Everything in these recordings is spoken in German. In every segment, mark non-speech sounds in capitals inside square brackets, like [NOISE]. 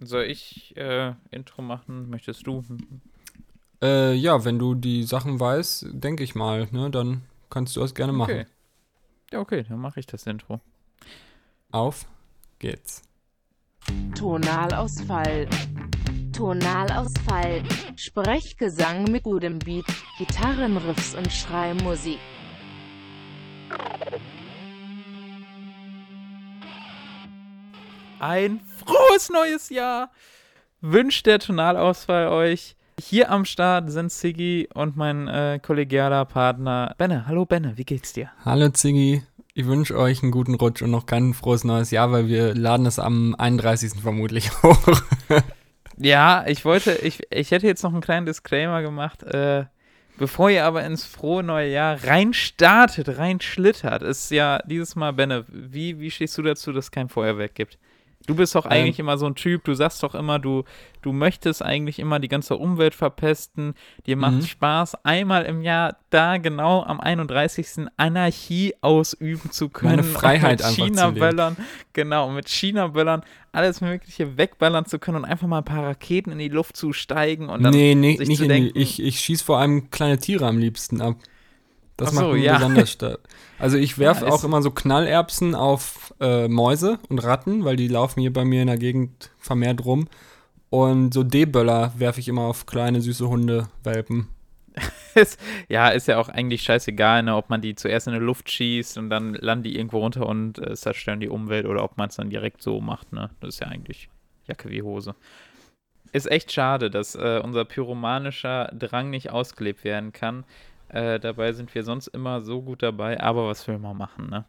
Soll ich äh, Intro machen? Möchtest du? Äh, ja, wenn du die Sachen weißt, denke ich mal, ne, dann kannst du das gerne machen. Okay. Ja, okay, dann mache ich das Intro. Auf geht's. Tonalausfall. Tonalausfall. Sprechgesang mit gutem Beat, Gitarrenriffs und Schreimusik. Ein frohes neues Jahr wünscht der Tonalausfall euch. Hier am Start sind Siggi und mein äh, kollegialer Partner Benne. Hallo Benne, wie geht's dir? Hallo Ziggy, ich wünsche euch einen guten Rutsch und noch kein frohes neues Jahr, weil wir laden es am 31. vermutlich [LAUGHS] hoch. Ja, ich wollte, ich, ich hätte jetzt noch einen kleinen Disclaimer gemacht. Äh, bevor ihr aber ins frohe neue Jahr rein startet, rein schlittert, ist ja dieses Mal, Benne, wie, wie stehst du dazu, dass es kein Feuerwerk gibt? Du bist doch eigentlich immer so ein Typ, du sagst doch immer, du, du möchtest eigentlich immer die ganze Umwelt verpesten, dir macht Mhm. Spaß, einmal im Jahr da genau am 31. Anarchie ausüben zu können. Meine Freiheit und mit. China-Böllern, genau, mit China-Böllern alles Mögliche wegballern zu können und einfach mal ein paar Raketen in die Luft zu steigen und dann nee, nee, sich nicht zu in die, denken- ich, ich schieße vor allem kleine Tiere am liebsten ab. Das Ach so, macht mich ja. besonders stark. Also ich werfe Ja, auch immer so Knallerbsen auf äh, Mäuse und Ratten, weil die laufen hier bei mir in der Gegend vermehrt rum. Und so D-Böller werfe ich immer auf kleine süße Hunde, Welpen. [LAUGHS] ist, ja, ist ja auch eigentlich scheißegal, ne, ob man die zuerst in die Luft schießt und dann landen die irgendwo runter und äh, zerstören die Umwelt oder ob man es dann direkt so macht, ne? Das ist ja eigentlich Jacke wie Hose. Ist echt schade, dass äh, unser pyromanischer Drang nicht ausgelebt werden kann. Äh, dabei sind wir sonst immer so gut dabei, aber was will man machen, ne?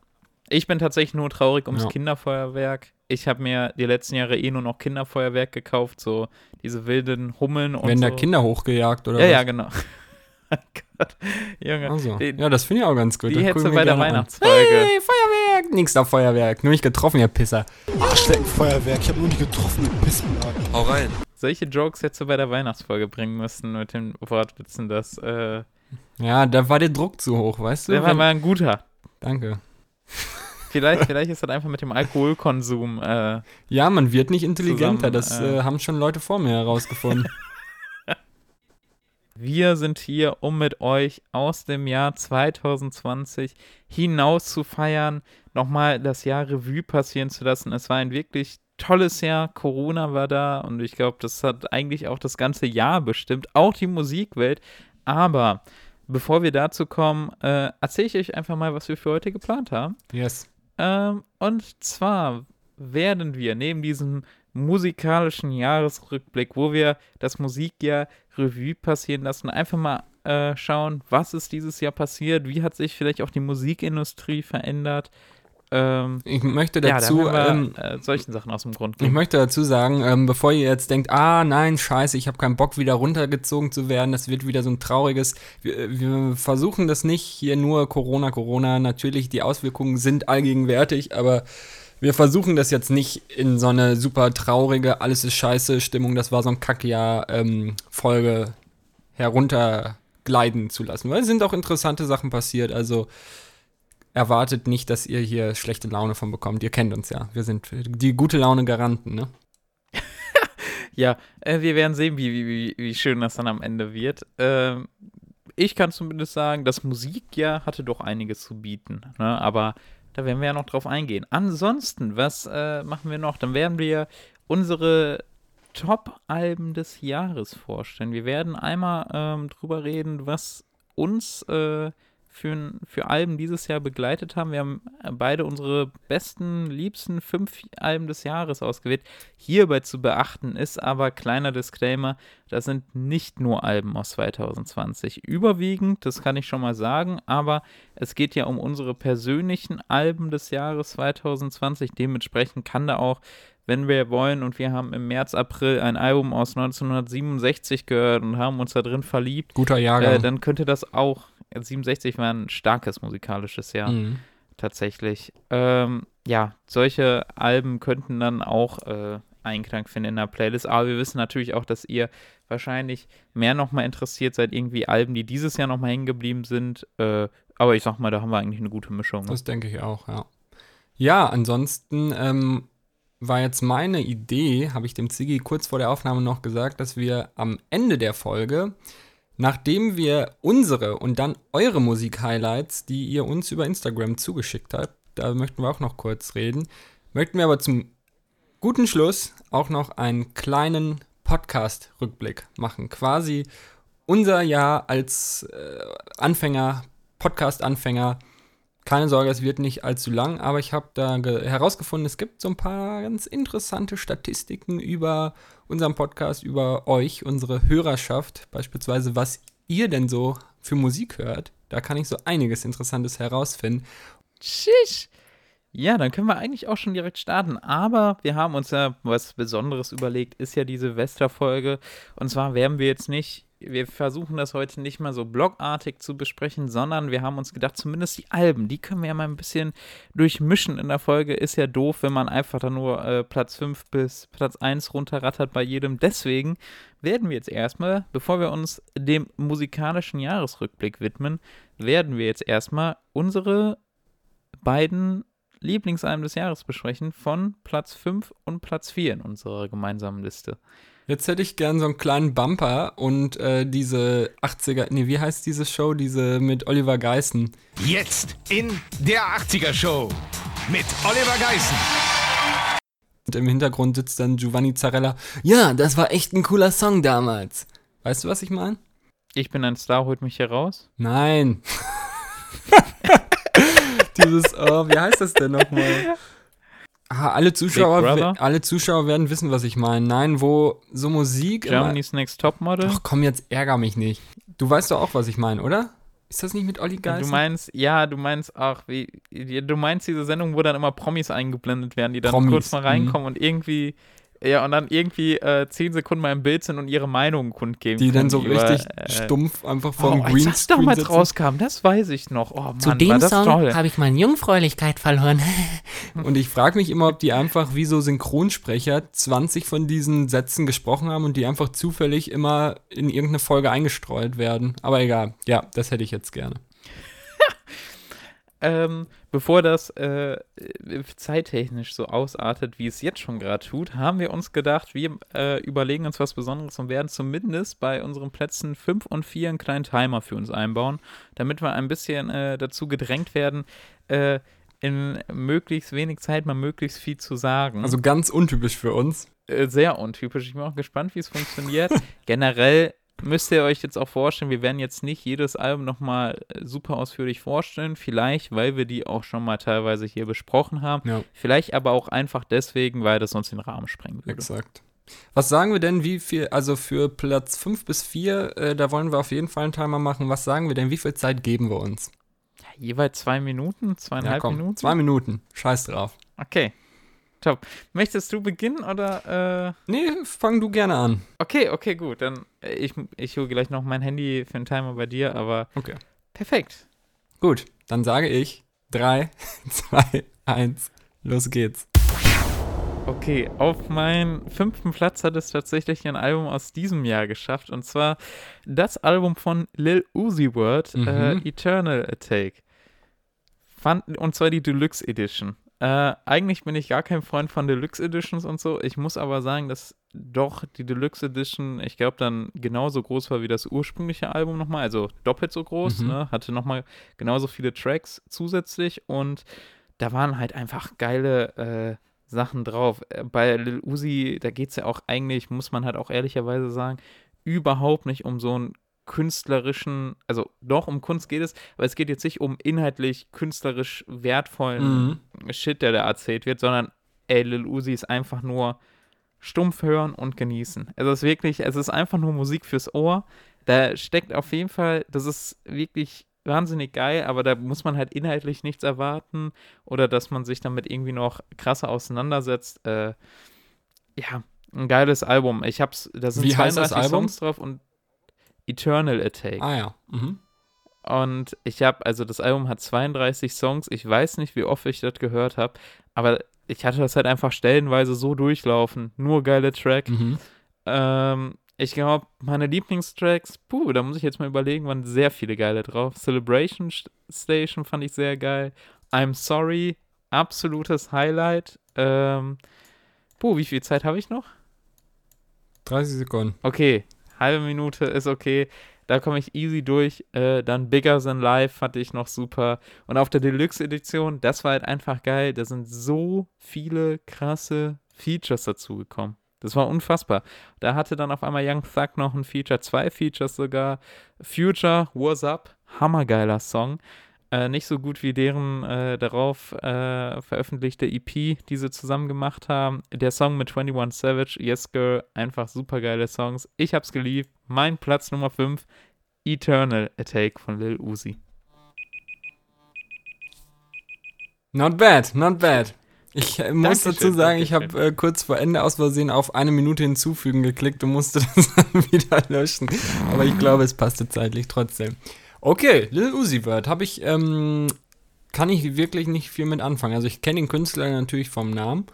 Ich bin tatsächlich nur traurig ums Ja. Kinderfeuerwerk. Ich habe mir die letzten Jahre eh nur noch Kinderfeuerwerk gekauft, so diese wilden Hummeln und Werden so. da Kinder hochgejagt oder ja, was? ja, genau. [LAUGHS] oh Gott, Junge. Also, Die- ja, das finde ich auch ganz gut. die Das hättest du bei der. Weihnachtsfolge. Hey, Feuerwerk! Nix da Feuerwerk. Nur nicht getroffen, ihr Pisser. Arschleckenfeuerwerk, ich habe nur nicht getroffen, du Pissenladen. Hau rein. Solche Jokes hättest du bei der Weihnachtsfolge bringen müssen mit den Wortwitzen, das, äh, Ja, da war der Druck zu hoch, weißt du? der war mal ein guter. Danke. Vielleicht, vielleicht ist das einfach mit dem Alkoholkonsum, äh, Ja, man wird nicht intelligenter. Zusammen, das äh, äh, haben schon Leute vor mir herausgefunden. [LAUGHS] Wir sind hier, um mit euch aus dem Jahr 2020 hinaus zu feiern, nochmal das Jahr Revue passieren zu lassen. Es war ein wirklich tolles Jahr. Corona war da und ich glaube, das hat eigentlich auch das ganze Jahr bestimmt, auch die Musikwelt. Aber bevor wir dazu kommen, äh, erzähle ich euch einfach mal, was wir für heute geplant haben. yes. Ähm, und zwar werden wir neben diesem musikalischen Jahresrückblick, wo wir das Musikjahr Revue passieren lassen, einfach mal äh, schauen, was ist dieses Jahr passiert, wie hat sich vielleicht auch die Musikindustrie verändert. Ähm, Ich möchte ja, dazu, da ähm, wir, äh, solchen Sachen aus dem Grund ich gehen. möchte dazu sagen, ähm, bevor ihr jetzt denkt, ah nein, scheiße, ich habe keinen Bock, wieder runtergezogen zu werden, das wird wieder so ein trauriges, wir, wir versuchen das nicht hier nur Corona, Corona, natürlich, die Auswirkungen sind allgegenwärtig, aber wir versuchen das jetzt nicht in so eine super traurige, alles ist scheiße Stimmung, das war so ein Kackjahr, ähm, Folge heruntergleiten zu lassen, weil es sind auch interessante Sachen passiert, also erwartet nicht, dass ihr hier schlechte Laune von bekommt. Ihr kennt uns ja. Wir sind die gute Laune Garanten, ne? [LAUGHS] Ja, äh, wir werden sehen, wie, wie, wie, schön das dann am Ende wird. Ähm, ich kann zumindest sagen, das Musikjahr hatte doch einiges zu bieten. Ne? Aber da werden wir ja noch drauf eingehen. Ansonsten, was äh, machen wir noch? Dann werden wir unsere Top-Alben des Jahres vorstellen. Wir werden einmal ähm, drüber reden, was uns äh, für, für Alben dieses Jahr begleitet haben. Wir haben äh, beide unsere besten, liebsten fünf Alben des Jahres ausgewählt. Hierbei zu beachten ist aber, kleiner Disclaimer, das sind nicht nur Alben aus 2020. Überwiegend, das kann ich schon mal sagen, aber es geht ja um unsere persönlichen Alben des Jahres 2020. Dementsprechend kann da auch, wenn wir wollen, und wir haben im März, April ein Album aus 1967 gehört und haben uns da drin verliebt, Guter äh, Jahrgang. dann könnte das auch, 67 war ein starkes musikalisches Jahr Mhm. tatsächlich. Ähm, ja, solche Alben könnten dann auch äh, Einklang finden in der Playlist. Aber wir wissen natürlich auch, dass ihr wahrscheinlich mehr nochmal interessiert seid, irgendwie Alben, die dieses Jahr nochmal hängen geblieben sind. Äh, aber ich sag mal, da haben wir eigentlich eine gute Mischung. Ne? Das denke ich auch, ja. Ja, ansonsten ähm, war jetzt meine Idee, habe ich dem Ziggy kurz vor der Aufnahme noch gesagt, dass wir am Ende der Folge, nachdem wir unsere und dann eure Musik-Highlights, die ihr uns über Instagram zugeschickt habt, da möchten wir auch noch kurz reden, möchten wir aber zum guten Schluss auch noch einen kleinen Podcast-Rückblick machen. Quasi unser Jahr als äh, Anfänger, Podcast-Anfänger. Keine Sorge, es wird nicht allzu lang, aber ich habe da herausgefunden, es gibt so ein paar ganz interessante Statistiken über unseren Podcast, über euch, unsere Hörerschaft, beispielsweise was ihr denn so für Musik hört. Da kann ich so einiges Interessantes herausfinden. Tschüss. Ja, dann können wir eigentlich auch schon direkt starten. Aber wir haben uns ja was Besonderes überlegt, ist ja die Silvesterfolge. Und zwar werden wir jetzt nicht, wir versuchen das heute nicht mal so blogartig zu besprechen, sondern wir haben uns gedacht, zumindest die Alben, die können wir ja mal ein bisschen durchmischen in der Folge. Ist ja doof, wenn man einfach dann nur äh, Platz 5 bis Platz 1 runterrattert bei jedem. Deswegen werden wir jetzt erstmal, bevor wir uns dem musikalischen Jahresrückblick widmen, werden wir jetzt erstmal unsere beiden Lieblingsalben des Jahres besprechen von Platz 5 und Platz 4 in unserer gemeinsamen Liste. Jetzt hätte ich gern so einen kleinen Bumper und äh, diese 80er, nee, wie heißt diese Show, diese mit Oliver Geissen? Jetzt in der 80er Show mit Oliver Geissen. Und im Hintergrund sitzt dann Giovanni Zarella. Ja, das war echt ein cooler Song damals. Weißt du, was ich meine? Ich bin ein Star, holt mich hier raus. Nein. [LAUGHS] Dieses, oh, wie heißt das denn nochmal? [LAUGHS] Ah, alle Zuschauer, alle Zuschauer werden wissen, was ich meine. Nein, wo so Musik Germany's Next Topmodel. Ach komm, jetzt ärger mich nicht. Du weißt doch auch, was ich meine, oder? Ist das nicht mit Olli Du Geißen? meinst, ja, du meinst auch, wie, du meinst diese Sendung, wo dann immer Promis eingeblendet werden, die dann Promis, kurz mal reinkommen und irgendwie, ja, und dann irgendwie äh, zehn Sekunden mal im Bild sind und ihre Meinung kundgeben. die dann so können über, richtig äh, stumpf einfach Oh, vom als Greenscreen das damals sitzen. rauskam, das weiß ich noch. Oh Mann, Zu war dem das Song habe ich meine Jungfräulichkeit verloren. [LAUGHS] [LAUGHS] Und ich frage mich immer, ob die einfach wie so Synchronsprecher 20 von diesen Sätzen gesprochen haben und die einfach zufällig immer in irgendeine Folge eingestreut werden. Aber egal, ja, das hätte ich jetzt gerne. Ähm, bevor das äh, zeittechnisch so ausartet, wie es jetzt schon gerade tut, haben wir uns gedacht, wir äh, überlegen uns was Besonderes und werden zumindest bei unseren Plätzen 5 und 4 einen kleinen Timer für uns einbauen, damit wir ein bisschen äh, dazu gedrängt werden, äh, in möglichst wenig Zeit mal möglichst viel zu sagen. Also ganz untypisch für uns. äh, sehr untypisch. Ich bin auch gespannt, wie es funktioniert. [LAUGHS] Generell müsst ihr euch jetzt auch vorstellen, wir werden jetzt nicht jedes Album nochmal super ausführlich vorstellen. Vielleicht, weil wir die auch schon mal teilweise hier besprochen haben. Ja, Vielleicht aber auch einfach deswegen, weil das sonst den Rahmen sprengen würde. exakt. Was sagen wir denn, wie viel, also für Platz 5 bis 4, äh, da wollen wir auf jeden Fall einen Timer machen. Was sagen wir denn, wie viel Zeit geben wir uns? Jeweils zwei Minuten, zweieinhalb Minuten? zwei Minuten. Scheiß drauf. Okay. Top. Möchtest du beginnen oder? Äh Nee, fang du gerne an. okay, okay, gut. Dann äh, ich, ich hole gleich noch mein Handy für einen Timer bei dir, aber Okay. perfekt. Gut, dann sage ich 3, 2, 1, los geht's. Okay, auf meinen fünften Platz hat es tatsächlich ein Album aus diesem Jahr geschafft. Und zwar das Album von Lil Uzi Vert, Mhm. äh, Eternal Attack. Fand, und zwar die Deluxe Edition. Äh, eigentlich bin ich gar kein Freund von Deluxe Editions und so. Ich muss aber sagen, dass doch die Deluxe Edition, ich glaube, dann genauso groß war wie das ursprüngliche Album nochmal. Also doppelt so groß, Mhm. ne? Hatte nochmal genauso viele Tracks zusätzlich. Und da waren halt einfach geile äh, Sachen drauf. Äh, Bei Lil Uzi, da geht es ja auch eigentlich, muss man halt auch ehrlicherweise sagen, überhaupt nicht um so einen künstlerischen, also doch um Kunst geht es, aber es geht jetzt nicht um inhaltlich künstlerisch wertvollen Mhm. Shit, der da erzählt wird, sondern ey, Lil Uzi ist einfach nur stumpf hören und genießen. Es ist wirklich, es ist einfach nur Musik fürs Ohr. Da steckt auf jeden Fall, das ist wirklich wahnsinnig geil, aber da muss man halt inhaltlich nichts erwarten oder dass man sich damit irgendwie noch krasser auseinandersetzt. Äh, ja, ein geiles Album. Ich hab's, da sind Wie heißt das 32 Album? Songs drauf und Eternal Attack. Ah ja. Mhm. Und ich habe, also das Album hat 32 Songs. Ich weiß nicht, wie oft ich das gehört habe, aber ich hatte das halt einfach stellenweise so durchlaufen. Nur geile Track. Mhm. Ähm, ich glaube, meine Lieblingstracks, puh, da muss ich jetzt mal überlegen, waren sehr viele geile drauf. Celebration St- Station fand ich sehr geil. I'm Sorry, absolutes Highlight. Ähm, Bo, wie viel Zeit habe ich noch? 30 Sekunden. Okay, halbe Minute ist okay. Da komme ich easy durch. Äh, dann Bigger Than Life fand ich noch super. Und auf der Deluxe-Edition, das war halt einfach geil. Da sind so viele krasse Features dazugekommen. Das war unfassbar. Da hatte dann auf einmal Young Thug noch ein Feature, zwei Features sogar. Future, What's Up, hammergeiler Song. Äh, nicht so gut wie deren äh, darauf äh, veröffentlichte EP, die sie zusammen gemacht haben. Der Song mit 21 Savage, Yes Girl, einfach super geile Songs. Ich hab's geliebt. Mein Platz Nummer 5, Eternal Attack von Lil Uzi. Not bad, not bad. Ich äh, muss Dankeschön, dazu sagen, ich Dankeschön. habe äh, kurz vor Ende aus Versehen auf eine Minute hinzufügen geklickt und musste [LAUGHS] das dann wieder löschen. Aber ich glaube, es passte zeitlich trotzdem. Okay, Lil Uzi Vert habe ich, ähm, kann ich wirklich nicht viel mit anfangen. Also ich kenne den Künstler natürlich vom Namen,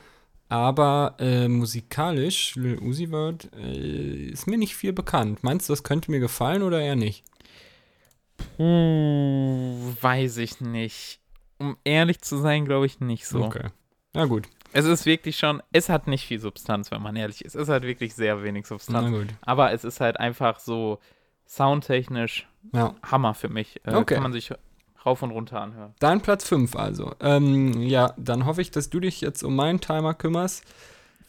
aber äh, musikalisch, Lil Uzi Vert, äh, ist mir nicht viel bekannt. Meinst du, das könnte mir gefallen oder eher nicht? Puh, weiß ich nicht. Um ehrlich zu sein, glaube ich nicht so. Okay. Na gut, Es ist wirklich schon, es hat nicht viel Substanz, wenn man ehrlich ist. Es hat wirklich sehr wenig na Substanz. gut. Aber es ist halt einfach so soundtechnisch Ja. Hammer für mich. Äh, Okay. Kann man sich rauf und runter anhören. Dein Platz 5 also. Ähm, ja, dann hoffe ich, dass du dich jetzt um meinen Timer kümmerst,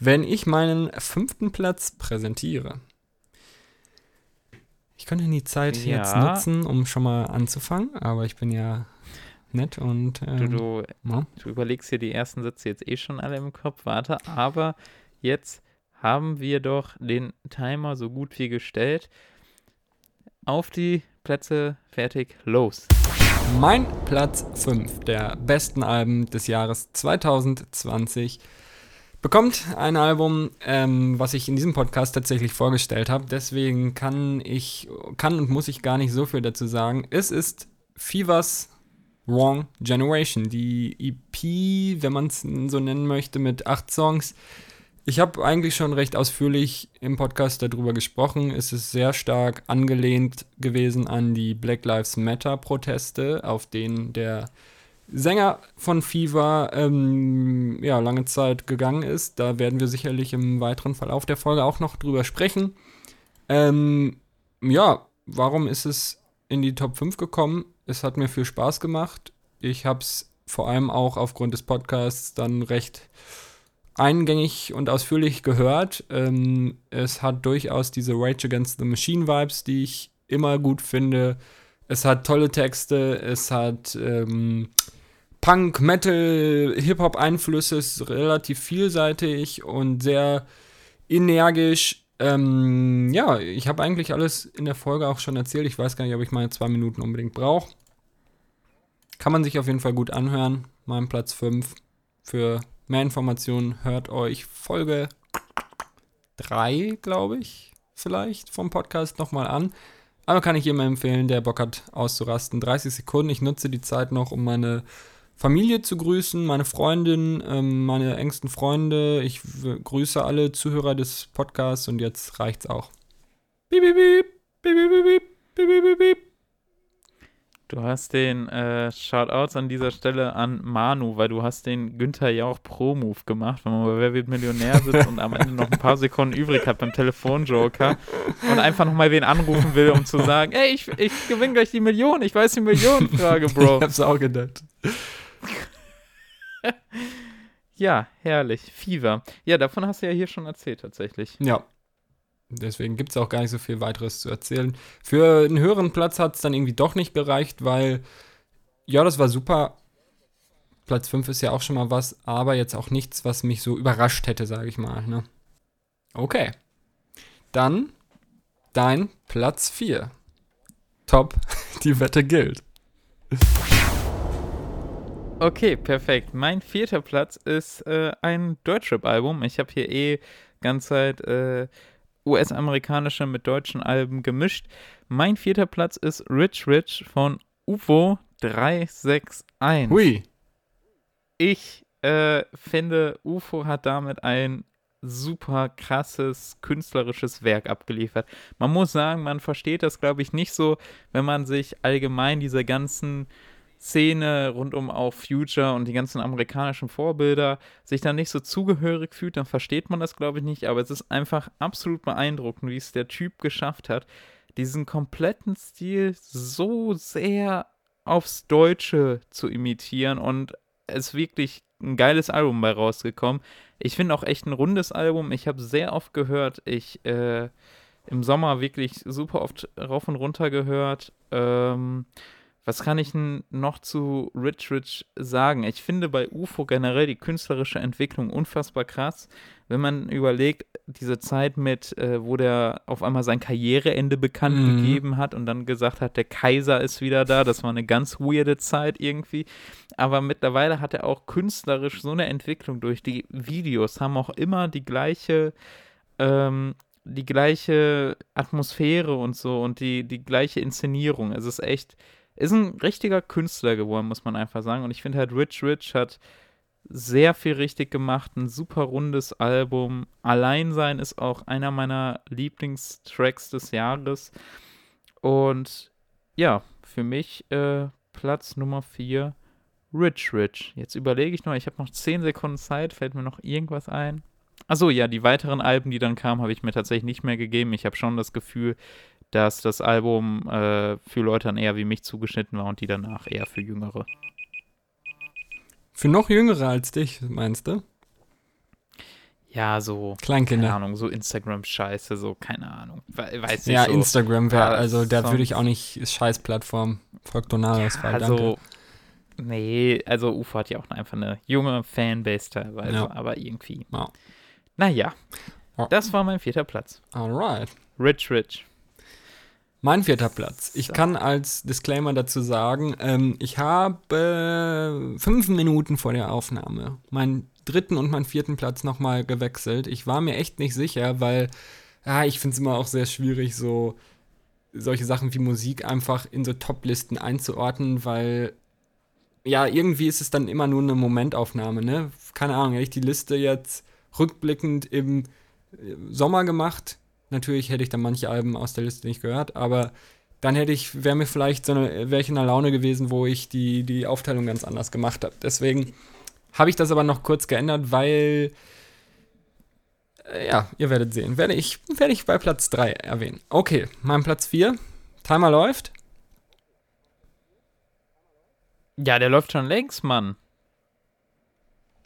wenn ich meinen fünften Platz präsentiere. Ich könnte die Zeit Ja. jetzt nutzen, um schon mal anzufangen, aber ich bin ja nett und Du, ähm, du, ja. du überlegst dir die ersten Sätze jetzt eh schon alle im Kopf. Warte, aber jetzt haben wir doch den Timer so gut wie gestellt. Auf die Plätze, fertig, los. Mein Platz 5 der besten Alben des Jahres 2020 bekommt ein Album, ähm, was ich in diesem Podcast tatsächlich vorgestellt habe. Deswegen kann ich, kann und muss ich gar nicht so viel dazu sagen. Es ist Fevers Wrong Generation, die EP, wenn man es so nennen möchte, mit acht Songs. Ich habe eigentlich schon recht ausführlich im Podcast darüber gesprochen. Es ist sehr stark angelehnt gewesen an die Black Lives Matter Proteste, auf denen der Sänger von Fever ähm, ja, lange Zeit gegangen ist. Da werden wir sicherlich im weiteren Verlauf der Folge auch noch drüber sprechen. Ähm, ja, warum ist es in die Top 5 gekommen? Es hat mir viel Spaß gemacht. Ich habe es vor allem auch aufgrund des Podcasts dann recht eingängig und ausführlich gehört. Ähm, es hat durchaus diese Rage Against the Machine Vibes, die ich immer gut finde. Es hat tolle Texte, es hat ähm, Punk, Metal, Hip-Hop-Einflüsse, ist relativ vielseitig und sehr energisch. Ähm, ja, ich habe eigentlich alles in der Folge auch schon erzählt. Ich weiß gar nicht, ob ich meine zwei Minuten unbedingt brauche. Kann man sich auf jeden Fall gut anhören. Mein Platz 5. Für mehr Informationen hört euch Folge 3, glaube ich, vielleicht vom Podcast nochmal an. Aber kann ich jedem empfehlen, der Bock hat, auszurasten. 30 Sekunden. Ich nutze die Zeit noch, um meine Familie zu grüßen, meine Freundin, ähm, meine engsten Freunde. Ich grüße alle Zuhörer des Podcasts und jetzt reicht's auch. Piep, piep, piep, piep, piep, piep, piep, piep, piep. Du hast den äh, Shoutouts an dieser Stelle an Manu, weil du hast den Günther Jauch Pro-Move gemacht, wenn man bei Wer wird Millionär sitzt und am Ende noch ein paar Sekunden übrig hat beim Telefonjoker und einfach nochmal wen anrufen will, um zu sagen, ey, ich, ich gewinne gleich die Million, ich weiß die Millionenfrage, [LAUGHS] Bro. Ich hab's auch gedacht. [LAUGHS] Ja, herrlich. Fever. Ja, davon hast du ja hier schon erzählt, tatsächlich. Ja. Deswegen gibt es auch gar nicht so viel weiteres zu erzählen. Für einen höheren Platz hat es dann irgendwie doch nicht gereicht, weil, ja, das war super. Platz 5 ist ja auch schon mal was, aber jetzt auch nichts, was mich so überrascht hätte, sage ich mal. Ne? Okay. Dann dein Platz 4. Top, [LAUGHS] die Wette gilt. Okay, perfekt. Mein vierter Platz ist äh, ein Deutschrap-Album. Ich habe hier eh ganze Zeit äh, US-amerikanische mit deutschen Alben gemischt. Mein vierter Platz ist Rich Rich von UFO 361. Hui. Ich äh, finde, UFO hat damit ein super krasses künstlerisches Werk abgeliefert. Man muss sagen, man versteht das, glaube ich, nicht so, wenn man sich allgemein diese ganzen Szene rund um auch Future und die ganzen amerikanischen Vorbilder sich dann nicht so zugehörig fühlt, dann versteht man das, glaube ich, nicht. Aber es ist einfach absolut beeindruckend, wie es der Typ geschafft hat, diesen kompletten Stil so sehr aufs Deutsche zu imitieren und es ist wirklich ein geiles Album bei rausgekommen. Ich finde auch echt ein rundes Album. Ich habe sehr oft gehört. Ich äh, im Sommer wirklich super oft rauf und runter gehört. Ähm, was kann ich denn noch zu Rich Rich sagen? Ich finde bei UFO generell die künstlerische Entwicklung unfassbar krass. Wenn man überlegt, diese Zeit mit, äh, wo der auf einmal sein Karriereende bekannt Mhm. gegeben hat und dann gesagt hat, der Kaiser ist wieder da. Das war eine ganz weirde Zeit irgendwie. Aber mittlerweile hat er auch künstlerisch so eine Entwicklung durch. Die Videos haben auch immer die gleiche, ähm, die gleiche Atmosphäre und so und die, die gleiche Inszenierung. Es ist echt, ist ein richtiger Künstler geworden, muss man einfach sagen. Und ich finde halt, Rich Rich hat sehr viel richtig gemacht, ein super rundes Album. Alleinsein ist auch einer meiner Lieblingstracks des Jahres. Und ja, für mich äh, Platz Nummer 4, Rich Rich. Jetzt überlege ich noch, ich habe noch 10 Sekunden Zeit, fällt mir noch irgendwas ein? Achso, ja, die weiteren Alben, die dann kamen, habe ich mir tatsächlich nicht mehr gegeben. Ich habe schon das Gefühl, dass das Album äh, für Leute dann eher wie mich zugeschnitten war und die danach eher für Jüngere. Für noch Jüngere als dich, meinst du? Ja, so, keine Kleinkinder. Ahnung, so Instagram-Scheiße, so, keine Ahnung. We weiß nicht Ja, so. Instagram wäre, Ja, also da würde ich auch nicht, ist scheiß Plattform. Folgt Donalausfall, danke. Also, nee, also UFO hat ja auch einfach eine junge Fanbase teilweise, Ja. aber irgendwie. Ja. Naja, Ja. das war mein vierter Platz. Alright. Rich Rich. Mein vierter Platz. Ich So. kann als Disclaimer dazu sagen, ähm, ich habe fünf Minuten vor der Aufnahme meinen dritten und meinen vierten Platz nochmal gewechselt. Ich war mir echt nicht sicher, weil ja, ich finde es immer auch sehr schwierig, so solche Sachen wie Musik einfach in so Top-Listen einzuordnen, weil ja, irgendwie ist es dann immer nur eine Momentaufnahme, ne? Keine Ahnung, hätte ich die Liste jetzt rückblickend im äh, Sommer gemacht, natürlich hätte ich dann manche Alben aus der Liste nicht gehört, aber dann hätte ich, wäre mir vielleicht so eine, wäre ich in einer Laune gewesen, wo ich die, die Aufteilung ganz anders gemacht habe. Deswegen habe ich das aber noch kurz geändert, weil äh, ja, ihr werdet sehen. Werde ich, werde ich bei Platz 3 erwähnen. Okay, mein Platz 4. Timer läuft. Ja, der läuft schon längst, Mann.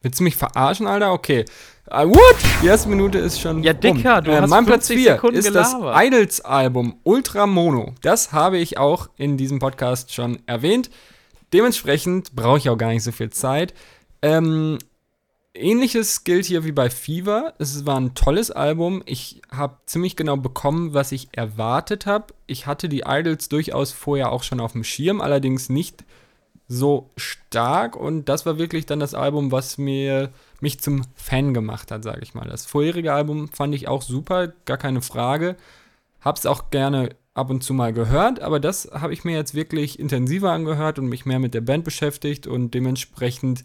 Willst du mich verarschen, Alter? Okay. Uh, what? Die erste Minute ist schon. Ja, Dicker, rum. du hast Mein Platz 50 4 Sekunden ist gelabert. das Idols-Album Ultra Mono. Das habe ich auch in diesem Podcast schon erwähnt. Dementsprechend brauche ich auch gar nicht so viel Zeit. Ähm, Ähnliches gilt hier wie bei Fever. Es war ein tolles Album. Ich habe ziemlich genau bekommen, was ich erwartet habe. Ich hatte die Idols durchaus vorher auch schon auf dem Schirm, allerdings nicht so stark. Und das war wirklich dann das Album, was mir mich zum Fan gemacht hat, sage ich mal. Das vorherige Album fand ich auch super, gar keine Frage. Hab's auch gerne ab und zu mal gehört, aber das habe ich mir jetzt wirklich intensiver angehört und mich mehr mit der Band beschäftigt und dementsprechend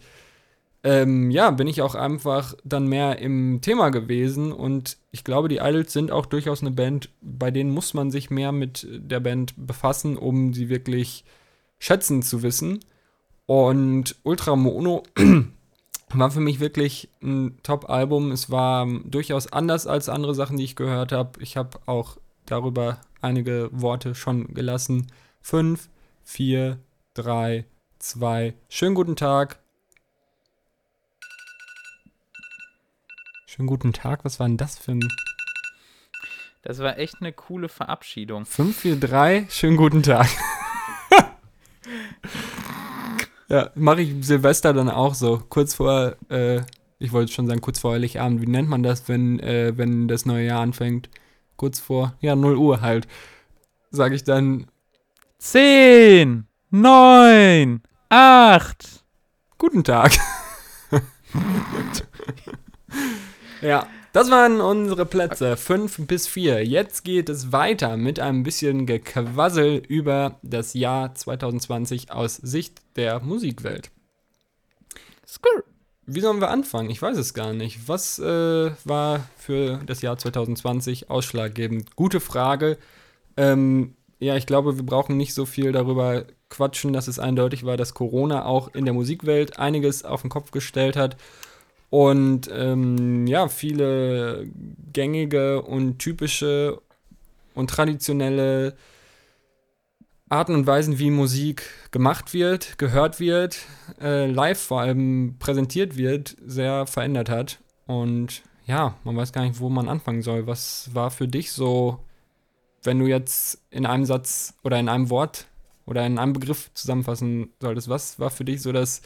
ähm, ja, bin ich auch einfach dann mehr im Thema gewesen und ich glaube, die Idols sind auch durchaus eine Band, bei denen muss man sich mehr mit der Band befassen, um sie wirklich schätzen zu wissen. Und Ultra Mono [CLEARS THROAT] [CLEARS THROAT] war für mich wirklich ein Top-Album. Es war ähm, durchaus anders als andere Sachen, die ich gehört habe. Ich habe auch darüber einige Worte schon gelassen. Fünf, vier, drei, zwei. Schönen guten Tag. Schönen guten Tag. Was war denn das für ein Das war echt eine coole Verabschiedung. 5, 4, 3, schönen guten Tag. [LAUGHS] ja, mache ich Silvester dann auch so. Kurz vor, äh, ich wollte schon sagen, kurz vor Heiligabend. Wie nennt man das, wenn, äh, wenn das neue Jahr anfängt? Kurz vor, ja, 0 Uhr halt. Sage ich dann, 10, 9, 8. guten Tag. [LAUGHS] ja, das waren unsere Plätze 5 bis 4. Jetzt geht es weiter mit einem bisschen Gequassel über das Jahr 2020 aus Sicht der Musikwelt. Skrr. Wie sollen wir anfangen? Ich weiß es gar nicht. Was äh, war für das Jahr 2020 ausschlaggebend? Gute Frage. Ähm, ja, ich glaube, wir brauchen nicht so viel darüber quatschen, dass es eindeutig war, dass Corona auch in der Musikwelt einiges auf den Kopf gestellt hat und ähm, ja, viele gängige und typische und traditionelle Arten und Weisen, wie Musik gemacht wird, gehört wird, äh, live vor allem präsentiert wird, sehr verändert hat. Und ja, man weiß gar nicht, wo man anfangen soll. Was war für dich so, wenn du jetzt in einem Satz oder in einem Wort oder in einem Begriff zusammenfassen solltest, was war für dich so das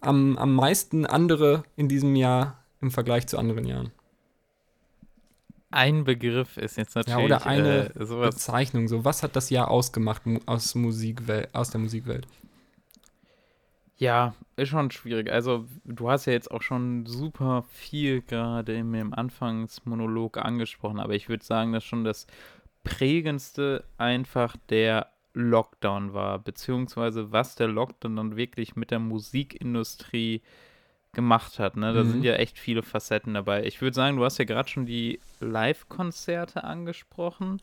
am, am meisten andere in diesem Jahr im Vergleich zu anderen Jahren? Ein Begriff ist jetzt natürlich Ja, oder eine äh. Bezeichnung. So, was hat das Jahr ausgemacht aus, Musikwel aus der Musikwelt? Ja, ist schon schwierig. Also, du hast ja jetzt auch schon super viel gerade im, im Anfangsmonolog angesprochen, aber ich würde sagen, dass schon das prägendste einfach der Lockdown war, beziehungsweise was der Lockdown dann wirklich mit der Musikindustrie gemacht hat. Ne? Da Mhm. sind ja echt viele Facetten dabei. Ich würde sagen, du hast ja gerade schon die Live-Konzerte angesprochen.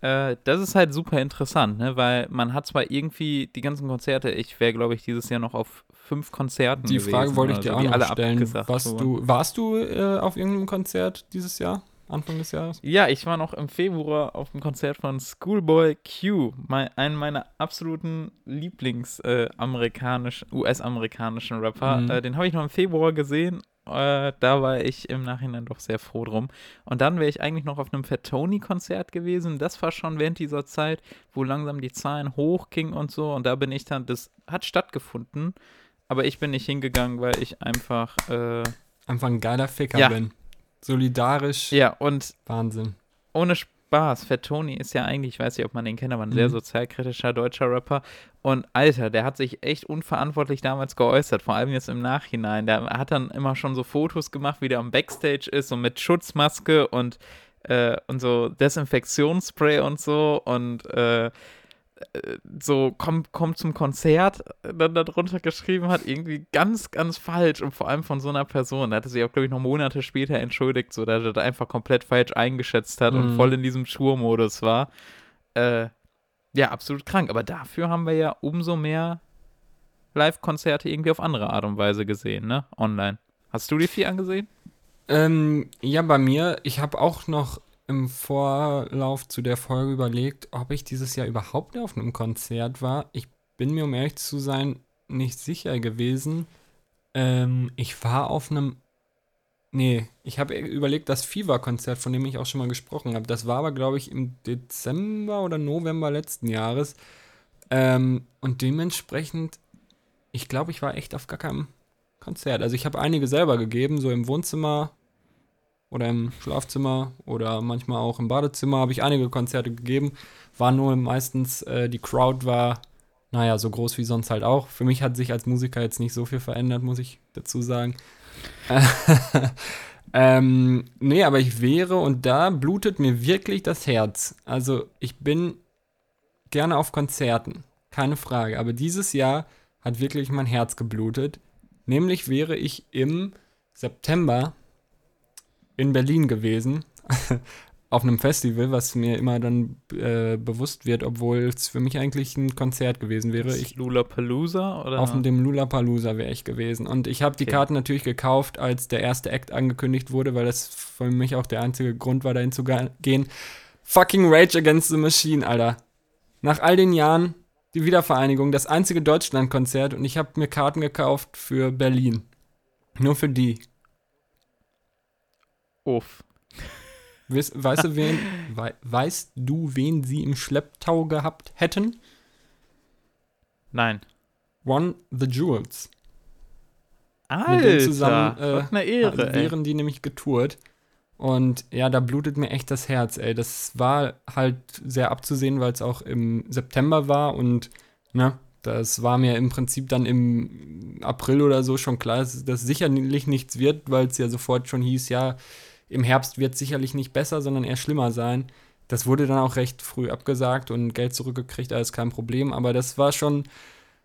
Äh, das ist halt super interessant, ne? weil man hat zwar irgendwie die ganzen Konzerte, ich wäre, glaube ich, dieses Jahr noch auf fünf Konzerten Die gewesen Frage wollte ich dir so, auch noch alle stellen. wurden. du, warst du äh, auf irgendeinem Konzert dieses Jahr? Anfang des Jahres? Ja, ich war noch im Februar auf dem Konzert von Schoolboy Q, mein, einen meiner absoluten Lieblings-amerikanischen, US-amerikanischen Rapper. Mhm. Äh, den habe ich noch im Februar gesehen. Äh, da war ich im Nachhinein doch sehr froh drum. Und dann wäre ich eigentlich noch auf einem Fat Tony-Konzert gewesen. Das war schon während dieser Zeit, wo langsam die Zahlen hochgingen und so. Und da bin ich dann, das hat stattgefunden. Aber ich bin nicht hingegangen, weil ich einfach, äh, Einfach ein geiler Ficker Ja. bin. Solidarisch. ja, und Wahnsinn. ohne Spaß, Fat Tony ist ja eigentlich, ich weiß nicht, ob man den kennt, aber ein sehr Mhm. sozialkritischer deutscher Rapper. Und Alter, der hat sich echt unverantwortlich damals geäußert, vor allem jetzt im Nachhinein. Der hat dann immer schon so Fotos gemacht, wie der am Backstage ist, so mit Schutzmaske und, äh, und so Desinfektionsspray und so und äh, so kommt komm zum Konzert, äh, dann darunter geschrieben hat, irgendwie ganz, ganz falsch und vor allem von so einer Person. Da hatte sich auch, glaube ich, noch Monate später entschuldigt, so dass er das einfach komplett falsch eingeschätzt hat und Mhm. voll in diesem Schurmodus war. Äh, ja, absolut krank. Aber dafür haben wir ja umso mehr Live-Konzerte irgendwie auf andere Art und Weise gesehen, ne? Online. Hast du die vier angesehen? Ähm, ja, bei mir, ich habe auch noch im Vorlauf zu der Folge überlegt, ob ich dieses Jahr überhaupt auf einem Konzert war. Ich bin mir, um ehrlich zu sein, nicht sicher gewesen. Ähm, ich war auf einem. Nee, ich habe überlegt, das Fever-Konzert, von dem ich auch schon mal gesprochen habe. Das war aber, glaube ich, im Dezember oder November letzten Jahres. Ähm, und dementsprechend, ich glaube, ich war echt auf gar keinem Konzert. Also ich habe einige selber gegeben, so im Wohnzimmer oder im Schlafzimmer oder manchmal auch im Badezimmer habe ich einige Konzerte gegeben. War nur meistens, äh, die Crowd war, naja, so groß wie sonst halt auch. Für mich hat sich als Musiker jetzt nicht so viel verändert, muss ich dazu sagen. [LAUGHS] ähm, nee, aber ich wäre und da blutet mir wirklich das Herz. Also ich bin gerne auf Konzerten, keine Frage. Aber dieses Jahr hat wirklich mein Herz geblutet. Nämlich wäre ich im September in Berlin gewesen. [LAUGHS] auf einem Festival, was mir immer dann äh, bewusst wird, obwohl es für mich eigentlich ein Konzert gewesen wäre. Ich, Lollapalooza oder? auf dem Lollapalooza wäre ich gewesen. Und ich habe die Okay. Karten natürlich gekauft, als der erste Act angekündigt wurde, weil das für mich auch der einzige Grund war, dahin zu gehen. Fucking Rage Against the Machine, Alter. Nach all den Jahren die Wiedervereinigung, das einzige Deutschlandkonzert und ich habe mir Karten gekauft für Berlin. Nur für die. Uff. Weißt, weißt du, [LAUGHS] wen, wei, weißt du, wen sie im Schlepptau gehabt hätten? Nein. One the Jewels. Alter, Mit denen zusammen äh, eine Ehre, wären die nämlich getourt. Und ja, da blutet mir echt das Herz, ey. Das war halt sehr abzusehen, weil es auch im September war und, ne, das war mir im Prinzip dann im April oder so schon klar, dass das sicherlich nichts wird, weil es ja sofort schon hieß, ja, im Herbst wird es sicherlich nicht besser, sondern eher schlimmer sein. Das wurde dann auch recht früh abgesagt und Geld zurückgekriegt, alles kein Problem. Aber das war schon,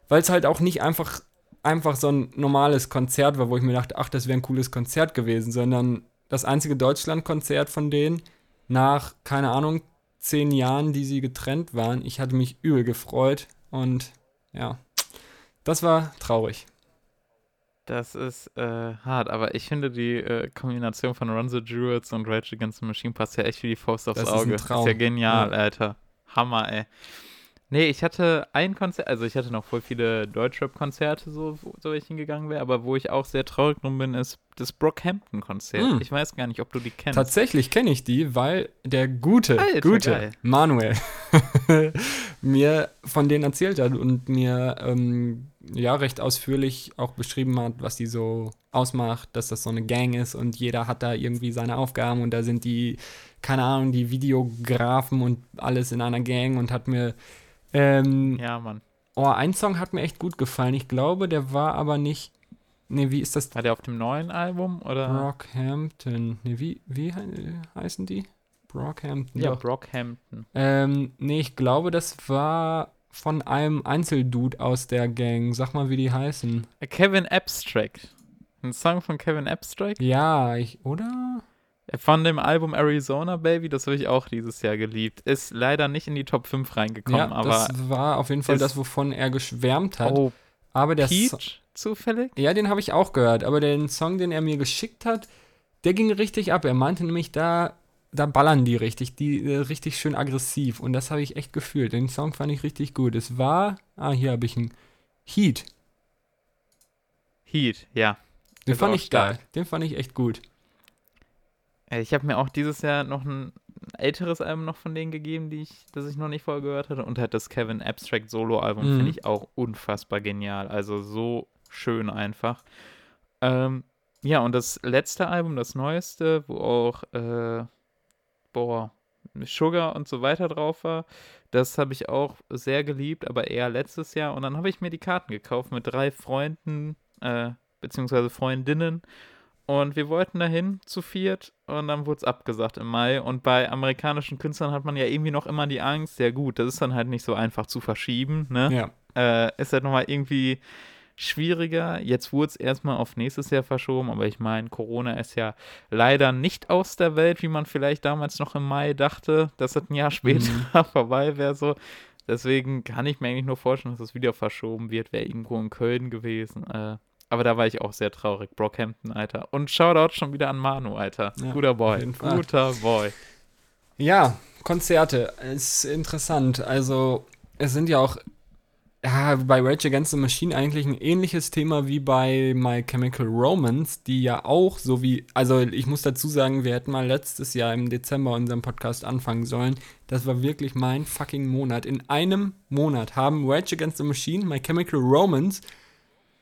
weil es halt auch nicht einfach, einfach so ein normales Konzert war, wo ich mir dachte, ach, das wäre ein cooles Konzert gewesen, sondern das einzige Deutschlandkonzert von denen nach, keine Ahnung, zehn Jahren, die sie getrennt waren. Ich hatte mich übel gefreut und ja, das war traurig. Das ist äh, hart, aber ich finde die äh, Kombination von Run the Jewels und Rage Against the Machine passt ja echt wie die Faust aufs Das ist ein Auge. Das ist Traum. ja genial, Ja. Alter. Hammer, ey. Nee, ich hatte ein Konzert, also ich hatte noch voll viele Deutschrap-Konzerte, so, so ich hingegangen wäre, aber wo ich auch sehr traurig drum bin, ist das Brockhampton-Konzert. Mm. Ich weiß gar nicht, ob du die kennst. Tatsächlich kenne ich die, weil der gute, Alter, gute geil. Manuel [LAUGHS] mir von denen erzählt hat und mir ähm, ja recht ausführlich auch beschrieben hat, was die so ausmacht, dass das so eine Gang ist und jeder hat da irgendwie seine Aufgaben und da sind die, keine Ahnung, die Videografen und alles in einer Gang und hat mir ähm, Ja, Mann. oh, ein Song hat mir echt gut gefallen. Ich glaube, der war aber nicht. Nee, wie ist das? War der auf dem neuen Album oder? Brockhampton. Nee, wie, wie he heißen die? Brockhampton. ja, doch. Brockhampton. Ähm, nee, ich glaube, das war von einem Einzeldude aus der Gang. Sag mal, wie die heißen. Kevin Abstract. Ein Song von Kevin Abstract. Ja, ich, oder? Von dem Album Arizona Baby, das habe ich auch dieses Jahr geliebt. Ist leider nicht in die Top 5 reingekommen, ja, aber. das war auf jeden Fall das, wovon er geschwärmt hat. Oh, aber der So Peach zufällig? Ja, den habe ich auch gehört, aber den Song, den er mir geschickt hat, der ging richtig ab. Er meinte nämlich, da, da ballern die richtig, die äh, richtig schön aggressiv und das habe ich echt gefühlt. Den Song fand ich richtig gut. Es war, ah, hier habe ich einen Heat. Heat, ja. Den Ist fand ich geil. stark. Den fand ich echt gut. Ich habe mir auch dieses Jahr noch ein älteres Album noch von denen gegeben, die ich, das ich noch nicht vorher gehört hatte. Und halt das Kevin Abstract Solo-Album Mhm. finde ich auch unfassbar genial. Also so schön einfach. Ähm, ja, und das letzte Album, das neueste, wo auch, äh, boah, Sugar und so weiter drauf war, das habe ich auch sehr geliebt, aber eher letztes Jahr. Und dann habe ich mir die Karten gekauft mit drei Freunden, äh, beziehungsweise Freundinnen. Und wir wollten dahin zu viert und dann wurde es abgesagt im Mai. Und bei amerikanischen Künstlern hat man ja irgendwie noch immer die Angst, ja gut, das ist dann halt nicht so einfach zu verschieben, ne? Ja. Äh, ist halt nochmal irgendwie schwieriger. Jetzt wurde es erstmal auf nächstes Jahr verschoben, aber ich meine, Corona ist ja leider nicht aus der Welt, wie man vielleicht damals noch im Mai dachte, dass das ein Jahr später [LAUGHS] vorbei wäre so. Deswegen kann ich mir eigentlich nur vorstellen, dass es wieder verschoben wird. Wäre irgendwo in Köln gewesen. Äh, aber da war ich auch sehr traurig. Brockhampton, Alter. Und Shoutout schon wieder an Manu, Alter. Ja, Guter Boy. Guter Boy. Ja, Konzerte. Ist interessant. Also, es sind ja auch ja, bei Rage Against the Machine eigentlich ein ähnliches Thema wie bei My Chemical Romance, die ja auch so wie, also ich muss dazu sagen, wir hätten mal letztes Jahr im Dezember unseren Podcast anfangen sollen. Das war wirklich mein fucking Monat. In einem Monat haben Rage Against the Machine, My Chemical Romance,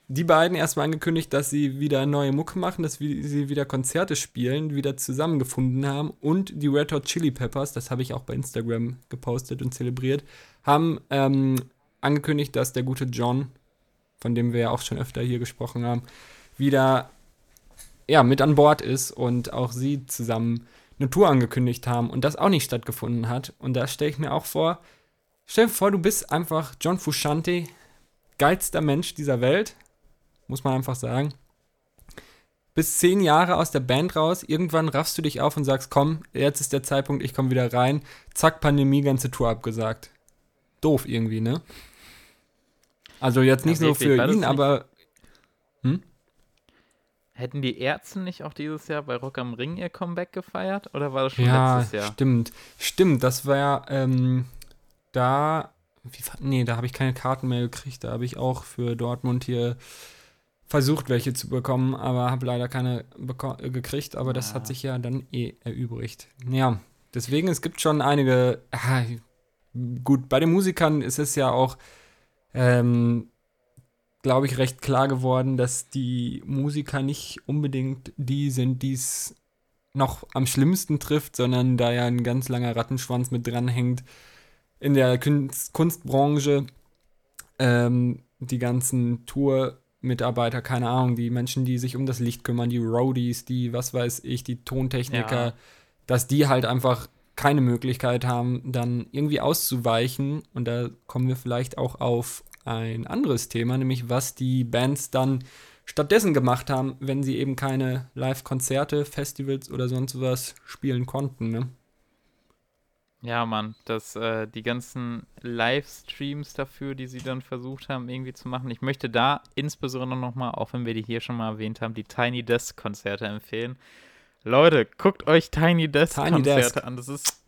die beiden erstmal angekündigt, dass sie wieder neue Mucke machen, dass sie wieder Konzerte spielen, wieder zusammengefunden haben und die Red Hot Chili Peppers, das habe ich auch bei Instagram gepostet und zelebriert, haben ähm, angekündigt, dass der gute John, von dem wir ja auch schon öfter hier gesprochen haben, wieder ja, mit an Bord ist und auch sie zusammen eine Tour angekündigt haben und das auch nicht stattgefunden hat. Und da stelle ich mir auch vor, stell dir vor, du bist einfach John Fusciante, geilster Mensch dieser Welt, muss man einfach sagen. Bist zehn Jahre aus der Band raus, irgendwann raffst du dich auf und sagst, komm, jetzt ist der Zeitpunkt, ich komme wieder rein. Zack, Pandemie, ganze Tour abgesagt. Doof irgendwie, ne? Also jetzt nicht Ja, wirklich, für ihn, aber Hätten die Ärzte nicht auch dieses Jahr bei Rock am Ring ihr Comeback gefeiert? Oder war das schon ja, letztes Jahr? stimmt. Stimmt, das war ähm, da, wie, nee, da habe ich keine Karten mehr gekriegt. Da habe ich auch für Dortmund hier versucht, welche zu bekommen, aber habe leider keine äh, gekriegt. Aber das Ah. hat sich ja dann eh erübrigt. Ja, deswegen, es gibt schon einige, ah, gut, bei den Musikern ist es ja auch, ähm, glaube ich, recht klar geworden, dass die Musiker nicht unbedingt die sind, die es noch am schlimmsten trifft, sondern da ja ein ganz langer Rattenschwanz mit dranhängt in der Kunst Kunstbranche. Ähm, die ganzen Tour-Mitarbeiter, keine Ahnung, die Menschen, die sich um das Licht kümmern, die Roadies, die, was weiß ich, die Tontechniker, Ja. dass die halt einfach keine Möglichkeit haben, dann irgendwie auszuweichen. Und da kommen wir vielleicht auch auf ein anderes Thema, nämlich was die Bands dann stattdessen gemacht haben, wenn sie eben keine Live-Konzerte, Festivals oder sonst was spielen konnten. Ne? Ja, Mann, dass äh, die ganzen Livestreams dafür, die sie dann versucht haben, irgendwie zu machen. Ich möchte da insbesondere nochmal, auch wenn wir die hier schon mal erwähnt haben, die Tiny Desk Konzerte empfehlen. Leute, guckt euch Tiny Desk Tiny Konzerte Desk. an. Das ist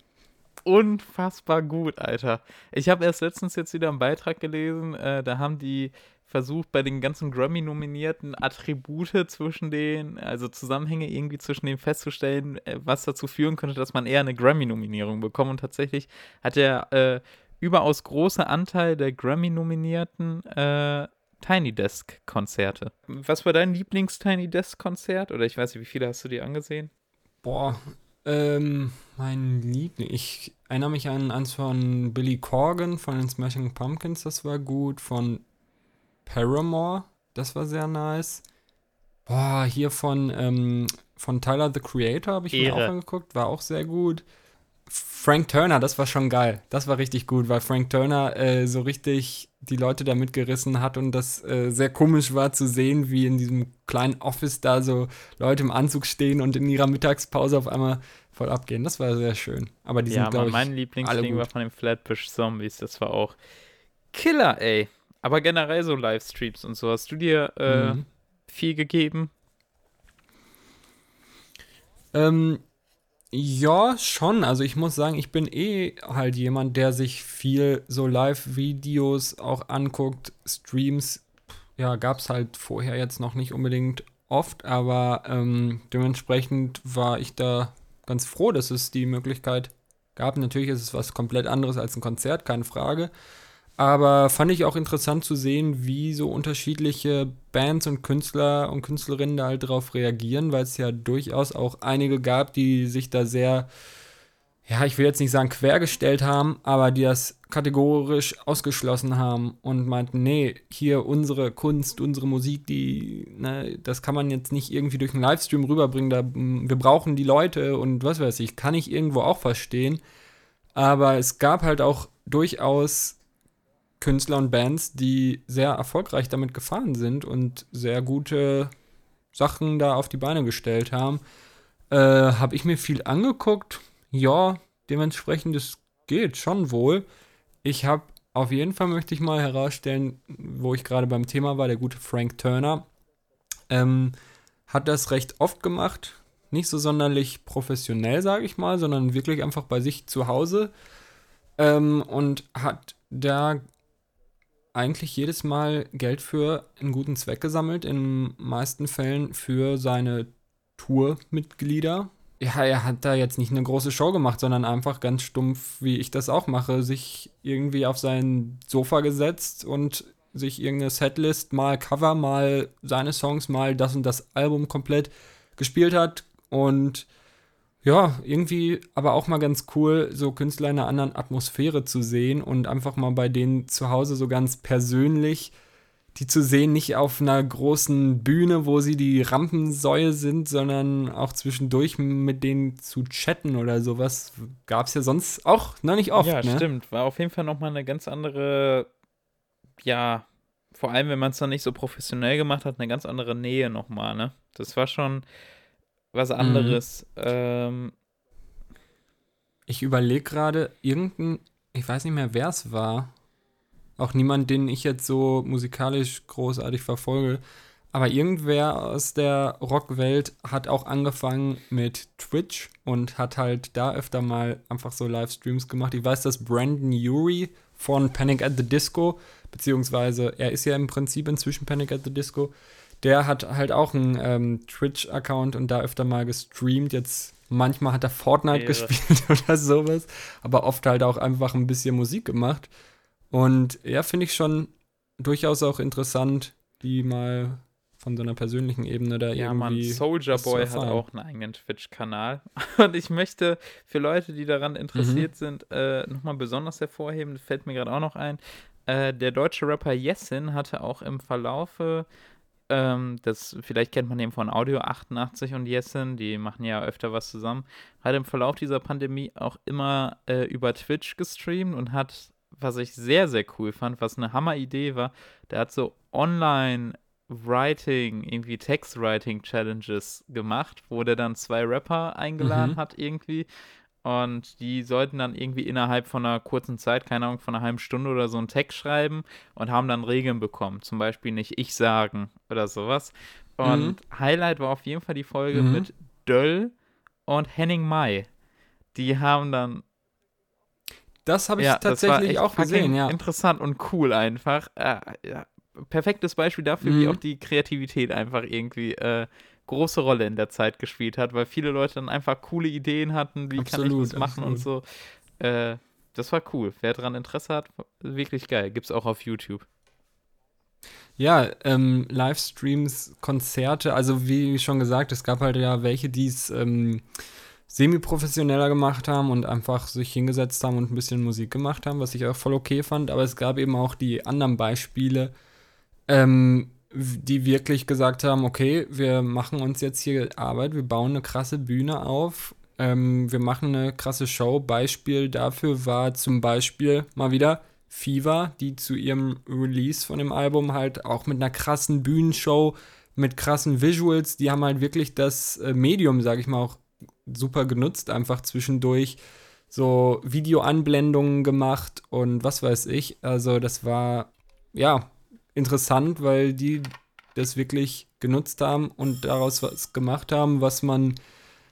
unfassbar gut, Alter. Ich habe erst letztens jetzt wieder einen Beitrag gelesen, äh, da haben die versucht, bei den ganzen Grammy-nominierten Attribute zwischen den, also Zusammenhänge irgendwie zwischen denen festzustellen, äh, was dazu führen könnte, dass man eher eine Grammy-Nominierung bekommt. Und tatsächlich hat der äh, überaus große Anteil der Grammy-nominierten äh, Tiny Desk-Konzerte. Was war dein Lieblings-Tiny Desk-Konzert? Oder ich weiß nicht, wie viele hast du dir angesehen? Boah, ähm, mein Liebling. Ich erinnere mich an eins von Billy Corgan von den Smashing Pumpkins, das war gut. Von Paramore, das war sehr nice. Boah, hier von, ähm, von Tyler the Creator habe ich mir Ehre. auch angeguckt, war auch sehr gut. Frank Turner, das war schon geil. Das war richtig gut, weil Frank Turner äh, so richtig die Leute da mitgerissen hat und das äh, sehr komisch war zu sehen, wie in diesem kleinen Office da so Leute im Anzug stehen und in ihrer Mittagspause auf einmal voll abgehen. Das war sehr schön. Aber die ja, sind, glaube ich, mein Lieblingsding war von den Flatbush Zombies. Das war auch Killer, ey. Aber generell so Livestreams und so. Hast du dir äh, Mhm. viel gegeben? Ähm, ja, schon. Also ich muss sagen, ich bin eh halt jemand, der sich viel so Live-Videos auch anguckt, Streams. Ja, gab es halt vorher jetzt noch nicht unbedingt oft, aber ähm, dementsprechend war ich da ganz froh, dass es die Möglichkeit gab. Natürlich ist es was komplett anderes als ein Konzert, keine Frage. Aber fand ich auch interessant zu sehen, wie so unterschiedliche Bands und Künstler und Künstlerinnen da halt drauf reagieren, weil es ja durchaus auch einige gab, die sich da sehr, ja, ich will jetzt nicht sagen quergestellt haben, aber die das kategorisch ausgeschlossen haben und meinten, nee, hier unsere Kunst, unsere Musik, die, ne, das kann man jetzt nicht irgendwie durch einen Livestream rüberbringen, da, wir brauchen die Leute und was weiß ich, kann ich irgendwo auch verstehen. Aber es gab halt auch durchaus Künstler und Bands, die sehr erfolgreich damit gefahren sind und sehr gute Sachen da auf die Beine gestellt haben. Äh, Habe ich mir viel angeguckt? Ja, dementsprechend, es geht schon wohl. Ich habe auf jeden Fall möchte ich mal herausstellen, wo ich gerade beim Thema war, der gute Frank Turner ähm, hat das recht oft gemacht. Nicht so sonderlich professionell, sage ich mal, sondern wirklich einfach bei sich zu Hause. Ähm, und hat da eigentlich jedes Mal Geld für einen guten Zweck gesammelt, in meisten Fällen für seine Tourmitglieder. Ja, er hat da jetzt nicht eine große Show gemacht, sondern einfach ganz stumpf, wie ich das auch mache, sich irgendwie auf sein Sofa gesetzt und sich irgendeine Setlist, mal Cover, mal seine Songs, mal das und das Album komplett gespielt hat und ja, irgendwie aber auch mal ganz cool, so Künstler in einer anderen Atmosphäre zu sehen und einfach mal bei denen zu Hause so ganz persönlich die zu sehen, nicht auf einer großen Bühne, wo sie die Rampensäue sind, sondern auch zwischendurch mit denen zu chatten oder sowas. Gab es ja sonst auch noch nicht oft, ja, ne? stimmt. War auf jeden Fall nochmal eine ganz andere, ja, vor allem, wenn man es dann nicht so professionell gemacht hat, eine ganz andere Nähe nochmal, ne? Das war schon was Mhm. anderes. Ähm, Ich überlege gerade, irgendein, ich weiß nicht mehr, wer es war. Auch niemand, den ich jetzt so musikalisch großartig verfolge. Aber irgendwer aus der Rockwelt hat auch angefangen mit Twitch und hat halt da öfter mal einfach so Livestreams gemacht. Ich weiß, dass Brandon Urie von Panic at the Disco, beziehungsweise er ist ja im Prinzip inzwischen Panic at the Disco, der hat halt auch einen ähm, Twitch-Account und da öfter mal gestreamt. Jetzt manchmal hat er Fortnite Ehre. gespielt [LAUGHS] oder sowas, aber oft halt auch einfach ein bisschen Musik gemacht. Und ja, finde ich schon durchaus auch interessant, die mal von so einer persönlichen Ebene da ja, irgendwie. Soldier was zu Boy hat auch einen eigenen Twitch-Kanal. [LAUGHS] Und ich möchte für Leute, die daran interessiert Mhm. sind, äh, nochmal besonders hervorheben, das fällt mir gerade auch noch ein. Äh, der deutsche Rapper Jessin hatte auch im Verlaufe ähm, das, vielleicht kennt man den von Audio 88 und Jessin, die machen ja öfter was zusammen, hat im Verlauf dieser Pandemie auch immer äh, über Twitch gestreamt und hat, was ich sehr, sehr cool fand, was eine Hammer-Idee war, der hat so online Writing, irgendwie Text-Writing-Challenges gemacht, wo der dann zwei Rapper eingeladen Mhm. hat irgendwie Und die sollten dann irgendwie innerhalb von einer kurzen Zeit, keine Ahnung, von einer halben Stunde oder so einen Text schreiben und haben dann Regeln bekommen. Zum Beispiel nicht ich sagen oder sowas. Und Highlight war auf jeden Fall die Folge Mhm. mit Döll und Henning Mai. Die haben dann Das habe ich ja, tatsächlich auch gesehen, ja. Interessant und cool einfach. Äh, ja, perfektes Beispiel dafür, wie Mhm. auch die Kreativität einfach irgendwie äh, große Rolle in der Zeit gespielt hat, weil viele Leute dann einfach coole Ideen hatten, wie kann ich Absolut, das machen und so. Äh, das war cool. Wer daran Interesse hat, wirklich geil. Gibt's auch auf YouTube. Ja, ähm, Livestreams, Konzerte, also wie schon gesagt, es gab halt ja welche, die es ähm, semi-professioneller gemacht haben und einfach sich hingesetzt haben und ein bisschen Musik gemacht haben, was ich auch voll okay fand. Aber es gab eben auch die anderen Beispiele, ähm, die wirklich gesagt haben, okay, wir machen uns jetzt hier Arbeit, wir bauen eine krasse Bühne auf, ähm, wir machen eine krasse Show. Beispiel dafür war zum Beispiel mal wieder Fever, die zu ihrem Release von dem Album halt auch mit einer krassen Bühnenshow, mit krassen Visuals, die haben halt wirklich das äh, Medium, sag ich mal, auch super genutzt, einfach zwischendurch so Videoanblendungen gemacht und was weiß ich. Also das war ja interessant, weil die das wirklich genutzt haben und daraus was gemacht haben, was man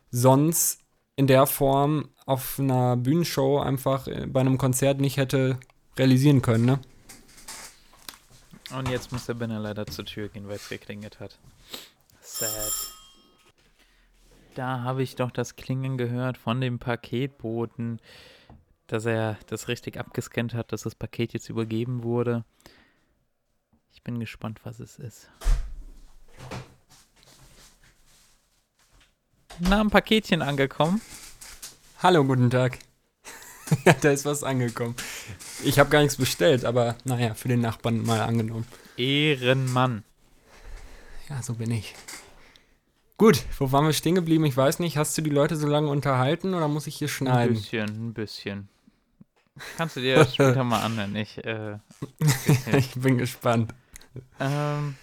sonst in der Form auf einer Bühnenshow einfach äh, bei einem Konzert nicht hätte realisieren können, ne? Und jetzt muss der Benner leider zur Tür gehen, weil es geklingelt hat. Sad. Da habe ich doch das Klingen gehört von dem Paketboten, dass er das richtig abgescannt hat, dass das Paket jetzt übergeben wurde. Ich bin gespannt, was es ist. Na, ein Paketchen angekommen. Hallo, guten Tag. [LAUGHS] da ist was angekommen. Ich habe gar nichts bestellt, aber naja, für den Nachbarn mal angenommen. Ehrenmann. Ja, so bin ich. Gut, wo waren wir stehen geblieben? Ich weiß nicht. Hast du die Leute so lange unterhalten oder muss ich hier Ein schneiden? bisschen, ein bisschen. Kannst du dir später [LAUGHS] mal anhören. Ich, äh, [LAUGHS] ich bin gespannt. Ähm,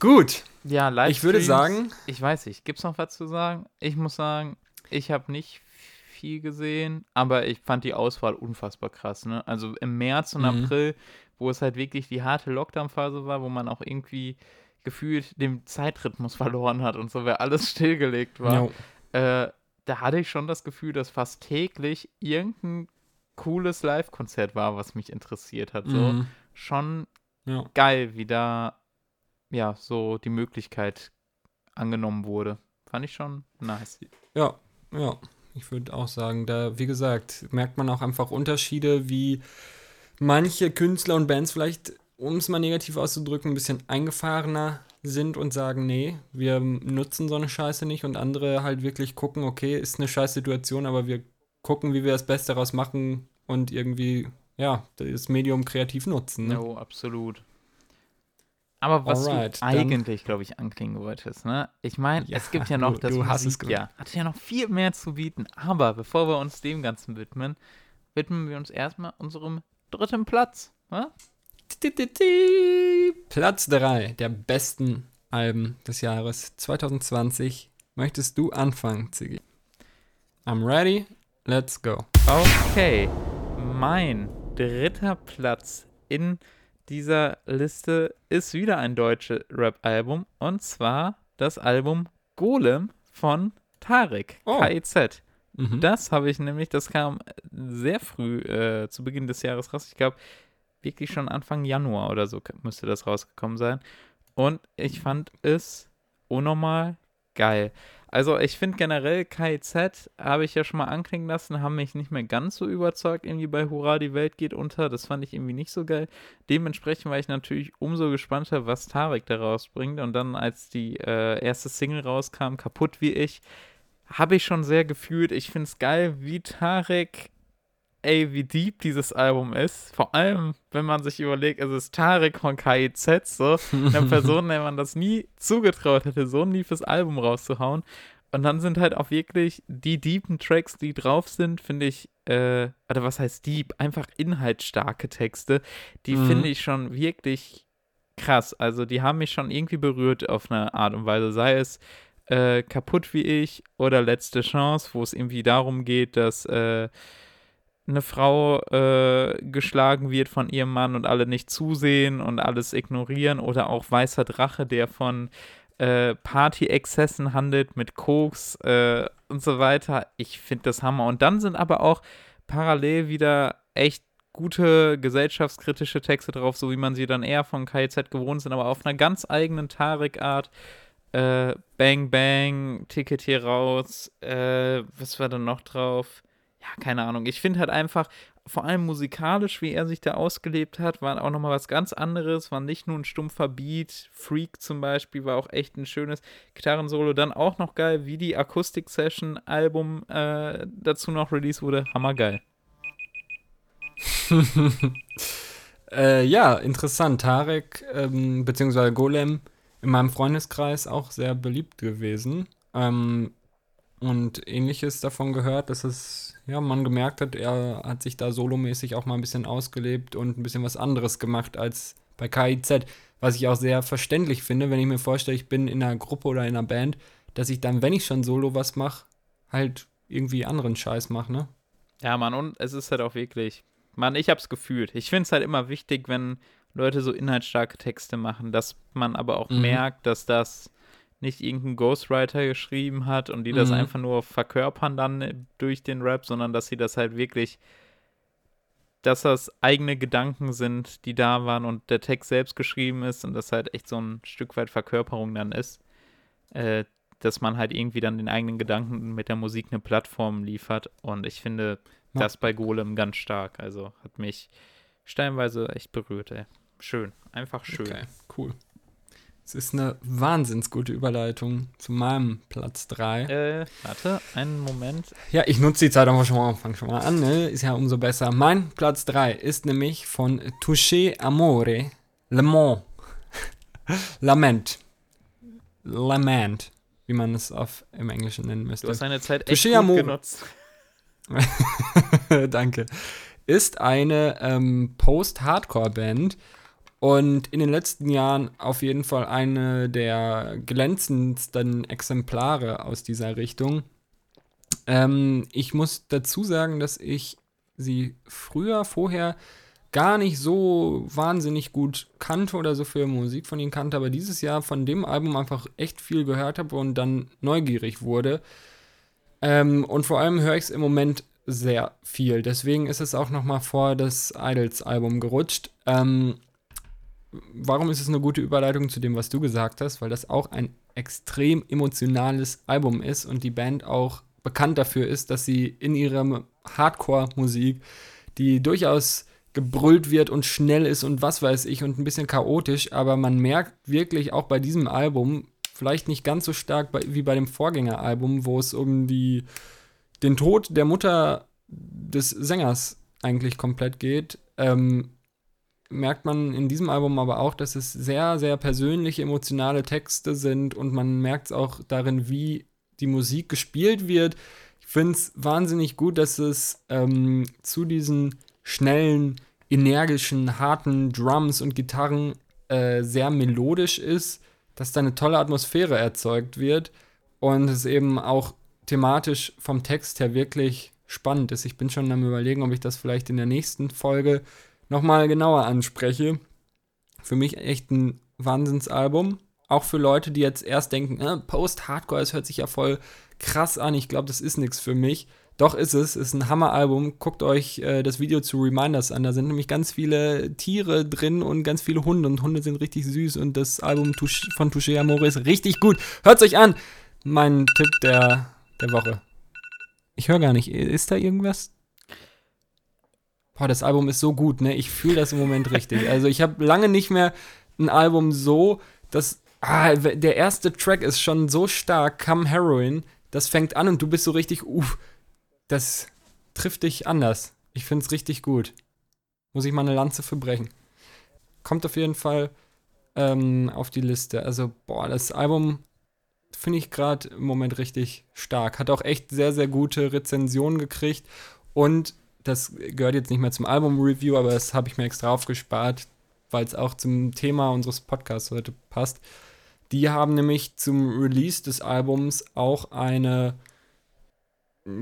Gut, Ja, live ich würde sagen, Ich weiß nicht, gibt's noch was zu sagen? Ich muss sagen, ich habe nicht viel gesehen, aber ich fand die Auswahl unfassbar krass. Ne? Also im März und Mhm. April, wo es halt wirklich die harte Lockdown-Phase war, wo man auch irgendwie gefühlt den Zeitrhythmus [LAUGHS] verloren hat und so, weil alles stillgelegt war. jo, Äh, da hatte ich schon das Gefühl, dass fast täglich irgendein cooles Live-Konzert war, was mich interessiert hat. So mhm, schon ja. geil, wie da ja so die Möglichkeit angenommen wurde. Fand ich schon nice. Ja, ja. Ich würde auch sagen, da, wie gesagt, merkt man auch einfach Unterschiede, wie manche Künstler und Bands vielleicht, um es mal negativ auszudrücken, ein bisschen eingefahrener sind und sagen, nee, wir nutzen so eine Scheiße nicht und andere halt wirklich gucken, okay, ist eine scheiß Situation, aber wir gucken, wie wir das Beste daraus machen und irgendwie, ja, das Medium kreativ nutzen. Ne? No, absolut. Aber was Alright, du eigentlich, glaube ich, anklingen wolltest, ne? Ich meine, Ja, es gibt ja noch du- das du hast es Musikjahr. Hat ja noch viel mehr zu bieten. Aber bevor wir uns dem Ganzen widmen, widmen wir uns erstmal unserem dritten Platz. Ne? Platz 3 der besten Alben des Jahres 2020. Möchtest du anfangen, Ziggy? I'm ready. Let's go. Okay, mein dritter Platz in dieser Liste ist wieder ein deutsches Rap-Album und zwar das Album Golem von Tarek, Oh. KIZ. Mhm. Das habe ich nämlich, das kam sehr früh äh, zu Beginn des Jahres raus. Ich glaube, wirklich schon Anfang Januar oder so müsste das rausgekommen sein. Und ich fand es unnormal geil. Also ich finde generell KIZ, habe ich ja schon mal anklingen lassen, haben mich nicht mehr ganz so überzeugt, irgendwie bei Hurra, die Welt geht unter. Das fand ich irgendwie nicht so geil. Dementsprechend war ich natürlich umso gespannter, was Tarek da rausbringt. Und dann, als die äh, erste Single rauskam, Kaputt wie ich, habe ich schon sehr gefühlt. Ich finde es geil, wie Tarek, ey, wie deep dieses Album ist. Vor allem, wenn man sich überlegt, es ist Tarek von KIZ, so eine [LAUGHS] Person, der man das nie zugetraut hätte, so ein tiefes Album rauszuhauen. Und dann sind halt auch wirklich die deepen Tracks, die drauf sind, finde ich, äh, oder was heißt deep? Einfach inhaltsstarke Texte, die Mhm. finde ich schon wirklich krass. Also die haben mich schon irgendwie berührt auf eine Art und Weise. Sei es äh, Kaputt wie ich oder Letzte Chance, wo es irgendwie darum geht, dass äh, eine Frau äh, geschlagen wird von ihrem Mann und alle nicht zusehen und alles ignorieren oder auch Weißer Drache, der von äh, Party-Exzessen handelt mit Koks äh, und so weiter. Ich finde das Hammer. Und dann sind aber auch parallel wieder echt gute gesellschaftskritische Texte drauf, so wie man sie dann eher von KZ gewohnt sind, aber auf einer ganz eigenen Tarek-Art. Äh, Bang Bang, Ticket hier raus, äh, was war dann noch drauf? Ja, keine Ahnung. Ich finde halt einfach, vor allem musikalisch, wie er sich da ausgelebt hat, war auch nochmal was ganz anderes, war nicht nur ein stumpfer Beat. Freak zum Beispiel war auch echt ein schönes Gitarrensolo. Dann auch noch geil, wie die Akustik-Session-Album äh, dazu noch released wurde. Hammergeil. [LAUGHS] äh, ja, interessant. Tarek ähm, bzw. Golem in meinem Freundeskreis auch sehr beliebt gewesen. Ähm, und ähnliches davon gehört, dass es, ja, man gemerkt hat, er hat sich da solomäßig auch mal ein bisschen ausgelebt und ein bisschen was anderes gemacht als bei KIZ. Was ich auch sehr verständlich finde, wenn ich mir vorstelle, ich bin in einer Gruppe oder in einer Band, dass ich dann, wenn ich schon solo was mache, halt irgendwie anderen Scheiß mache, ne? Ja, Mann, und es ist halt auch wirklich, Mann, ich hab's gefühlt. Ich finde es halt immer wichtig, wenn Leute so inhaltsstarke Texte machen, dass man aber auch mhm. merkt, dass das nicht irgendein Ghostwriter geschrieben hat und die das mhm. einfach nur verkörpern dann durch den Rap, sondern dass sie das halt wirklich, dass das eigene Gedanken sind, die da waren und der Text selbst geschrieben ist und das halt echt so ein Stück weit Verkörperung dann ist, äh, dass man halt irgendwie dann den eigenen Gedanken mit der Musik eine Plattform liefert und ich finde ja. das bei Golem ganz stark, also hat mich steinweise echt berührt, ey. Schön, einfach schön. Okay, cool. Es ist eine wahnsinns gute Überleitung zu meinem Platz 3. Äh, warte, einen Moment. Ja, ich nutze die Zeit einfach schon mal, fang schon mal an, ne? Ist ja umso besser. Mein Platz 3 ist nämlich von Touché Amore, Le Mans. [LAUGHS] Lament. Lament, wie man es auf, im Englischen nennen müsste. Du hast eine Zeit echt Touché gut genutzt. [LAUGHS] Danke. Ist eine ähm, Post-Hardcore-Band, und in den letzten Jahren auf jeden Fall eine der glänzendsten Exemplare aus dieser Richtung. Ähm, ich muss dazu sagen, dass ich sie früher, vorher gar nicht so wahnsinnig gut kannte oder so viel Musik von ihnen kannte, aber dieses Jahr von dem Album einfach echt viel gehört habe und dann neugierig wurde. Ähm, und vor allem höre ich es im Moment sehr viel. Deswegen ist es auch noch mal vor das Idols-Album gerutscht. Ähm, warum ist es eine gute Überleitung zu dem, was du gesagt hast? Weil das auch ein extrem emotionales Album ist und die Band auch bekannt dafür ist, dass sie in ihrer Hardcore-Musik, die durchaus gebrüllt wird und schnell ist und was weiß ich und ein bisschen chaotisch, aber man merkt wirklich auch bei diesem Album, vielleicht nicht ganz so stark wie bei dem Vorgängeralbum, wo es um die, den Tod der Mutter des Sängers eigentlich komplett geht, ähm, merkt man in diesem Album aber auch, dass es sehr, sehr persönliche, emotionale Texte sind und man merkt es auch darin, wie die Musik gespielt wird. Ich finde es wahnsinnig gut, dass es ähm, zu diesen schnellen, energischen, harten Drums und Gitarren äh, sehr melodisch ist, dass da eine tolle Atmosphäre erzeugt wird und es eben auch thematisch vom Text her wirklich spannend ist. Ich bin schon am überlegen, ob ich das vielleicht in der nächsten Folge nochmal genauer anspreche. Für mich echt ein Wahnsinnsalbum. Auch für Leute, die jetzt erst denken, äh, Post-Hardcore, das hört sich ja voll krass an. Ich glaube, das ist nichts für mich. Doch ist es, ist ein Hammeralbum. Guckt euch äh, das Video zu Reminders an. Da sind nämlich ganz viele Tiere drin und ganz viele Hunde. Und Hunde sind richtig süß. Und das Album von Touché Amore ist richtig gut. Hört's euch an. Mein Tipp der, der Woche. Ich höre gar nicht. Ist da irgendwas? Boah, das Album ist so gut, ne? Ich fühle das im Moment richtig. Also ich habe lange nicht mehr ein Album so, dass ah, der erste Track ist schon so stark, Come Heroin, das fängt an und du bist so richtig, uff, das trifft dich anders. Ich finde es richtig gut. Muss ich mal eine Lanze für brechen. Kommt auf jeden Fall ähm, auf die Liste. Also, boah, das Album finde ich gerade im Moment richtig stark. Hat auch echt sehr, sehr gute Rezensionen gekriegt. Und das gehört jetzt nicht mehr zum Album-Review, aber das habe ich mir extra aufgespart, weil es auch zum Thema unseres Podcasts heute passt. Die haben nämlich zum Release des Albums auch eine,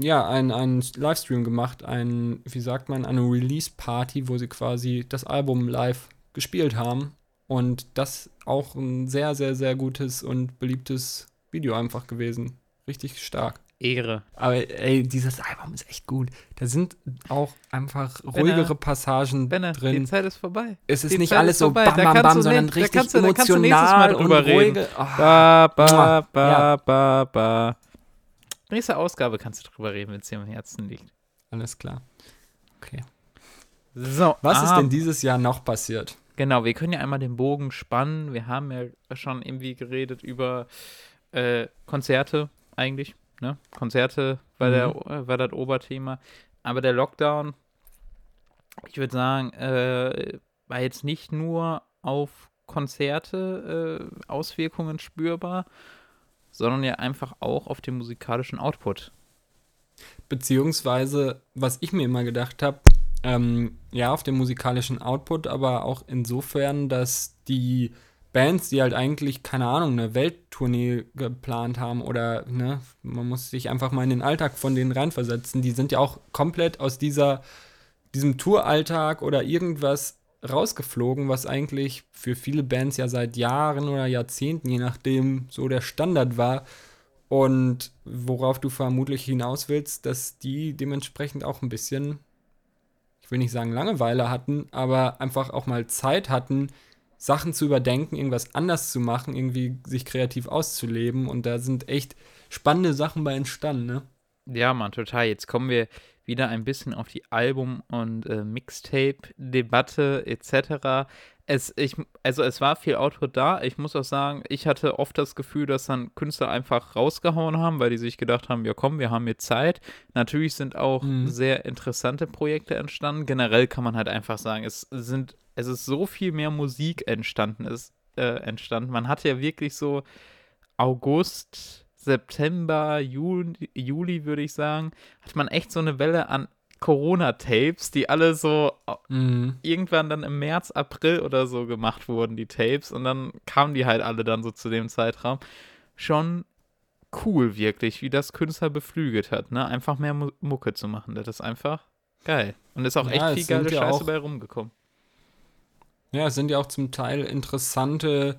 ja, einen, einen Livestream gemacht, ein, wie sagt man, eine Release-Party, wo sie quasi das Album live gespielt haben. Und das auch ein sehr, sehr, sehr gutes und beliebtes Video einfach gewesen. Richtig stark. Ehre. Aber ey, dieses Album ist echt gut. Da sind auch einfach ruhigere Passagen Benne, drin. die Zeit ist vorbei. Es ist die nicht Zeit alles ist so bam, Da bam, bam, sondern da richtig kannst du- da kannst du nächstes Mal emotional drüber reden. ruhige. Ah. Ba, ba, ba, ba, ba. Nächste Ausgabe kannst du drüber reden, wenn es dir am Herzen liegt. Alles klar. Okay. So, Was ist ah, denn dieses Jahr noch passiert? Genau, wir können ja einmal den Bogen spannen. Wir haben ja schon irgendwie geredet über äh, Konzerte eigentlich. Ne? Konzerte war, Mhm. der, äh, war das Oberthema. Aber der Lockdown, ich würde sagen, äh, war jetzt nicht nur auf Konzerte äh, Auswirkungen spürbar, sondern ja einfach auch auf den musikalischen Output. Beziehungsweise, was ich mir immer gedacht habe, ähm, ja, auf dem musikalischen Output, aber auch insofern, dass die Bands, die halt eigentlich, keine Ahnung, eine Welttournee geplant haben oder, ne, man muss sich einfach mal in den Alltag von denen reinversetzen, die sind ja auch komplett aus dieser, diesem Touralltag oder irgendwas rausgeflogen, was eigentlich für viele Bands ja seit Jahren oder Jahrzehnten, je nachdem, so der Standard war. Und worauf du vermutlich hinaus willst, dass die dementsprechend auch ein bisschen, ich will nicht sagen Langeweile hatten, aber einfach auch mal Zeit hatten, Sachen zu überdenken, irgendwas anders zu machen, irgendwie sich kreativ auszuleben. Und da sind echt spannende Sachen bei entstanden, ne? Ja, Mann, total. Jetzt kommen wir wieder ein bisschen auf die Album- und äh, Mixtape-Debatte etc. Es, ich, also es war viel Output da. Ich muss auch sagen, ich hatte oft das Gefühl, dass dann Künstler einfach rausgehauen haben, weil die sich gedacht haben, ja komm, wir haben jetzt Zeit. Natürlich sind auch Mhm. sehr interessante Projekte entstanden. Generell kann man halt einfach sagen, es sind, es ist so viel mehr Musik entstanden, ist, äh, entstanden. Man hatte ja wirklich so August, September, Juli, Juli würde ich sagen, hat man echt so eine Welle an Corona-Tapes, die alle so Mhm. irgendwann dann im März, April oder so gemacht wurden, die Tapes. Und dann kamen die halt alle dann so zu dem Zeitraum. Schon cool, wirklich, wie das Künstler beflügelt hat, ne? Einfach mehr Mu Mucke zu machen. Das ist einfach geil. Und ist auch Ja, echt viel geile Scheiße bei rumgekommen. Ja, es sind ja auch zum Teil interessante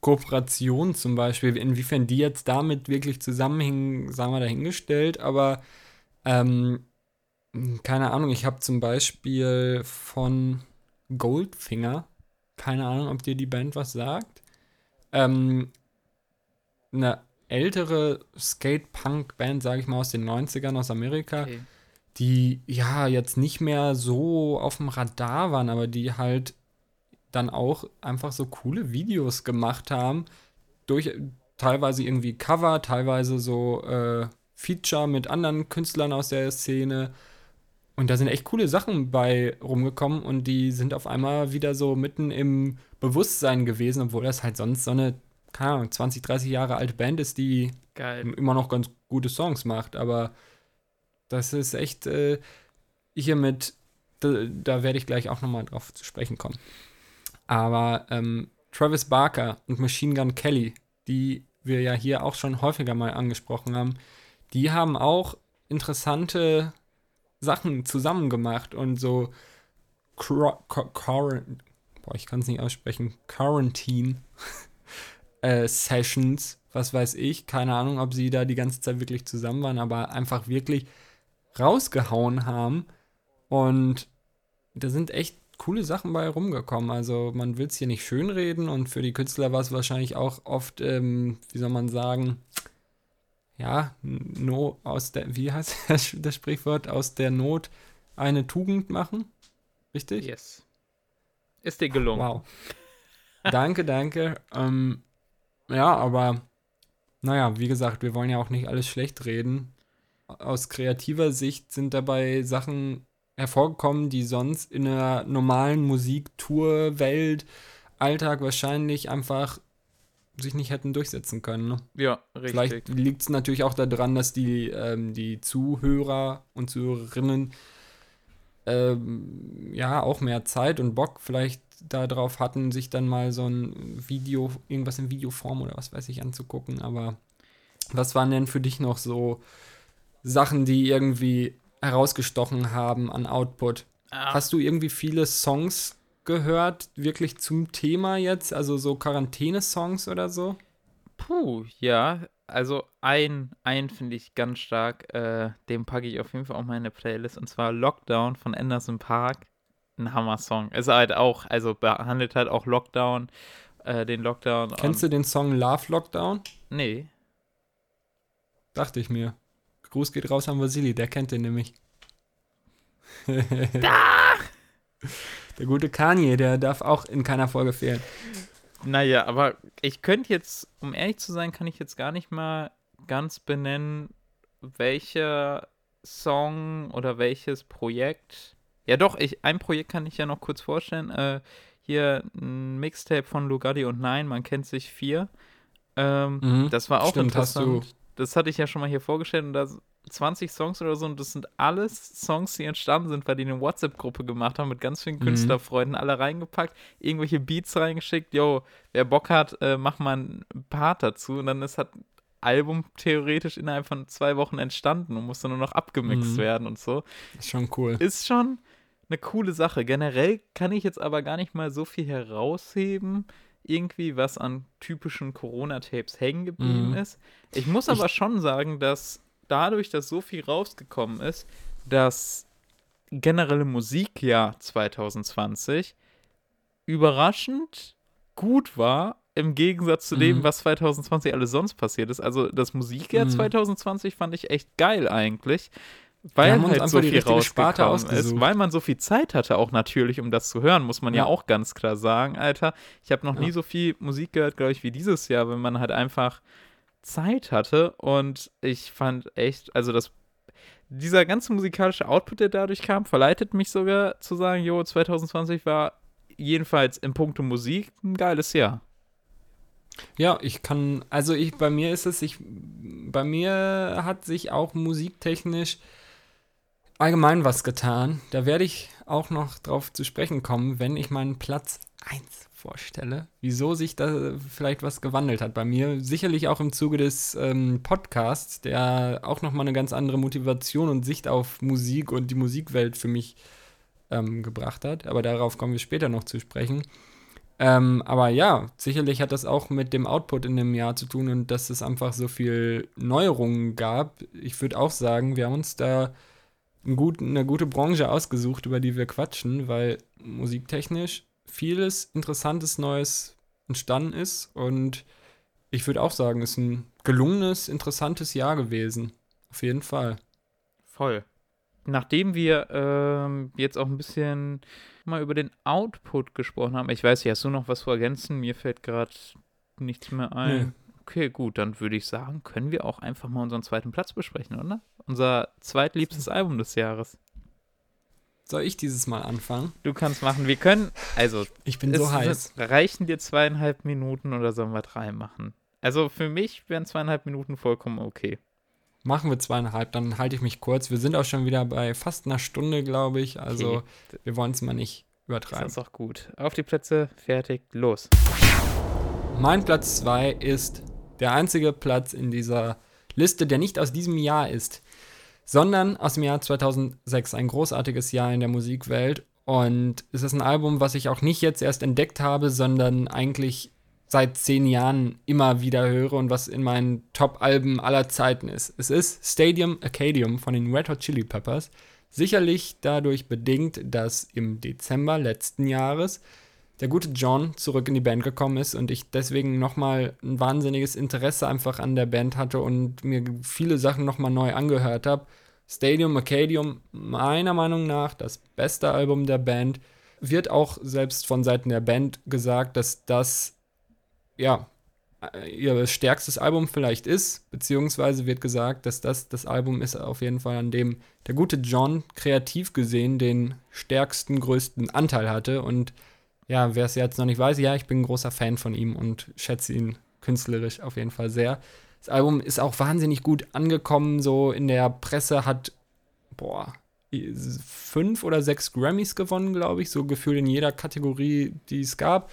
Kooperationen zum Beispiel. Inwiefern die jetzt damit wirklich zusammenhängen, sagen wir dahingestellt. Aber ähm, keine Ahnung, ich habe zum Beispiel von Goldfinger, keine Ahnung, ob dir die Band was sagt, ähm, eine ältere Skate-Punk-Band, sage ich mal, aus den 90ern aus Amerika Okay. die ja jetzt nicht mehr so auf dem Radar waren, aber die halt dann auch einfach so coole Videos gemacht haben, durch teilweise irgendwie Cover, teilweise so äh, Feature mit anderen Künstlern aus der Szene. Und da sind echt coole Sachen bei rumgekommen und die sind auf einmal wieder so mitten im Bewusstsein gewesen, obwohl das halt sonst so eine, keine Ahnung, 20, 30 Jahre alte Band ist, die Geil. immer noch ganz gute Songs macht, aber das ist echt äh, hiermit, da, da werde ich gleich auch nochmal drauf zu sprechen kommen. Aber ähm, Travis Barker und Machine Gun Kelly, die wir ja hier auch schon häufiger mal angesprochen haben, die haben auch interessante Sachen zusammen gemacht und so Cro- boah, ich kann es nicht aussprechen, Quarantine [LAUGHS] äh, Sessions, was weiß ich, keine Ahnung, ob sie da die ganze Zeit wirklich zusammen waren, aber einfach wirklich rausgehauen haben. Und da sind echt coole Sachen bei rumgekommen. Also man will es hier nicht schönreden und für die Künstler war es wahrscheinlich auch oft, ähm, wie soll man sagen, ja, no aus der, wie heißt [LAUGHS] das, das Sprichwort, aus der Not eine Tugend machen, richtig? Yes. Ist dir gelungen. Wow. danke, danke. Ähm, ja, aber naja, wie gesagt, wir wollen ja auch nicht alles schlecht reden. Aus kreativer Sicht sind dabei Sachen hervorgekommen, die sonst in einer normalen Musiktour-Welt, Alltag wahrscheinlich einfach sich nicht hätten durchsetzen können. Ne? Ja, richtig. Vielleicht liegt es natürlich auch daran, dass die, ähm, die Zuhörer und Zuhörerinnen ähm, ja auch mehr Zeit und Bock vielleicht darauf hatten, sich dann mal so ein Video, irgendwas in Videoform oder was weiß ich anzugucken. Aber was waren denn für dich noch so Sachen, die irgendwie herausgestochen haben an Output? Ah. Hast du irgendwie viele Songs gehört, wirklich zum Thema jetzt? Also so Quarantäne-Songs oder so? Puh, ja. Also ein, ein finde ich ganz stark, äh, den packe ich auf jeden Fall auch mal in eine Playlist, und zwar Lockdown von Anderson Park. Ein Hammer-Song. Ist halt auch, also behandelt halt auch Lockdown, äh, den Lockdown. Kennst du den Song Love Lockdown? Nee. Dachte ich mir. Gruß geht raus an Vasili, der kennt den nämlich. [LAUGHS] Der gute Kanye, der darf auch in keiner Folge fehlen. Naja, aber ich könnte jetzt, um ehrlich zu sein, kann ich jetzt gar nicht mal ganz benennen, welcher Song oder welches Projekt. Ja, doch, ich, ein Projekt kann ich ja noch kurz vorstellen. Äh, hier ein Mixtape von Lugatti und Nein, man kennt sich vier. Ähm, Mhm, das war auch stimmt, hast interessant. Das hatte ich ja schon mal hier vorgestellt und da 20 Songs oder so und das sind alles Songs, die entstanden sind, weil die eine WhatsApp-Gruppe gemacht haben mit ganz vielen Mhm. Künstlerfreunden, alle reingepackt, irgendwelche Beats reingeschickt, yo, wer Bock hat, äh, mach mal einen Part dazu und dann ist halt ein Album theoretisch innerhalb von zwei Wochen entstanden und musste nur noch abgemixt Mhm. werden und so. Ist schon cool. Ist schon eine coole Sache. Generell kann ich jetzt aber gar nicht mal so viel herausheben, irgendwie, was an typischen Corona-Tapes hängen geblieben Mhm. ist. Ich muss aber schon sagen, dass dadurch, dass so viel rausgekommen ist, das generelle Musikjahr 2020 überraschend gut war, im Gegensatz zu dem, Mhm. was 2020 alles sonst passiert ist. Also das Musikjahr Mhm. 2020 fand ich echt geil eigentlich. Weil halt so viel rausgekommen ist, weil man so viel Zeit hatte, auch natürlich, um das zu hören, muss man ja, Ja. auch ganz klar sagen, Alter. Ich habe noch Ja. nie so viel Musik gehört, glaube ich, wie dieses Jahr, wenn man halt einfach Zeit hatte. Und ich fand echt, also das, dieser ganze musikalische Output, der dadurch kam, verleitet mich sogar zu sagen, jo, 2020 war jedenfalls in puncto Musik ein geiles Jahr. Ja, ich kann, also ich, bei mir ist es, ich, bei mir hat sich auch musiktechnisch allgemein was getan. Da werde ich auch noch drauf zu sprechen kommen, wenn ich meinen Platz 1 vorstelle. Wieso sich da vielleicht was gewandelt hat bei mir. Sicherlich auch im Zuge des ähm, Podcasts, der auch nochmal eine ganz andere Motivation und Sicht auf Musik und die Musikwelt für mich ähm, gebracht hat. Aber darauf kommen wir später noch zu sprechen. Ähm, aber ja, sicherlich hat das auch mit dem Output in dem Jahr zu tun und dass es einfach so viel Neuerungen gab. Ich würde auch sagen, wir haben uns da gut, eine gute Branche ausgesucht, über die wir quatschen, weil musiktechnisch vieles Interessantes Neues entstanden ist und ich würde auch sagen, es ist ein gelungenes, interessantes Jahr gewesen. Auf jeden Fall. Voll. Nachdem wir ähm, jetzt auch ein bisschen mal über den Output gesprochen haben, ich weiß hast du noch was zu ergänzen? Mir fällt gerade nichts mehr ein. Okay, gut, dann würde ich sagen, können wir auch einfach mal unseren zweiten Platz besprechen, oder? Unser zweitliebstes Album des Jahres. Soll ich dieses Mal anfangen? Du kannst machen, wir können, also, Ich bin so heiß. reichen dir zweieinhalb Minuten oder sollen wir drei machen? Also für mich wären zweieinhalb Minuten vollkommen okay. Machen wir zweieinhalb, dann halte ich mich kurz. Wir sind auch schon wieder bei fast einer Stunde, glaube ich. Also Okay. wir wollen es mal nicht Das übertreiben. ist auch gut. Auf die Plätze, fertig, los. Mein Platz 2 ist der einzige Platz in dieser Liste, der nicht aus diesem Jahr ist, sondern aus dem Jahr 2006. Ein großartiges Jahr in der Musikwelt. Und es ist ein Album, was ich auch nicht jetzt erst entdeckt habe, sondern eigentlich seit zehn Jahren immer wieder höre und was in meinen Top-Alben aller Zeiten ist. Es ist Stadium Acadium von den Red Hot Chili Peppers. Sicherlich dadurch bedingt, dass im Dezember letzten Jahres der gute John zurück in die Band gekommen ist und ich deswegen nochmal ein wahnsinniges Interesse einfach an der Band hatte und mir viele Sachen nochmal neu angehört habe. Stadium Acadium, meiner Meinung nach das beste Album der Band, wird auch selbst von Seiten der Band gesagt, dass das ja äh, ihr stärkstes Album vielleicht ist, beziehungsweise wird gesagt, dass das das Album ist auf jeden Fall, an dem der gute John kreativ gesehen den stärksten, größten Anteil hatte und ja, wer es jetzt noch nicht weiß, ja, ich bin ein großer Fan von ihm und schätze ihn künstlerisch auf jeden Fall sehr. Das Album ist auch wahnsinnig gut angekommen, so in der Presse hat, boah, fünf oder sechs Grammys gewonnen, glaube ich, so gefühlt in jeder Kategorie, die es gab.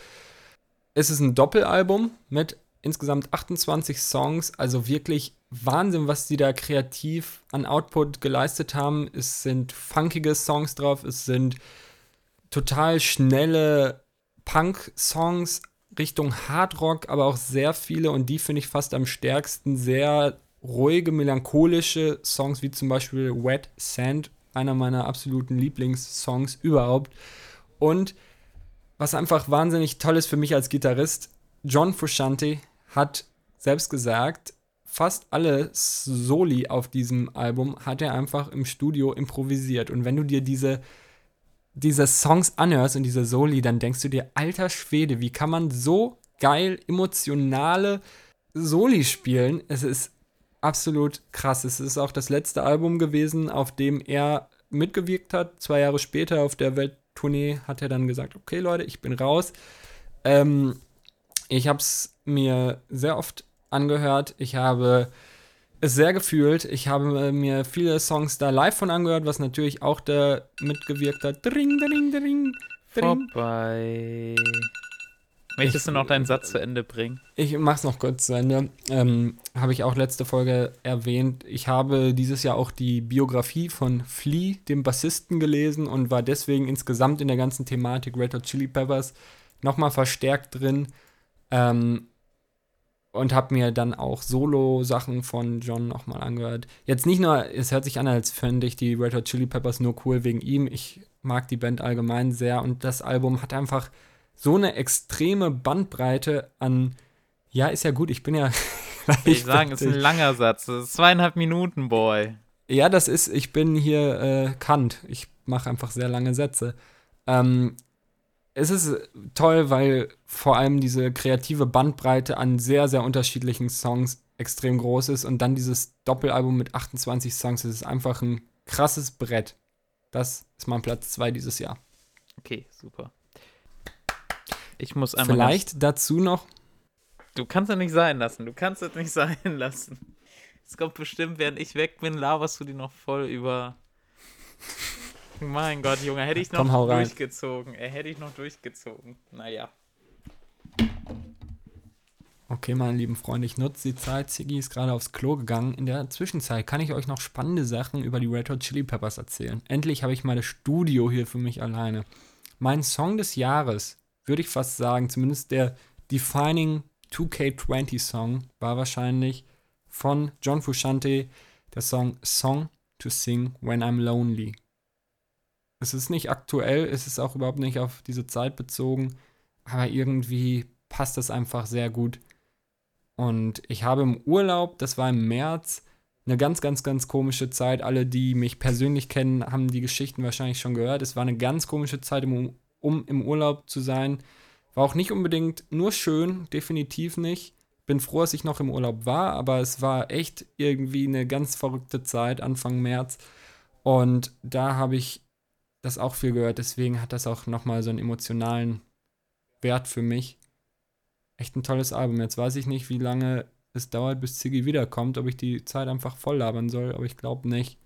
Es ist ein Doppelalbum mit insgesamt 28 Songs, also wirklich Wahnsinn, was die da kreativ an Output geleistet haben. Es sind funkige Songs drauf, es sind total schnelle Punk-Songs Richtung Hardrock, aber auch sehr viele und die finde ich fast am stärksten sehr ruhige, melancholische Songs wie zum Beispiel Wet Sand, einer meiner absoluten Lieblingssongs überhaupt. Und was einfach wahnsinnig toll ist für mich als Gitarrist, John Frusciante hat selbst gesagt, fast alle Soli auf diesem Album hat er einfach im Studio improvisiert. Und wenn du dir diese, diese Songs anhörst und diese Soli, dann denkst du dir, alter Schwede, wie kann man so geil emotionale Soli spielen? Es ist absolut krass. Es ist auch das letzte Album gewesen, auf dem er mitgewirkt hat. Zwei Jahre später auf der Welttournee hat er dann gesagt, okay Leute, ich bin raus. Ähm, ich habe es mir sehr oft angehört. Ich habe es sehr gefühlt. Ich habe mir viele Songs da live von angehört, was natürlich auch da mitgewirkt hat. Dring, dring, dring, dring. Vorbei. Möchtest du noch deinen Satz zu Ende bringen? Ich mach's noch kurz zu Ende. Ähm, habe ich auch letzte Folge erwähnt. Ich habe dieses Jahr auch die Biografie von Flea, dem Bassisten, gelesen und war deswegen insgesamt in der ganzen Thematik Red Hot Chili Peppers nochmal verstärkt drin. Ähm, und habe mir dann auch Solo-Sachen von John nochmal angehört. Jetzt nicht nur, es hört sich an, als fände ich die Red Hot Chili Peppers nur cool wegen ihm. Ich mag die Band allgemein sehr und das Album hat einfach so eine extreme Bandbreite an. Ja, ist ja gut, ich bin ja. [LAUGHS] ich sagen, ist ein langer Satz. Das ist zweieinhalb Minuten, Boy. Ja, das ist, ich bin hier äh, Kant. Ich mache einfach sehr lange Sätze. Ähm, es ist toll, weil vor allem diese kreative Bandbreite an sehr, sehr unterschiedlichen Songs extrem groß ist und dann dieses Doppelalbum mit 28 Songs, das ist einfach ein krasses Brett. Das ist mein Platz 2 dieses Jahr. Okay, super. Ich muss einmal. Vielleicht dazu noch. Du kannst es nicht sein lassen. Du kannst es nicht [LAUGHS] sein lassen. Es kommt bestimmt, während ich weg bin, laberst du die noch voll über mein Gott, Junge, hätte ich noch Komm, durchgezogen. Ey, hätte ich noch durchgezogen. Naja. Okay, meine lieben Freunde, ich nutze die Zeit. Ziggy ist gerade aufs Klo gegangen. In der Zwischenzeit kann ich euch noch spannende Sachen über die Red Hot Chili Peppers erzählen. Endlich habe ich mal das Studio hier für mich alleine. Mein Song des Jahres, würde ich fast sagen, zumindest der Defining 2K20 Song, war wahrscheinlich von John Frusciante der Song Song to Sing When I'm Lonely. Es ist nicht aktuell, es ist auch überhaupt nicht auf diese Zeit bezogen, aber irgendwie passt das einfach sehr gut. Und ich habe im Urlaub, das war im März, eine ganz, ganz, ganz komische Zeit. Alle, die mich persönlich kennen, haben die Geschichten wahrscheinlich schon gehört. Es war eine ganz komische Zeit, um, um im Urlaub zu sein. War auch nicht unbedingt nur schön, definitiv nicht. Bin froh, dass ich noch im Urlaub war, aber es war echt irgendwie eine ganz verrückte Zeit, Anfang März. Und da habe ich das auch viel gehört, deswegen hat das auch nochmal so einen emotionalen Wert für mich. Echt ein tolles Album. Jetzt weiß ich nicht, wie lange es dauert, bis Ziggy wiederkommt, ob ich die Zeit einfach voll labern soll, aber ich glaube nicht.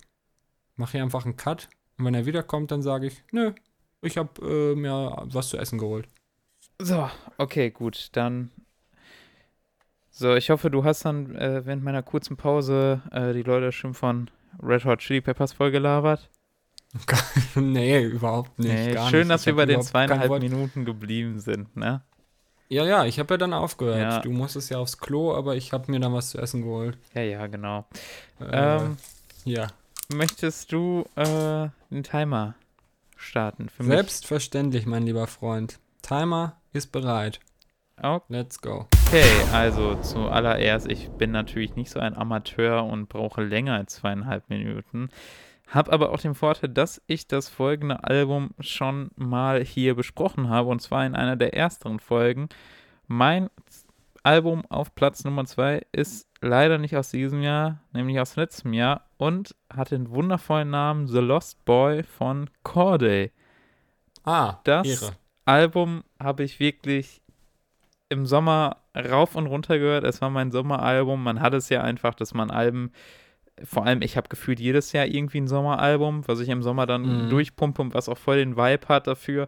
Mache hier einfach einen Cut und wenn er wiederkommt, dann sage ich, nö, ich habe äh, mir was zu essen geholt. So, okay, gut, dann. So, ich hoffe, du hast dann äh, während meiner kurzen Pause äh, die Leute schon von Red Hot Chili Peppers vollgelabert. [LAUGHS] nee, überhaupt nicht. Nee, schön, nicht. dass ich wir bei den zweieinhalb Minuten geblieben sind, ne? Ja, ja, ich habe ja dann aufgehört. Ja. Du musstest ja aufs Klo, aber ich habe mir dann was zu essen geholt. Ja, ja, genau. Äh, ähm, ja. Möchtest du äh, einen Timer starten für mich? Selbstverständlich, mein lieber Freund. Timer ist bereit. Okay. Let's go. Okay, also zuallererst, ich bin natürlich nicht so ein Amateur und brauche länger als zweieinhalb Minuten. Hab aber auch den Vorteil, dass ich das folgende Album schon mal hier besprochen habe und zwar in einer der ersteren Folgen. Mein Album auf Platz Nummer 2 ist leider nicht aus diesem Jahr, nämlich aus letztem Jahr und hat den wundervollen Namen The Lost Boy von Corday. Ah, das Ehre. Album habe ich wirklich im Sommer rauf und runter gehört. Es war mein Sommeralbum. Man hat es ja einfach, dass man Alben vor allem, ich habe gefühlt jedes Jahr irgendwie ein Sommeralbum, was ich im Sommer dann Mhm. durchpumpe und was auch voll den Vibe hat dafür.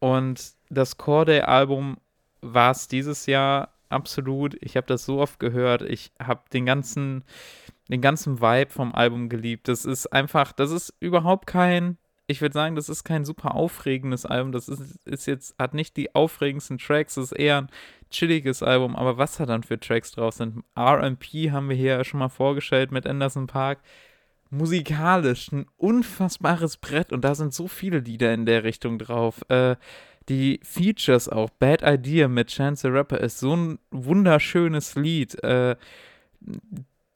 Und das Corday-Album war es dieses Jahr absolut. Ich habe das so oft gehört. Ich habe den ganzen, den ganzen Vibe vom Album geliebt. Das ist einfach, das ist überhaupt kein, ich würde sagen, das ist kein super aufregendes Album. Das ist, ist jetzt, hat nicht die aufregendsten Tracks. Das ist eher ein chilliges Album. Aber was da dann für Tracks drauf sind? RP haben wir hier schon mal vorgestellt mit Anderson Park. Musikalisch ein unfassbares Brett und da sind so viele Lieder in der Richtung drauf. Äh, die Features auch. Bad Idea mit Chance the Rapper ist so ein wunderschönes Lied. Äh,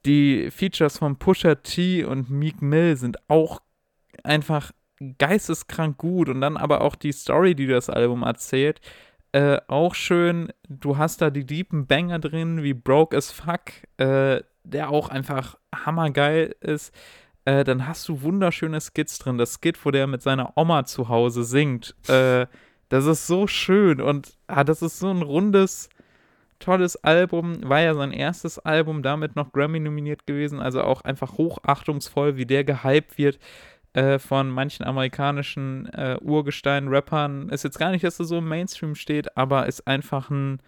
die Features von Pusha T und Meek Mill sind auch einfach geisteskrank gut und dann aber auch die Story, die das Album erzählt, äh, auch schön. Du hast da die deepen Banger drin, wie Broke as Fuck, äh, der auch einfach hammergeil ist. Äh, dann hast du wunderschöne Skits drin. Das Skit, wo der mit seiner Oma zu Hause singt, äh, das ist so schön und ah, das ist so ein rundes, tolles Album. War ja sein erstes Album, damit noch Grammy nominiert gewesen. Also auch einfach hochachtungsvoll, wie der gehypt wird äh, von manchen amerikanischen äh, Urgestein-Rappern. Ist jetzt gar nicht, dass er so im Mainstream steht, aber ist einfach ein,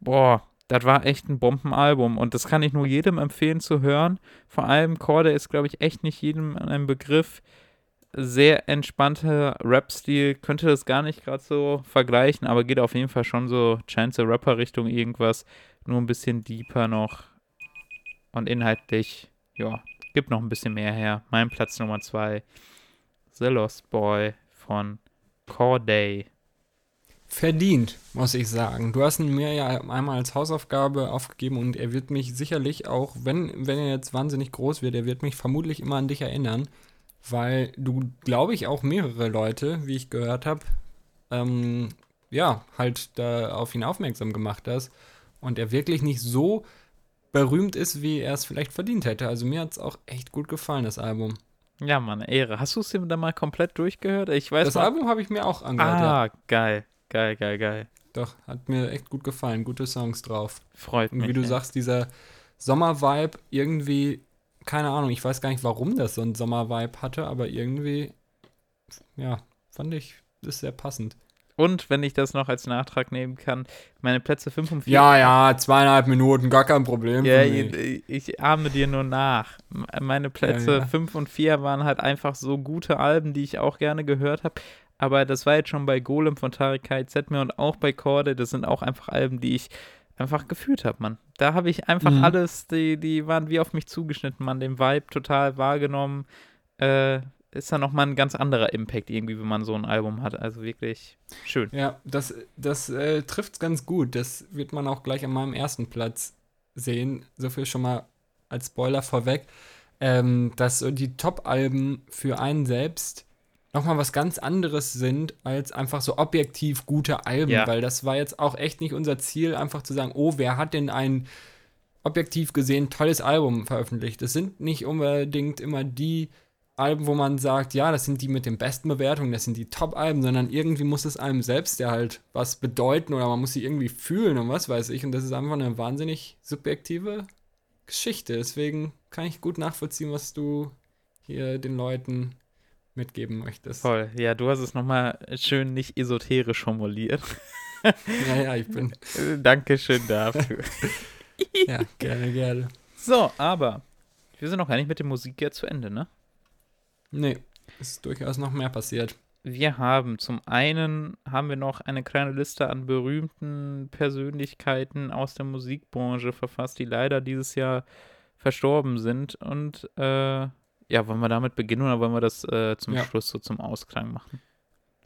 boah, das war echt ein Bombenalbum und das kann ich nur jedem empfehlen zu hören. Vor allem Corday ist, glaube ich, echt nicht jedem ein Begriff. Sehr entspannter Rap-Stil, könnte das gar nicht gerade so vergleichen, aber geht auf jeden Fall schon so Chance the Rapper Richtung irgendwas, nur ein bisschen deeper noch und inhaltlich, ja, gibt noch ein bisschen mehr her. Mein Platz Nummer zwei, The Lost Boy von Corday. Verdient, muss ich sagen. Du hast ihn mir ja einmal als Hausaufgabe aufgegeben und er wird mich sicherlich auch, wenn, wenn er jetzt wahnsinnig groß wird, er wird mich vermutlich immer an dich erinnern, weil du, glaube ich, auch mehrere Leute, wie ich gehört habe, ähm, ja, halt da auf ihn aufmerksam gemacht hast und er wirklich nicht so berühmt ist, wie er es vielleicht verdient hätte. Also mir hat es auch echt gut gefallen, das Album. Ja, Mann, Ehre. Hast du es dir dann mal komplett durchgehört? Ich weiß Das noch- Album habe ich mir auch angehört, ja. Ah, geil. Geil, geil, geil. Doch, hat mir echt gut gefallen. Gute Songs drauf. Freut Und mich. wie du ey. sagst, dieser Sommervibe irgendwie, keine Ahnung, ich weiß gar nicht, warum das so ein Sommervibe hatte, aber irgendwie, ja, fand ich, ist sehr passend. Und wenn ich das noch als Nachtrag nehmen kann, meine Plätze 5 und 4. Ja, ja, zweieinhalb Minuten, gar kein Problem. Ja, ich, ich ahme dir nur nach. Meine Plätze ja. 5 und 4 waren halt einfach so gute Alben, die ich auch gerne gehört habe. Aber das war jetzt schon bei Golem von Tarek mir und auch bei Korde. Das sind auch einfach Alben, die ich einfach gefühlt habe, Mann. Da habe ich einfach Mhm. alles, die, die waren wie auf mich zugeschnitten, Mann. Den Vibe total wahrgenommen. Äh, ist dann nochmal ein ganz anderer Impact irgendwie, wenn man so ein Album hat. Also wirklich schön. Ja, das, das äh, trifft es ganz gut. Das wird man auch gleich an meinem ersten Platz sehen. So viel schon mal als Spoiler vorweg. Ähm, dass so die Top-Alben für einen selbst nochmal was ganz anderes sind als einfach so objektiv gute Alben. Ja. Weil das war jetzt auch echt nicht unser Ziel, einfach zu sagen, oh, wer hat denn ein objektiv gesehen tolles Album veröffentlicht? Das sind nicht unbedingt immer die Alben, wo man sagt, ja, das sind die mit den besten Bewertungen, das sind die Top-Alben, sondern irgendwie muss es einem selbst ja halt was bedeuten oder man muss sie irgendwie fühlen und was weiß ich. Und das ist einfach eine wahnsinnig subjektive Geschichte. Deswegen kann ich gut nachvollziehen, was du hier den Leuten mitgeben möchtest. Voll. Ja, du hast es nochmal schön nicht esoterisch formuliert. [LAUGHS] Ja, ja, ich bin. [LAUGHS] Dankeschön dafür. [LAUGHS] Ja, gerne, gerne. So, aber wir sind noch gar nicht mit der Musik jetzt zu Ende, ne? Nee, ist durchaus noch mehr passiert. Wir haben zum einen haben wir noch eine kleine Liste an berühmten Persönlichkeiten aus der Musikbranche verfasst, die leider dieses Jahr verstorben sind. Und äh, ja, wollen wir damit beginnen oder wollen wir das äh, zum Ja. Schluss so zum Ausklang machen?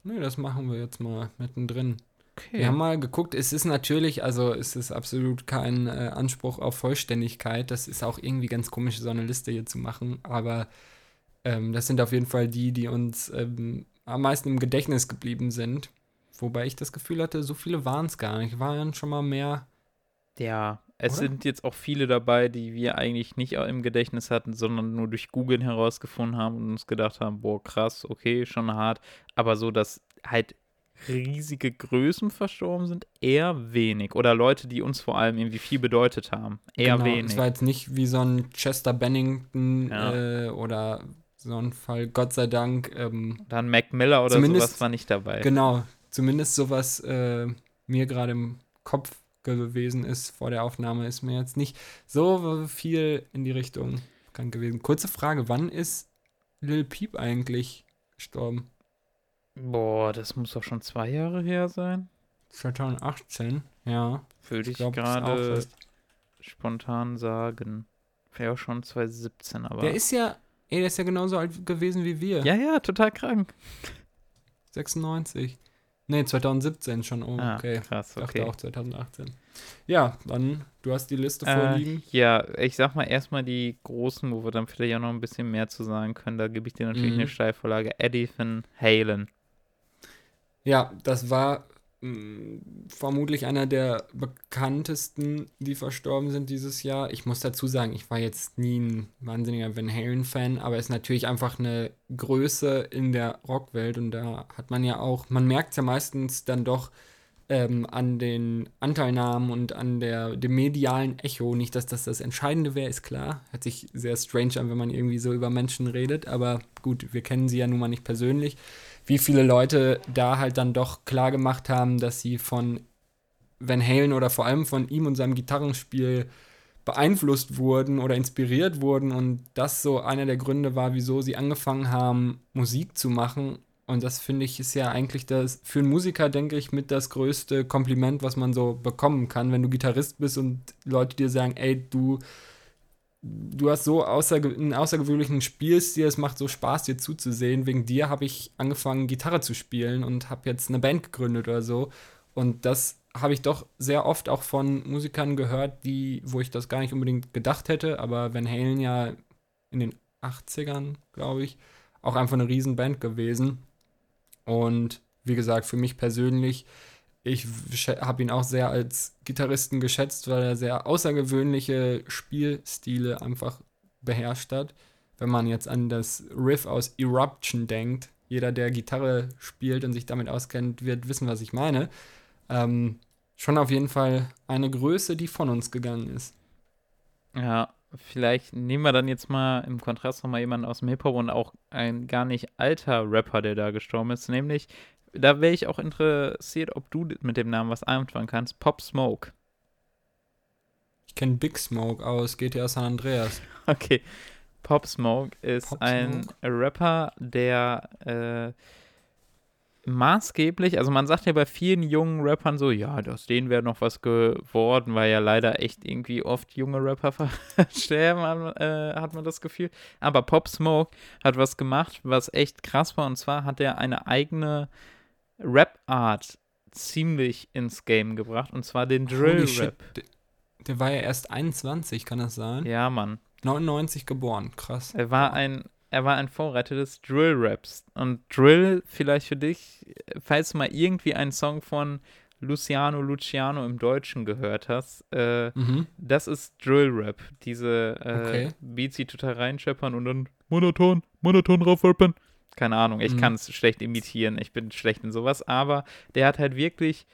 Nee, das machen wir jetzt mal mittendrin. Okay. Wir haben mal geguckt, es ist natürlich, also es ist absolut kein äh, Anspruch auf Vollständigkeit. Das ist auch irgendwie ganz komisch, so eine Liste hier zu machen. Aber ähm, das sind auf jeden Fall die, die uns ähm, am meisten im Gedächtnis geblieben sind. Wobei ich das Gefühl hatte, so viele waren es gar nicht. Waren schon mal mehr. Ja, es Oder? sind jetzt auch viele dabei, die wir eigentlich nicht im Gedächtnis hatten, sondern nur durch Googlen herausgefunden haben und uns gedacht haben, boah, krass, okay, schon hart. Aber so, dass halt riesige Größen verstorben sind, eher wenig. Oder Leute, die uns vor allem irgendwie viel bedeutet haben, eher genau, wenig. Es war jetzt nicht wie so ein Chester Bennington Ja. äh, oder so ein Fall, Gott sei Dank. Ähm, Dann Mac Miller oder sowas war nicht dabei. genau, zumindest sowas äh, mir gerade im Kopf gewesen ist vor der Aufnahme, ist mir jetzt nicht so viel in die Richtung bekannt gewesen. Kurze Frage, wann ist Lil Peep eigentlich gestorben? Boah, das muss doch schon zwei Jahre her sein. 2018, ja. Würde ich, auch gerade spontan sagen. Wäre schon 2017, aber. Der ist ja, ey, der ist ja genauso alt gewesen wie wir. ja, ja, total krank. 96. Nee, 2017 schon. Oh, Ah, okay. krass, Ich dachte okay. auch 2018. Ja, dann, du hast die Liste Äh, vorliegen. ja, ich sag mal erstmal die großen, wo wir dann vielleicht auch noch ein bisschen mehr zu sagen können. Da gebe ich dir natürlich Mhm. eine Steilvorlage. Eddie Van Halen. Ja, das war vermutlich einer der bekanntesten, die verstorben sind dieses Jahr. Ich muss dazu sagen, ich war jetzt nie ein wahnsinniger Van Halen-Fan, aber er ist natürlich einfach eine Größe in der Rockwelt und da hat man ja auch, man merkt es ja meistens dann doch ähm, an den Anteilnahmen und an der, dem medialen Echo. Nicht, dass das das Entscheidende wäre, ist klar. Hört sich sehr strange an, wenn man irgendwie so über Menschen redet, aber gut, wir kennen sie ja nun mal nicht persönlich. Wie viele Leute da halt dann doch klar gemacht haben, dass sie von Van Halen oder vor allem von ihm und seinem Gitarrenspiel beeinflusst wurden oder inspiriert wurden und das so einer der Gründe war, wieso sie angefangen haben, Musik zu machen. Und das finde ich ist ja eigentlich das für einen Musiker, denke ich, mit das größte Kompliment, was man so bekommen kann, wenn du Gitarrist bist und Leute dir sagen, ey, du, du hast so außerge einen außergewöhnlichen Spielstil, es macht so Spaß, dir zuzusehen. Wegen dir habe ich angefangen, Gitarre zu spielen und habe jetzt eine Band gegründet oder so. Und das habe ich doch sehr oft auch von Musikern gehört, die, wo ich das gar nicht unbedingt gedacht hätte, aber Van Halen ja in den 80ern, glaube ich, auch einfach eine Riesenband gewesen. Und wie gesagt, für mich persönlich, ich habe ihn auch sehr als Gitarristen geschätzt, weil er sehr außergewöhnliche Spielstile einfach beherrscht hat. Wenn man jetzt an das Riff aus Eruption denkt, jeder, der Gitarre spielt und sich damit auskennt, wird wissen, was ich meine. Ähm, schon auf jeden Fall eine Größe, die von uns gegangen ist. Ja, vielleicht nehmen wir dann jetzt mal im Kontrast nochmal jemanden aus dem Hip-Hop und auch ein gar nicht alter Rapper, der da gestorben ist. Nämlich, da wäre ich auch interessiert, ob du mit dem Namen was anfangen kannst. Pop Smoke. Ich kenne Big Smoke aus GTA San Andreas. [LAUGHS] Okay. Pop Smoke ist Pop ein Smoke. Rapper, der äh, maßgeblich, also man sagt ja bei vielen jungen Rappern so, ja, aus denen wäre noch was geworden, weil ja leider echt irgendwie oft junge Rapper versterben, [LAUGHS] hat, äh, hat man das Gefühl. Aber Pop Smoke hat was gemacht, was echt krass war, und zwar hat er eine eigene Rap-Art ziemlich ins Game gebracht, und zwar den Drill-Rap. Der, war ja erst 21, kann das sein? Ja, Mann. 99 geboren, krass. Er war ein, er war ein Vorreiter des Drill-Raps. Und Drill, vielleicht für dich, falls du mal irgendwie einen Song von Luciano Luciano im Deutschen gehört hast, äh, Mhm. das ist Drill-Rap. Diese äh, Okay. Beats, die total reinscheppern und dann monoton, monoton raufrappen. Keine Ahnung, ich Mhm. kann es schlecht imitieren, ich bin schlecht in sowas, aber der hat halt wirklich,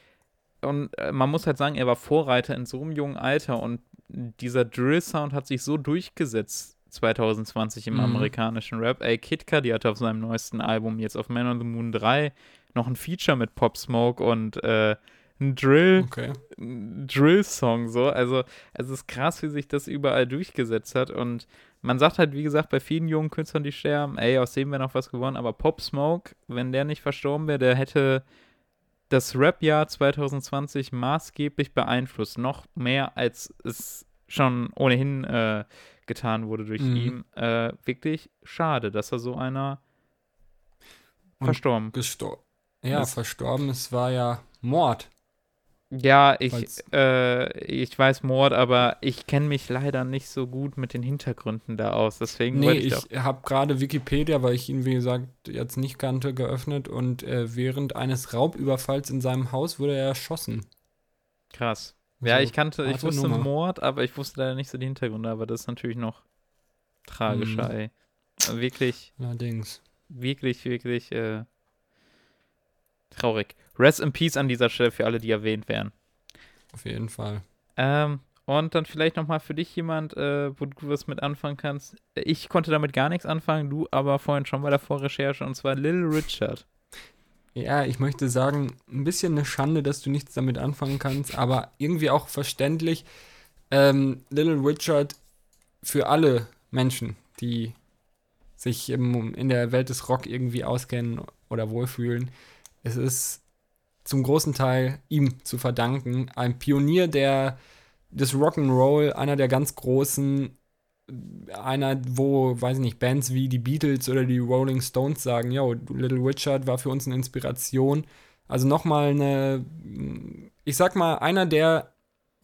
und äh, man muss halt sagen, er war Vorreiter in so einem jungen Alter und dieser Drill-Sound hat sich so durchgesetzt 2020 im Mhm. amerikanischen Rap. Ey, Kid Cudi hatte auf seinem neuesten Album jetzt auf Man on the Moon 3 noch ein Feature mit Pop Smoke und äh, ein Drill, Okay. Drill-Song so. Also es ist krass, wie sich das überall durchgesetzt hat und man sagt halt, wie gesagt, bei vielen jungen Künstlern, die sterben, ey, aus dem wäre noch was geworden, aber Pop Smoke, wenn der nicht verstorben wäre, der hätte das Rap-Jahr 2020 maßgeblich beeinflusst. Noch mehr, als es schon ohnehin äh, getan wurde durch Mhm. ihn. Äh, wirklich schade, dass er so einer Und verstorben. Gestorben. Ja, Das- verstorben, es war ja Mord. Ja, ich, äh, ich weiß Mord, aber ich kenne mich leider nicht so gut mit den Hintergründen da aus. Deswegen Nee, wollte ich, ich habe gerade Wikipedia, weil ich ihn, wie gesagt, jetzt nicht kannte, geöffnet und äh, während eines Raubüberfalls in seinem Haus wurde er erschossen. Krass. Ja, Also, ich kannte, ich wusste Nummer. Mord, aber ich wusste leider nicht so die Hintergründe, aber das ist natürlich noch tragischer, Mhm. ey. Wirklich, Allerdings. wirklich, wirklich, äh, Traurig. Rest in Peace an dieser Stelle für alle, die erwähnt werden. Auf jeden Fall. Ähm, und dann vielleicht nochmal für dich jemand, äh, wo du was mit anfangen kannst. Ich konnte damit gar nichts anfangen, du aber vorhin schon bei der Vorrecherche, und zwar Little Richard. Ja, ich möchte sagen, ein bisschen eine Schande, dass du nichts damit anfangen kannst, aber irgendwie auch verständlich. Ähm, Little Richard für alle Menschen, die sich im, in der Welt des Rock irgendwie auskennen oder wohlfühlen. Es ist zum großen Teil ihm zu verdanken. Ein Pionier der, des Rock'n'Roll, einer der ganz großen, einer, wo, weiß ich nicht, Bands wie die Beatles oder die Rolling Stones sagen, yo, Little Richard war für uns eine Inspiration. Also nochmal eine, ich sag mal, einer, der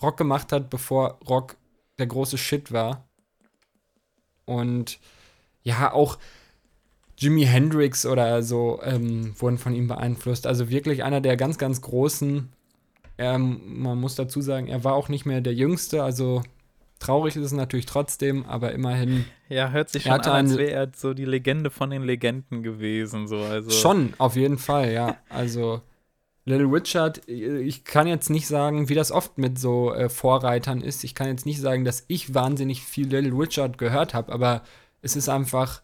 Rock gemacht hat, bevor Rock der große Shit war. Und ja, auch Jimi Hendrix oder so ähm, wurden von ihm beeinflusst. Also wirklich einer der ganz, ganz großen. Ähm, man muss dazu sagen, er war auch nicht mehr der Jüngste, also traurig ist es natürlich trotzdem, aber immerhin. Ja, hört sich schon an, als wäre er so die Legende von den Legenden gewesen. So. Also. Schon, auf jeden Fall, ja. Also Little Richard, ich kann jetzt nicht sagen, wie das oft mit so äh, Vorreitern ist. Ich kann jetzt nicht sagen, dass ich wahnsinnig viel Little Richard gehört habe, aber es ist einfach,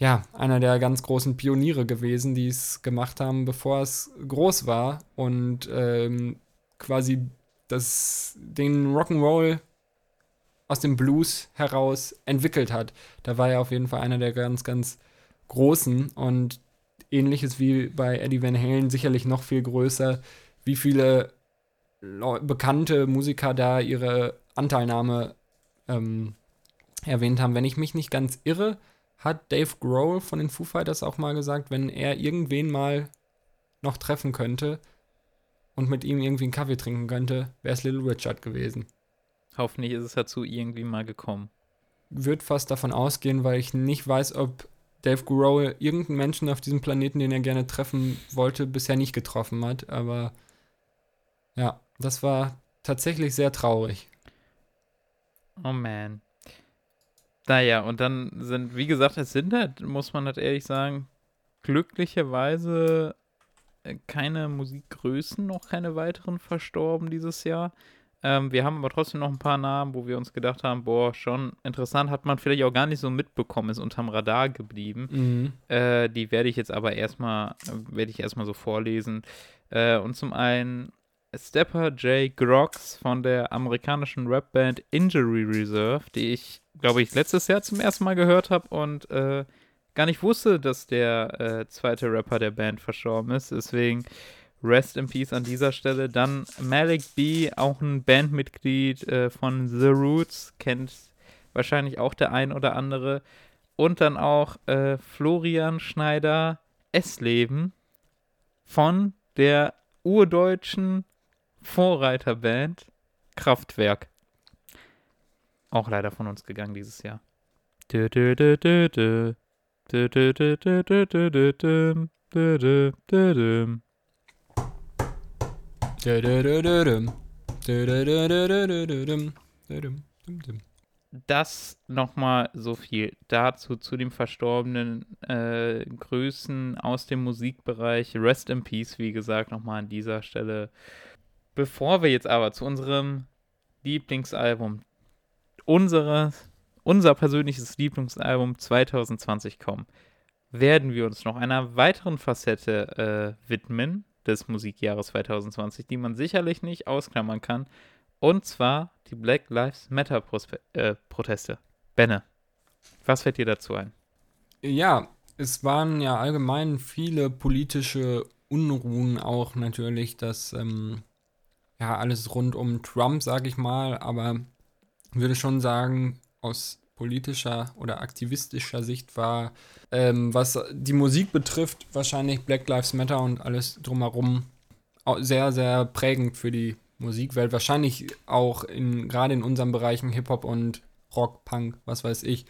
ja, einer der ganz großen Pioniere gewesen, die es gemacht haben, bevor es groß war und ähm, quasi das, den Rock'n'Roll aus dem Blues heraus entwickelt hat. Da war er auf jeden Fall einer der ganz, ganz großen und ähnliches wie bei Eddie Van Halen sicherlich noch viel größer, wie viele bekannte Musiker da ihre Anteilnahme ähm, erwähnt haben. Wenn ich mich nicht ganz irre, hat Dave Grohl von den Foo Fighters auch mal gesagt, wenn er irgendwen mal noch treffen könnte und mit ihm irgendwie einen Kaffee trinken könnte, wäre es Little Richard gewesen. Hoffentlich ist es dazu irgendwie mal gekommen. Wird fast davon ausgehen, weil ich nicht weiß, ob Dave Grohl irgendeinen Menschen auf diesem Planeten, den er gerne treffen wollte, bisher nicht getroffen hat. Aber ja, das war tatsächlich sehr traurig. Oh man. Naja, und dann sind, wie gesagt, es sind halt, muss man halt ehrlich sagen, glücklicherweise äh, keine Musikgrößen, noch keine weiteren verstorben dieses Jahr. Ähm, wir haben aber trotzdem noch ein paar Namen, wo wir uns gedacht haben, boah, schon interessant, hat man vielleicht auch gar nicht so mitbekommen, ist unterm Radar geblieben. Mhm. Äh, die werde ich jetzt aber erstmal, werde ich erstmal so vorlesen. Äh, und zum einen Stepper J. Groggs von der amerikanischen Rapband Injury Reserve, die ich glaube ich, letztes Jahr zum ersten Mal gehört habe und äh, gar nicht wusste, dass der äh, zweite Rapper der Band verstorben ist. Deswegen Rest in Peace an dieser Stelle. Dann Malik B, auch ein Bandmitglied äh, von The Roots, kennt wahrscheinlich auch der ein oder andere. Und dann auch äh, Florian Schneider Essleben von der urdeutschen Vorreiterband Kraftwerk. Auch leider von uns gegangen dieses Jahr. Das nochmal so viel dazu, zu den verstorbenen äh, Größen aus dem Musikbereich. Rest in Peace, wie gesagt, nochmal an dieser Stelle. Bevor wir jetzt aber zu unserem Lieblingsalbum unsere, unser persönliches Lieblingsalbum 2020 kommen, werden wir uns noch einer weiteren Facette äh, widmen des Musikjahres 2020, die man sicherlich nicht ausklammern kann. Und zwar die Black Lives Matter äh, Proteste. Benne, was fällt dir dazu ein? Ja, es waren ja allgemein viele politische Unruhen auch natürlich, das ähm, ja alles rund um Trump, sag ich mal, aber würde schon sagen, aus politischer oder aktivistischer Sicht war, ähm, was die Musik betrifft, wahrscheinlich Black Lives Matter und alles drumherum sehr, sehr prägend für die Musikwelt. Wahrscheinlich auch in, gerade in unseren Bereichen Hip-Hop und Rock, Punk, was weiß ich.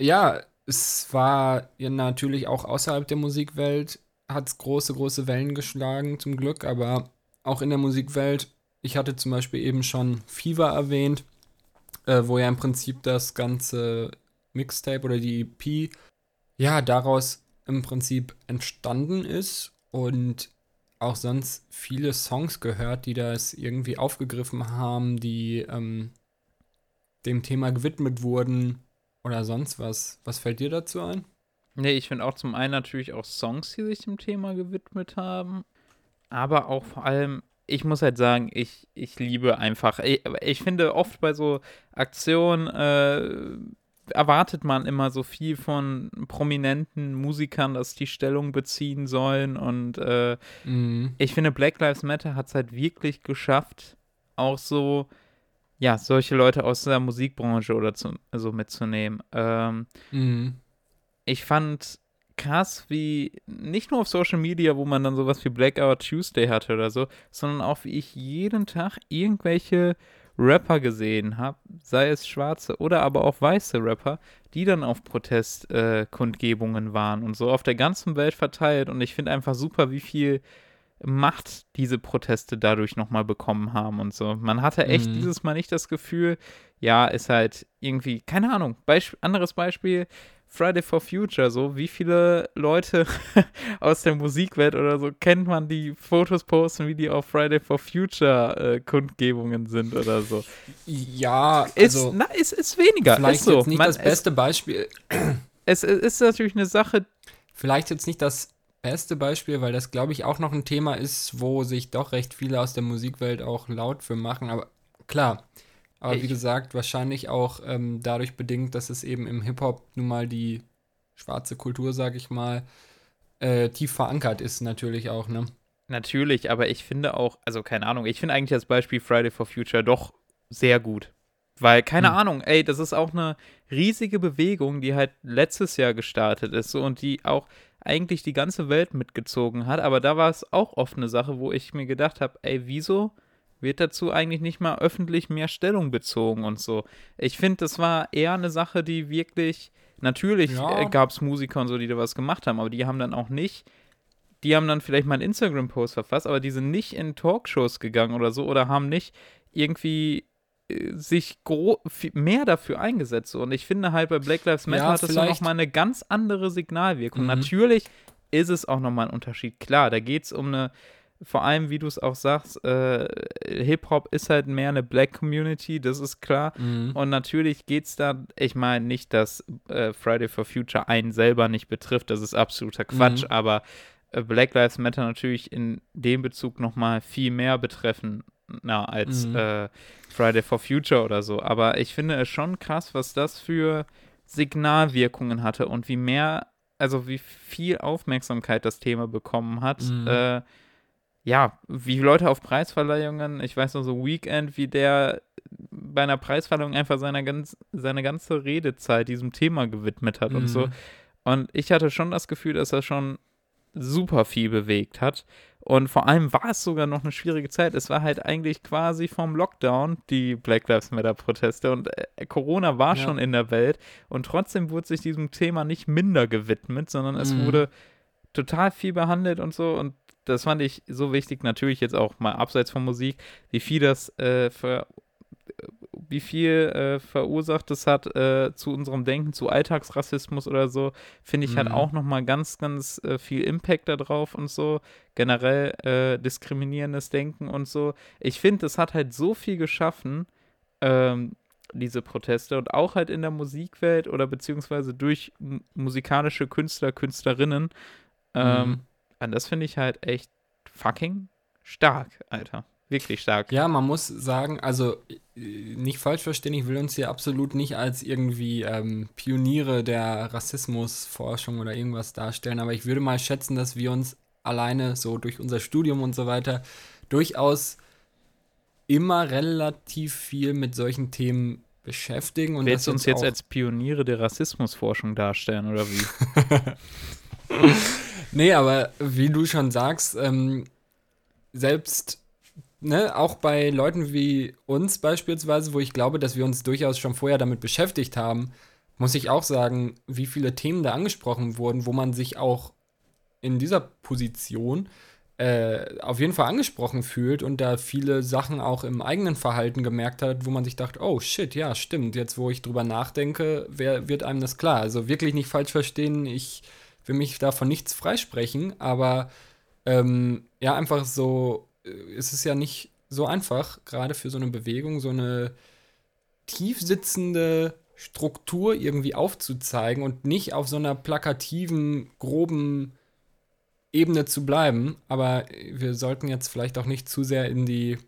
Ja, es war ja natürlich auch außerhalb der Musikwelt, hat es große, große Wellen geschlagen, zum Glück, aber auch in der Musikwelt. Ich hatte zum Beispiel eben schon Fever erwähnt äh, wo ja im Prinzip das ganze Mixtape oder die EP ja daraus im Prinzip entstanden ist und auch sonst viele Songs gehört, die das irgendwie aufgegriffen haben, die ähm, dem Thema gewidmet wurden oder sonst was. Was fällt dir dazu ein? Nee, ich finde auch zum einen natürlich auch Songs, die sich dem Thema gewidmet haben, aber auch vor allem, ich muss halt sagen, ich, ich liebe einfach, ich, ich finde oft bei so Aktionen äh, erwartet man immer so viel von prominenten Musikern, dass die Stellung beziehen sollen und äh, Mhm. ich finde, Black Lives Matter hat es halt wirklich geschafft, auch so, ja, solche Leute aus der Musikbranche oder zu, so mitzunehmen. Ähm, Mhm. ich fand krass, wie nicht nur auf Social Media, wo man dann sowas wie Blackout Tuesday hatte oder so, sondern auch wie ich jeden Tag irgendwelche Rapper gesehen habe, sei es schwarze oder aber auch weiße Rapper, die dann auf Protestkundgebungen äh, waren und so auf der ganzen Welt verteilt. Und ich finde einfach super, wie viel Macht diese Proteste dadurch nochmal bekommen haben und so. Man hatte echt Mhm. dieses Mal nicht das Gefühl, ja, ist halt irgendwie, keine Ahnung, Beisp anderes Beispiel, Friday for Future, so, wie viele Leute [LAUGHS] aus der Musikwelt oder so kennt man, die Fotos posten, wie die auf Friday for Future äh, Kundgebungen sind oder so. Ja, Ist, also na, ist, ist weniger. vielleicht ist so. jetzt nicht Man- das beste Beispiel. Es, es, es ist natürlich eine Sache, Vielleicht jetzt nicht das beste Beispiel, weil das, glaube ich, auch noch ein Thema ist, wo sich doch recht viele aus der Musikwelt auch laut für machen. Aber klar, aber wie Ich- gesagt, wahrscheinlich auch ähm, dadurch bedingt, dass es eben im Hip-Hop nun mal die schwarze Kultur, sage ich mal, äh, tief verankert ist, natürlich auch, ne? Natürlich, aber ich finde auch, also keine Ahnung, ich finde eigentlich das Beispiel Friday for Future doch sehr gut. Weil, keine Hm. Ahnung, ey, das ist auch eine riesige Bewegung, die halt letztes Jahr gestartet ist so, und die auch eigentlich die ganze Welt mitgezogen hat. Aber da war es auch oft eine Sache, wo ich mir gedacht habe, ey, wieso wird dazu eigentlich nicht mal öffentlich mehr Stellung bezogen und so. Ich finde, das war eher eine Sache, die wirklich, natürlich Ja. äh, gab es Musiker und so, die da was gemacht haben, aber die haben dann auch nicht die haben dann vielleicht mal einen Instagram-Post verfasst, aber die sind nicht in Talkshows gegangen oder so oder haben nicht irgendwie äh, sich mehr dafür eingesetzt. Und ich finde halt bei Black Lives Matter Ja, hat das vielleicht- nochmal eine ganz andere Signalwirkung. Mhm. Natürlich ist es auch nochmal ein Unterschied. Klar, da geht es um eine, vor allem wie du es auch sagst, äh, Hip-Hop ist halt mehr eine Black Community, das ist klar. Mhm. Und natürlich geht es da, ich meine nicht, dass äh, Friday for Future einen selber nicht betrifft, das ist absoluter Quatsch, Mhm. aber äh, Black Lives Matter natürlich in dem Bezug nochmal viel mehr betreffen na, als Mhm. äh, Friday for Future oder so. Aber ich finde es schon krass, was das für Signalwirkungen hatte und wie mehr, also wie viel Aufmerksamkeit das Thema bekommen hat. Mhm. Ja, wie Leute auf Preisverleihungen, ich weiß noch so Weekend, wie der bei einer Preisverleihung einfach seine, ganz, seine ganze Redezeit diesem Thema gewidmet hat und so. Mhm. Und ich hatte schon das Gefühl, dass er schon super viel bewegt hat. Und vor allem war es sogar noch eine schwierige Zeit. Es war halt eigentlich quasi vom Lockdown die Black Lives Matter Proteste und äh, Corona war Ja. schon in der Welt und trotzdem wurde sich diesem Thema nicht minder gewidmet, sondern es Mhm. wurde total viel behandelt und so und das fand ich so wichtig, natürlich jetzt auch mal abseits von Musik, wie viel das äh, ver wie viel äh, verursacht es hat äh, zu unserem Denken, zu Alltagsrassismus oder so, finde ich, hat Mhm. auch nochmal ganz, ganz äh, viel Impact da drauf und so. Generell äh, diskriminierendes Denken und so. Ich finde, das hat halt so viel geschaffen, ähm, diese Proteste und auch halt in der Musikwelt oder beziehungsweise durch musikalische Künstler, Künstlerinnen. Ähm, Mhm. Und das finde ich halt echt fucking stark, Alter. Wirklich stark. Ja, man muss sagen, also äh, nicht falsch verstehen, ich will uns hier absolut nicht als irgendwie ähm, Pioniere der Rassismusforschung oder irgendwas darstellen, aber ich würde mal schätzen, dass wir uns alleine so durch unser Studium und so weiter durchaus immer relativ viel mit solchen Themen beschäftigen. Und Willst du uns jetzt als Pioniere der Rassismusforschung darstellen, oder wie? [LAUGHS] [LAUGHS] Nee, aber wie du schon sagst, ähm, selbst, ne, auch bei Leuten wie uns beispielsweise, wo ich glaube, dass wir uns durchaus schon vorher damit beschäftigt haben, muss ich auch sagen, wie viele Themen da angesprochen wurden, wo man sich auch in dieser Position äh, auf jeden Fall angesprochen fühlt und da viele Sachen auch im eigenen Verhalten gemerkt hat, wo man sich dachte, oh shit, ja, stimmt, jetzt wo ich drüber nachdenke, wer, wird einem das klar. Also wirklich nicht falsch verstehen, ich will mich davon nichts freisprechen, aber ähm, ja, einfach so, äh, es ist ja nicht so einfach, gerade für so eine Bewegung, so eine tief sitzende Struktur irgendwie aufzuzeigen und nicht auf so einer plakativen, groben Ebene zu bleiben. Aber wir sollten jetzt vielleicht auch nicht zu sehr in die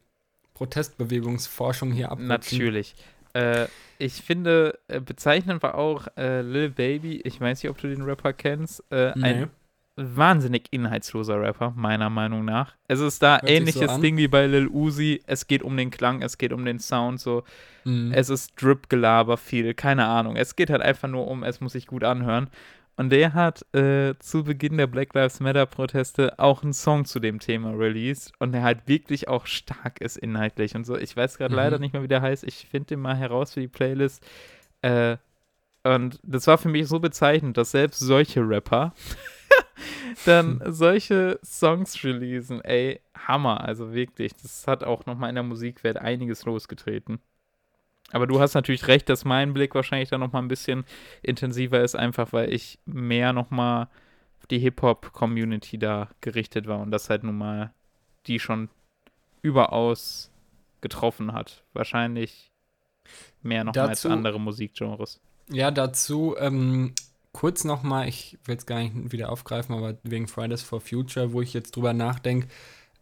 Protestbewegungsforschung hier abrutschen. Natürlich. Äh, ich finde, äh, bezeichnend war auch äh, Lil Baby, ich weiß nicht, ob du den Rapper kennst, äh, Nee. ein wahnsinnig inhaltsloser Rapper, meiner Meinung nach. Es ist da Hört so ähnliches an. Ding wie bei Lil Uzi. Es geht um den Klang, es geht um den Sound, so. Mhm. Es ist Drip-Gelaber viel, keine Ahnung. Es geht halt einfach nur um, es muss sich gut anhören. Und der hat äh, zu Beginn der Black Lives Matter-Proteste auch einen Song zu dem Thema released und der halt wirklich auch stark ist inhaltlich und so. Ich weiß gerade Mhm. leider nicht mehr, wie der heißt. Ich finde den mal heraus für die Playlist. Äh, und das war für mich so bezeichnend, dass selbst solche Rapper [LAUGHS] dann solche Songs releasen. Ey, Hammer, also wirklich. Das hat auch nochmal in der Musikwelt einiges losgetreten. Aber du hast natürlich recht, dass mein Blick wahrscheinlich dann nochmal ein bisschen intensiver ist, einfach weil ich mehr nochmal auf die Hip-Hop-Community da gerichtet war und das halt nun mal die schon überaus getroffen hat. Wahrscheinlich mehr noch mal als Dazu- andere Musikgenres. Ja, dazu ähm, kurz nochmal, ich will es gar nicht wieder aufgreifen, aber wegen Fridays for Future, wo ich jetzt drüber nachdenke,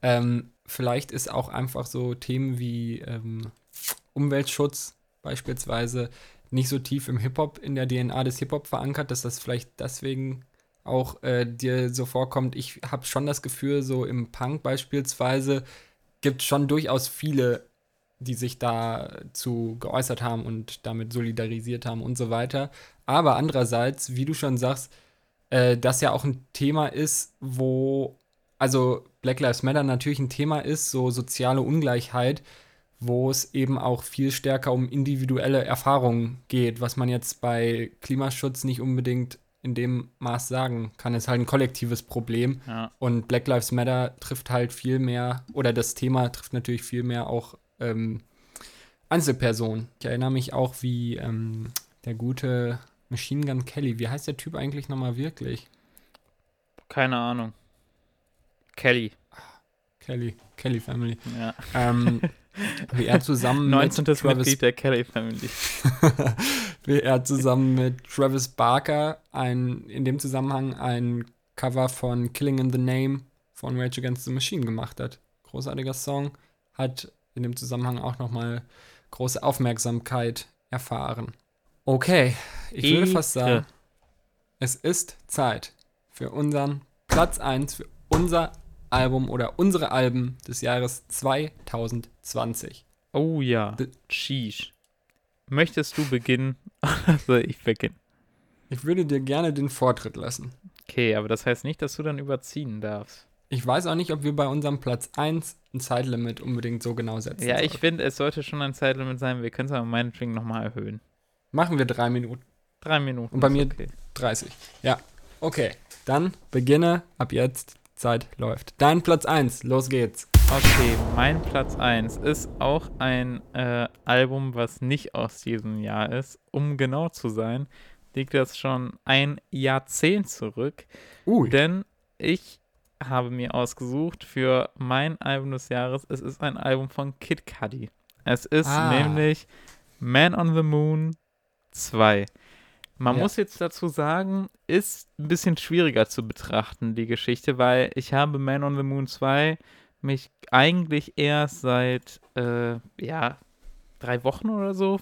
ähm, vielleicht ist auch einfach so Themen wie ähm, Umweltschutz beispielsweise nicht so tief im Hip-Hop, in der DNA des Hip-Hop verankert, dass das vielleicht deswegen auch äh, dir so vorkommt. Ich habe schon das Gefühl, so im Punk beispielsweise gibt es schon durchaus viele, die sich dazu geäußert haben und damit solidarisiert haben und so weiter. Aber andererseits, wie du schon sagst, äh, das ja auch ein Thema ist, wo, also Black Lives Matter natürlich ein Thema ist, so soziale Ungleichheit, wo es eben auch viel stärker um individuelle Erfahrungen geht, was man jetzt bei Klimaschutz nicht unbedingt in dem Maß sagen kann. Es ist halt ein kollektives Problem. Ja. Und Black Lives Matter trifft halt viel mehr, oder das Thema trifft natürlich viel mehr auch ähm, Einzelpersonen. Ich erinnere mich auch, wie ähm, der gute Machine Gun Kelly, wie heißt der Typ eigentlich nochmal wirklich? Keine Ahnung. Kelly. Kelly, Kelly Family. Ja. Ähm, [LAUGHS] wie er zusammen 19. mit Travis Mitglied der Kelly Family. [LAUGHS] wie er zusammen mit Travis Barker ein, in dem Zusammenhang ein Cover von Killing in the Name von Rage Against the Machine gemacht hat. Großartiger Song, hat in dem Zusammenhang auch nochmal große Aufmerksamkeit erfahren. Okay, ich würde fast sagen, es ist Zeit für unseren Platz 1, für unser Album oder unsere Alben des Jahres 2020. Oh ja. Sheesh. Möchtest du beginnen? [LAUGHS] Soll ich beginnen? Ich würde dir gerne den Vortritt lassen. Okay, aber das heißt nicht, dass du dann überziehen darfst. Ich weiß auch nicht, ob wir bei unserem Platz 1 ein Zeitlimit unbedingt so genau setzen. Ja, ich finde, es sollte schon ein Zeitlimit sein. Wir können es aber meinetwegen nochmal erhöhen. Machen wir drei Minuten. Drei Minuten. Und bei mir- Okay. 30. Ja. Okay. Dann beginne. Ab jetzt. Zeit läuft. Dein Platz 1. Los geht's. Okay, mein Platz 1 ist auch ein äh, Album, was nicht aus diesem Jahr ist. Um genau zu sein, liegt das schon ein Jahrzehnt zurück. Ui. Denn ich habe mir ausgesucht für mein Album des Jahres, es ist ein Album von Kid Cudi. Es ist Ah. nämlich Man on the Moon 2. Man Ja. muss jetzt dazu sagen, ist ein bisschen schwieriger zu betrachten, die Geschichte, weil ich habe Man on the Moon 2 mich eigentlich erst seit, äh, ja, drei Wochen oder so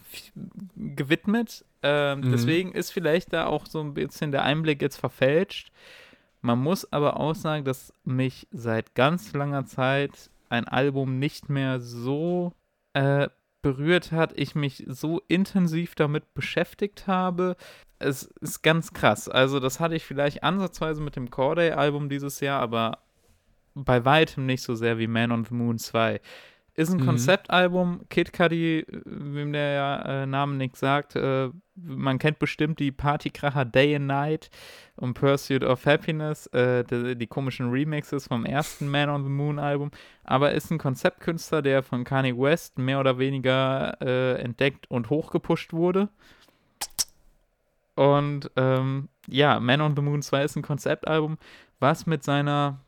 gewidmet. Ähm, Mhm. Deswegen ist vielleicht da auch so ein bisschen der Einblick jetzt verfälscht. Man muss aber auch sagen, dass mich seit ganz langer Zeit ein Album nicht mehr so äh, berührt hat, ich mich so intensiv damit beschäftigt habe. Es ist ganz krass. Also das hatte ich vielleicht ansatzweise mit dem Corday-Album dieses Jahr, aber bei weitem nicht so sehr wie Man on the Moon 2. Ist ein Mhm. Konzeptalbum, Kid Cudi, äh, wem der ja, äh, Name nichts sagt, äh, man kennt bestimmt die Partykracher Day and Night und Pursuit of Happiness, äh, die, die komischen Remixes vom ersten Man on the Moon Album, aber ist ein Konzeptkünstler, der von Kanye West mehr oder weniger äh, entdeckt und hochgepusht wurde. Und ähm, ja, Man on the Moon 2 ist ein Konzeptalbum, was mit seiner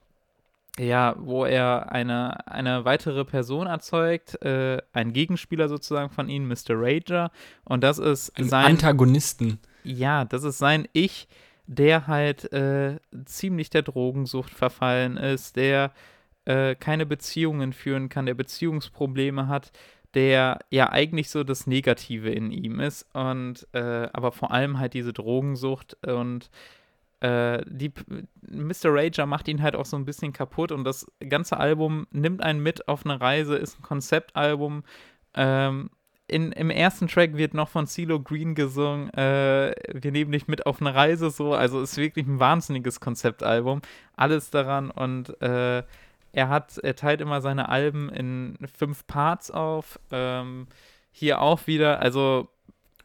ja, wo er eine, eine weitere Person erzeugt, äh, ein Gegenspieler sozusagen von ihm, Mr. Rager. Und das ist Ein sein. Antagonisten. Ja, das ist sein Ich, der halt äh, ziemlich der Drogensucht verfallen ist, der äh, keine Beziehungen führen kann, der Beziehungsprobleme hat, der ja eigentlich so das Negative in ihm ist und äh, aber vor allem halt diese Drogensucht und äh, die Mr. Rager macht ihn halt auch so ein bisschen kaputt und das ganze Album nimmt einen mit auf eine Reise, ist ein Konzeptalbum. Ähm, in, Im ersten Track wird noch von CeeLo Green gesungen, äh, wir nehmen dich mit auf eine Reise so, also ist wirklich ein wahnsinniges Konzeptalbum, alles daran und äh, er hat, er teilt immer seine Alben in fünf Parts auf, ähm, hier auch wieder, also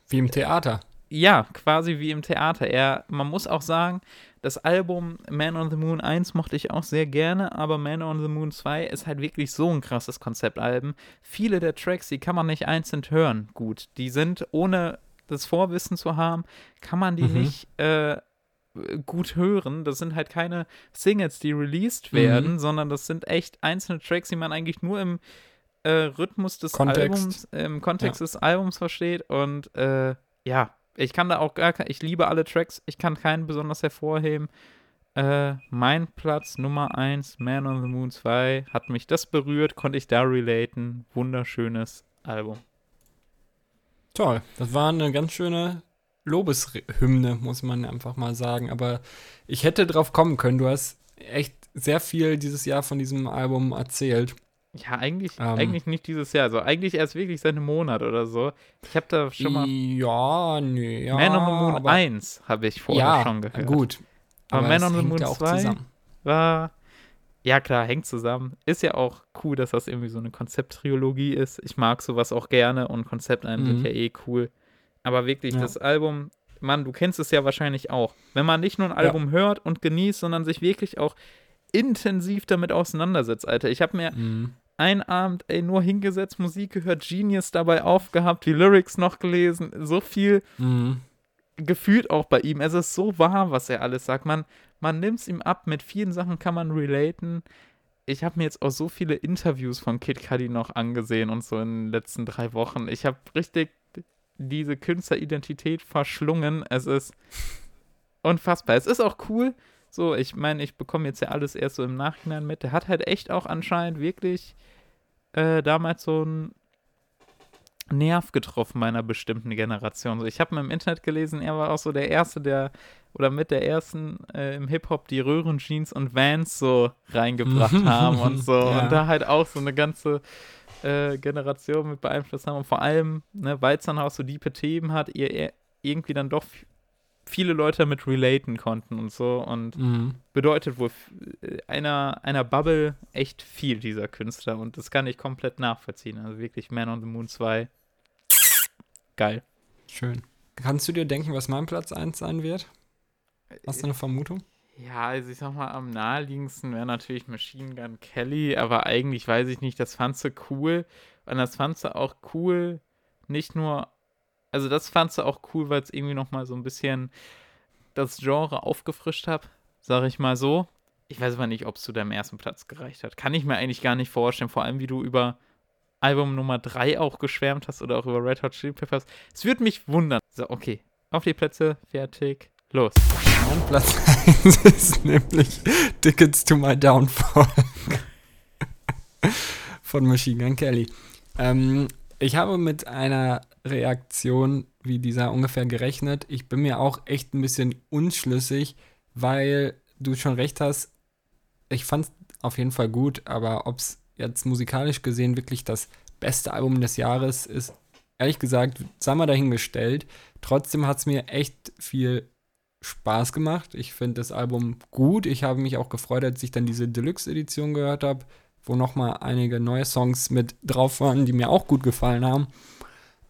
Wie im Theater. ja, quasi wie im Theater. Er, man muss auch sagen, das Album Man on the Moon 1 mochte ich auch sehr gerne, aber Man on the Moon 2 ist halt wirklich so ein krasses Konzeptalbum. Viele der Tracks, die kann man nicht einzeln hören, gut. Die sind, ohne das Vorwissen zu haben, kann man die Mhm. nicht äh, gut hören. Das sind halt keine Singles, die released werden, Mhm. sondern das sind echt einzelne Tracks, die man eigentlich nur im äh, Rhythmus des Kontext. Albums, im Kontext des Albums versteht und äh, ja, ich kann da auch gar ich liebe alle Tracks, ich kann keinen besonders hervorheben. Äh, mein Platz Nummer 1, Man on the Moon 2, hat mich das berührt, konnte ich da relaten. Wunderschönes Album. Toll. Das war eine ganz schöne Lobeshymne, muss man einfach mal sagen. Aber ich hätte drauf kommen können. Du hast echt sehr viel dieses Jahr von diesem Album erzählt. Ja, eigentlich, Ähm. eigentlich nicht dieses Jahr, also eigentlich erst wirklich seit einem Monat oder so. Ich habe da schon mal Ja, nee, ja. Man on the Moon aber, 1 habe ich vorher ja, schon gehört. gut. Aber Man es on the Moon ja auch 2 zusammen. war, ja klar, hängt zusammen. Ist ja auch cool, dass das irgendwie so eine Konzepttriologie ist. Ich mag sowas auch gerne und Konzeptalben Mhm. sind ja eh cool. Aber wirklich, Ja. das Album, Mann, du kennst es ja wahrscheinlich auch. Wenn man nicht nur ein Album hört und genießt, sondern sich wirklich auch intensiv damit auseinandersetzt, Alter. Ich habe mir Mhm. einen Abend, ey, nur hingesetzt, Musik gehört, Genius dabei aufgehabt, die Lyrics noch gelesen, so viel Mhm. gefühlt auch bei ihm. Es ist so wahr, was er alles sagt. Man, man nimmt es ihm ab. Mit vielen Sachen kann man relaten. Ich habe mir jetzt auch so viele Interviews von Kid Cudi noch angesehen und so in den letzten drei Wochen. Ich habe richtig diese Künstleridentität verschlungen. Es ist unfassbar. Es ist auch cool. So, ich meine, ich bekomme jetzt ja alles erst so im Nachhinein mit. Der hat halt echt auch anscheinend wirklich äh, damals so ein Nerv getroffen meiner bestimmten Generation. So, ich habe mal im Internet gelesen, er war auch so der Erste, der oder mit der Ersten äh, im Hip-Hop die Röhrenjeans und Vans so reingebracht [LAUGHS] haben und so. Ja. Und da halt auch so eine ganze äh, Generation mit beeinflusst haben. Und vor allem, ne, weil es dann auch so diepe Themen hat, ihr irgendwie dann doch viele Leute damit relaten konnten und so. Und Mhm. bedeutet wohl äh, einer, einer Bubble echt viel, dieser Künstler. Und das kann ich komplett nachvollziehen. Also wirklich Man on the Moon 2. Geil. Schön. Kannst du dir denken, was mein Platz 1 sein wird? Hast du eine Vermutung? Ja, also ich sag mal, am naheliegendsten wäre natürlich Machine Gun Kelly, aber eigentlich weiß ich nicht, das fandst du cool. Und das fandst du auch cool, nicht nur, also das fandst du auch cool, weil es irgendwie nochmal so ein bisschen das Genre aufgefrischt hat, sag ich mal so. Ich weiß aber nicht, ob es zu deinem ersten Platz gereicht hat. Kann ich mir eigentlich gar nicht vorstellen, vor allem wie du über Album Nummer 3 auch geschwärmt hast oder auch über Red Hot Chili Peppers. Es würde mich wundern. So, okay, auf die Plätze, fertig, los. Mein Platz 1 ist nämlich Tickets to My Downfall [LAUGHS] von Machine Gun Kelly. Ähm, ich habe mit einer Reaktion wie dieser ungefähr gerechnet. Ich bin mir auch echt ein bisschen unschlüssig, weil du schon recht hast. Ich fand es auf jeden Fall gut, aber ob es jetzt musikalisch gesehen wirklich das beste Album des Jahres ist, ehrlich gesagt, sei mal dahingestellt. Trotzdem hat es mir echt viel Spaß gemacht. Ich finde das Album gut. Ich habe mich auch gefreut, als ich dann diese Deluxe-Edition gehört habe, wo nochmal einige neue Songs mit drauf waren, die mir auch gut gefallen haben.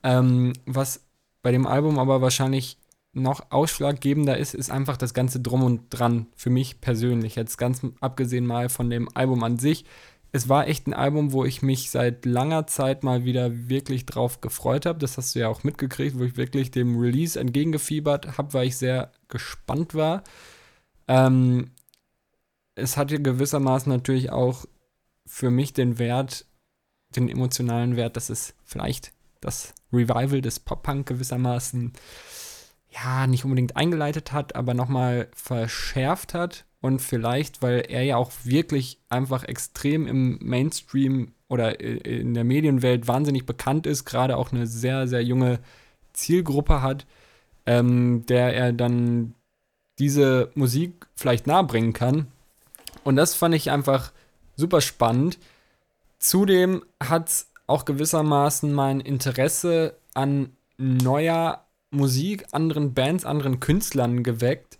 Ähm, was bei dem Album aber wahrscheinlich noch ausschlaggebender ist, ist einfach das ganze Drum und Dran für mich persönlich. Jetzt ganz abgesehen mal von dem Album an sich. Es war echt ein Album, wo ich mich seit langer Zeit mal wieder wirklich drauf gefreut habe. Das hast du ja auch mitgekriegt, wo ich wirklich dem Release entgegengefiebert habe, weil ich sehr gespannt war. Ähm, es hatte gewissermaßen natürlich auch für mich den Wert, den emotionalen Wert, dass es vielleicht das Revival des Pop-Punk gewissermaßen ja nicht unbedingt eingeleitet hat, aber nochmal verschärft hat und vielleicht, weil er ja auch wirklich einfach extrem im Mainstream oder in der Medienwelt wahnsinnig bekannt ist, gerade auch eine sehr, sehr junge Zielgruppe hat, ähm, der er dann diese Musik vielleicht nahebringen kann. Und das fand ich einfach super spannend. Zudem hat es auch gewissermaßen mein Interesse an neuer Musik, anderen Bands, anderen Künstlern geweckt.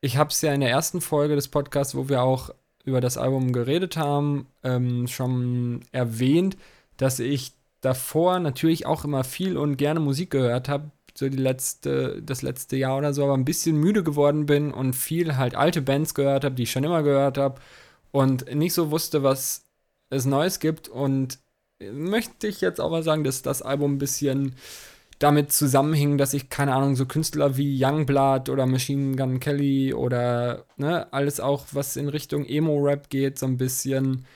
Ich habe es ja in der ersten Folge des Podcasts, wo wir auch über das Album geredet haben, ähm, schon erwähnt, dass ich davor natürlich auch immer viel und gerne Musik gehört habe, so die letzte, das letzte Jahr oder so, aber ein bisschen müde geworden bin und viel halt alte Bands gehört habe, die ich schon immer gehört habe und nicht so wusste, was es Neues gibt. Und möchte ich jetzt auch mal sagen, dass das Album ein bisschen damit zusammenhing, dass ich, keine Ahnung, so Künstler wie Youngblood oder Machine Gun Kelly oder ne, alles auch, was in Richtung Emo-Rap geht, so ein bisschen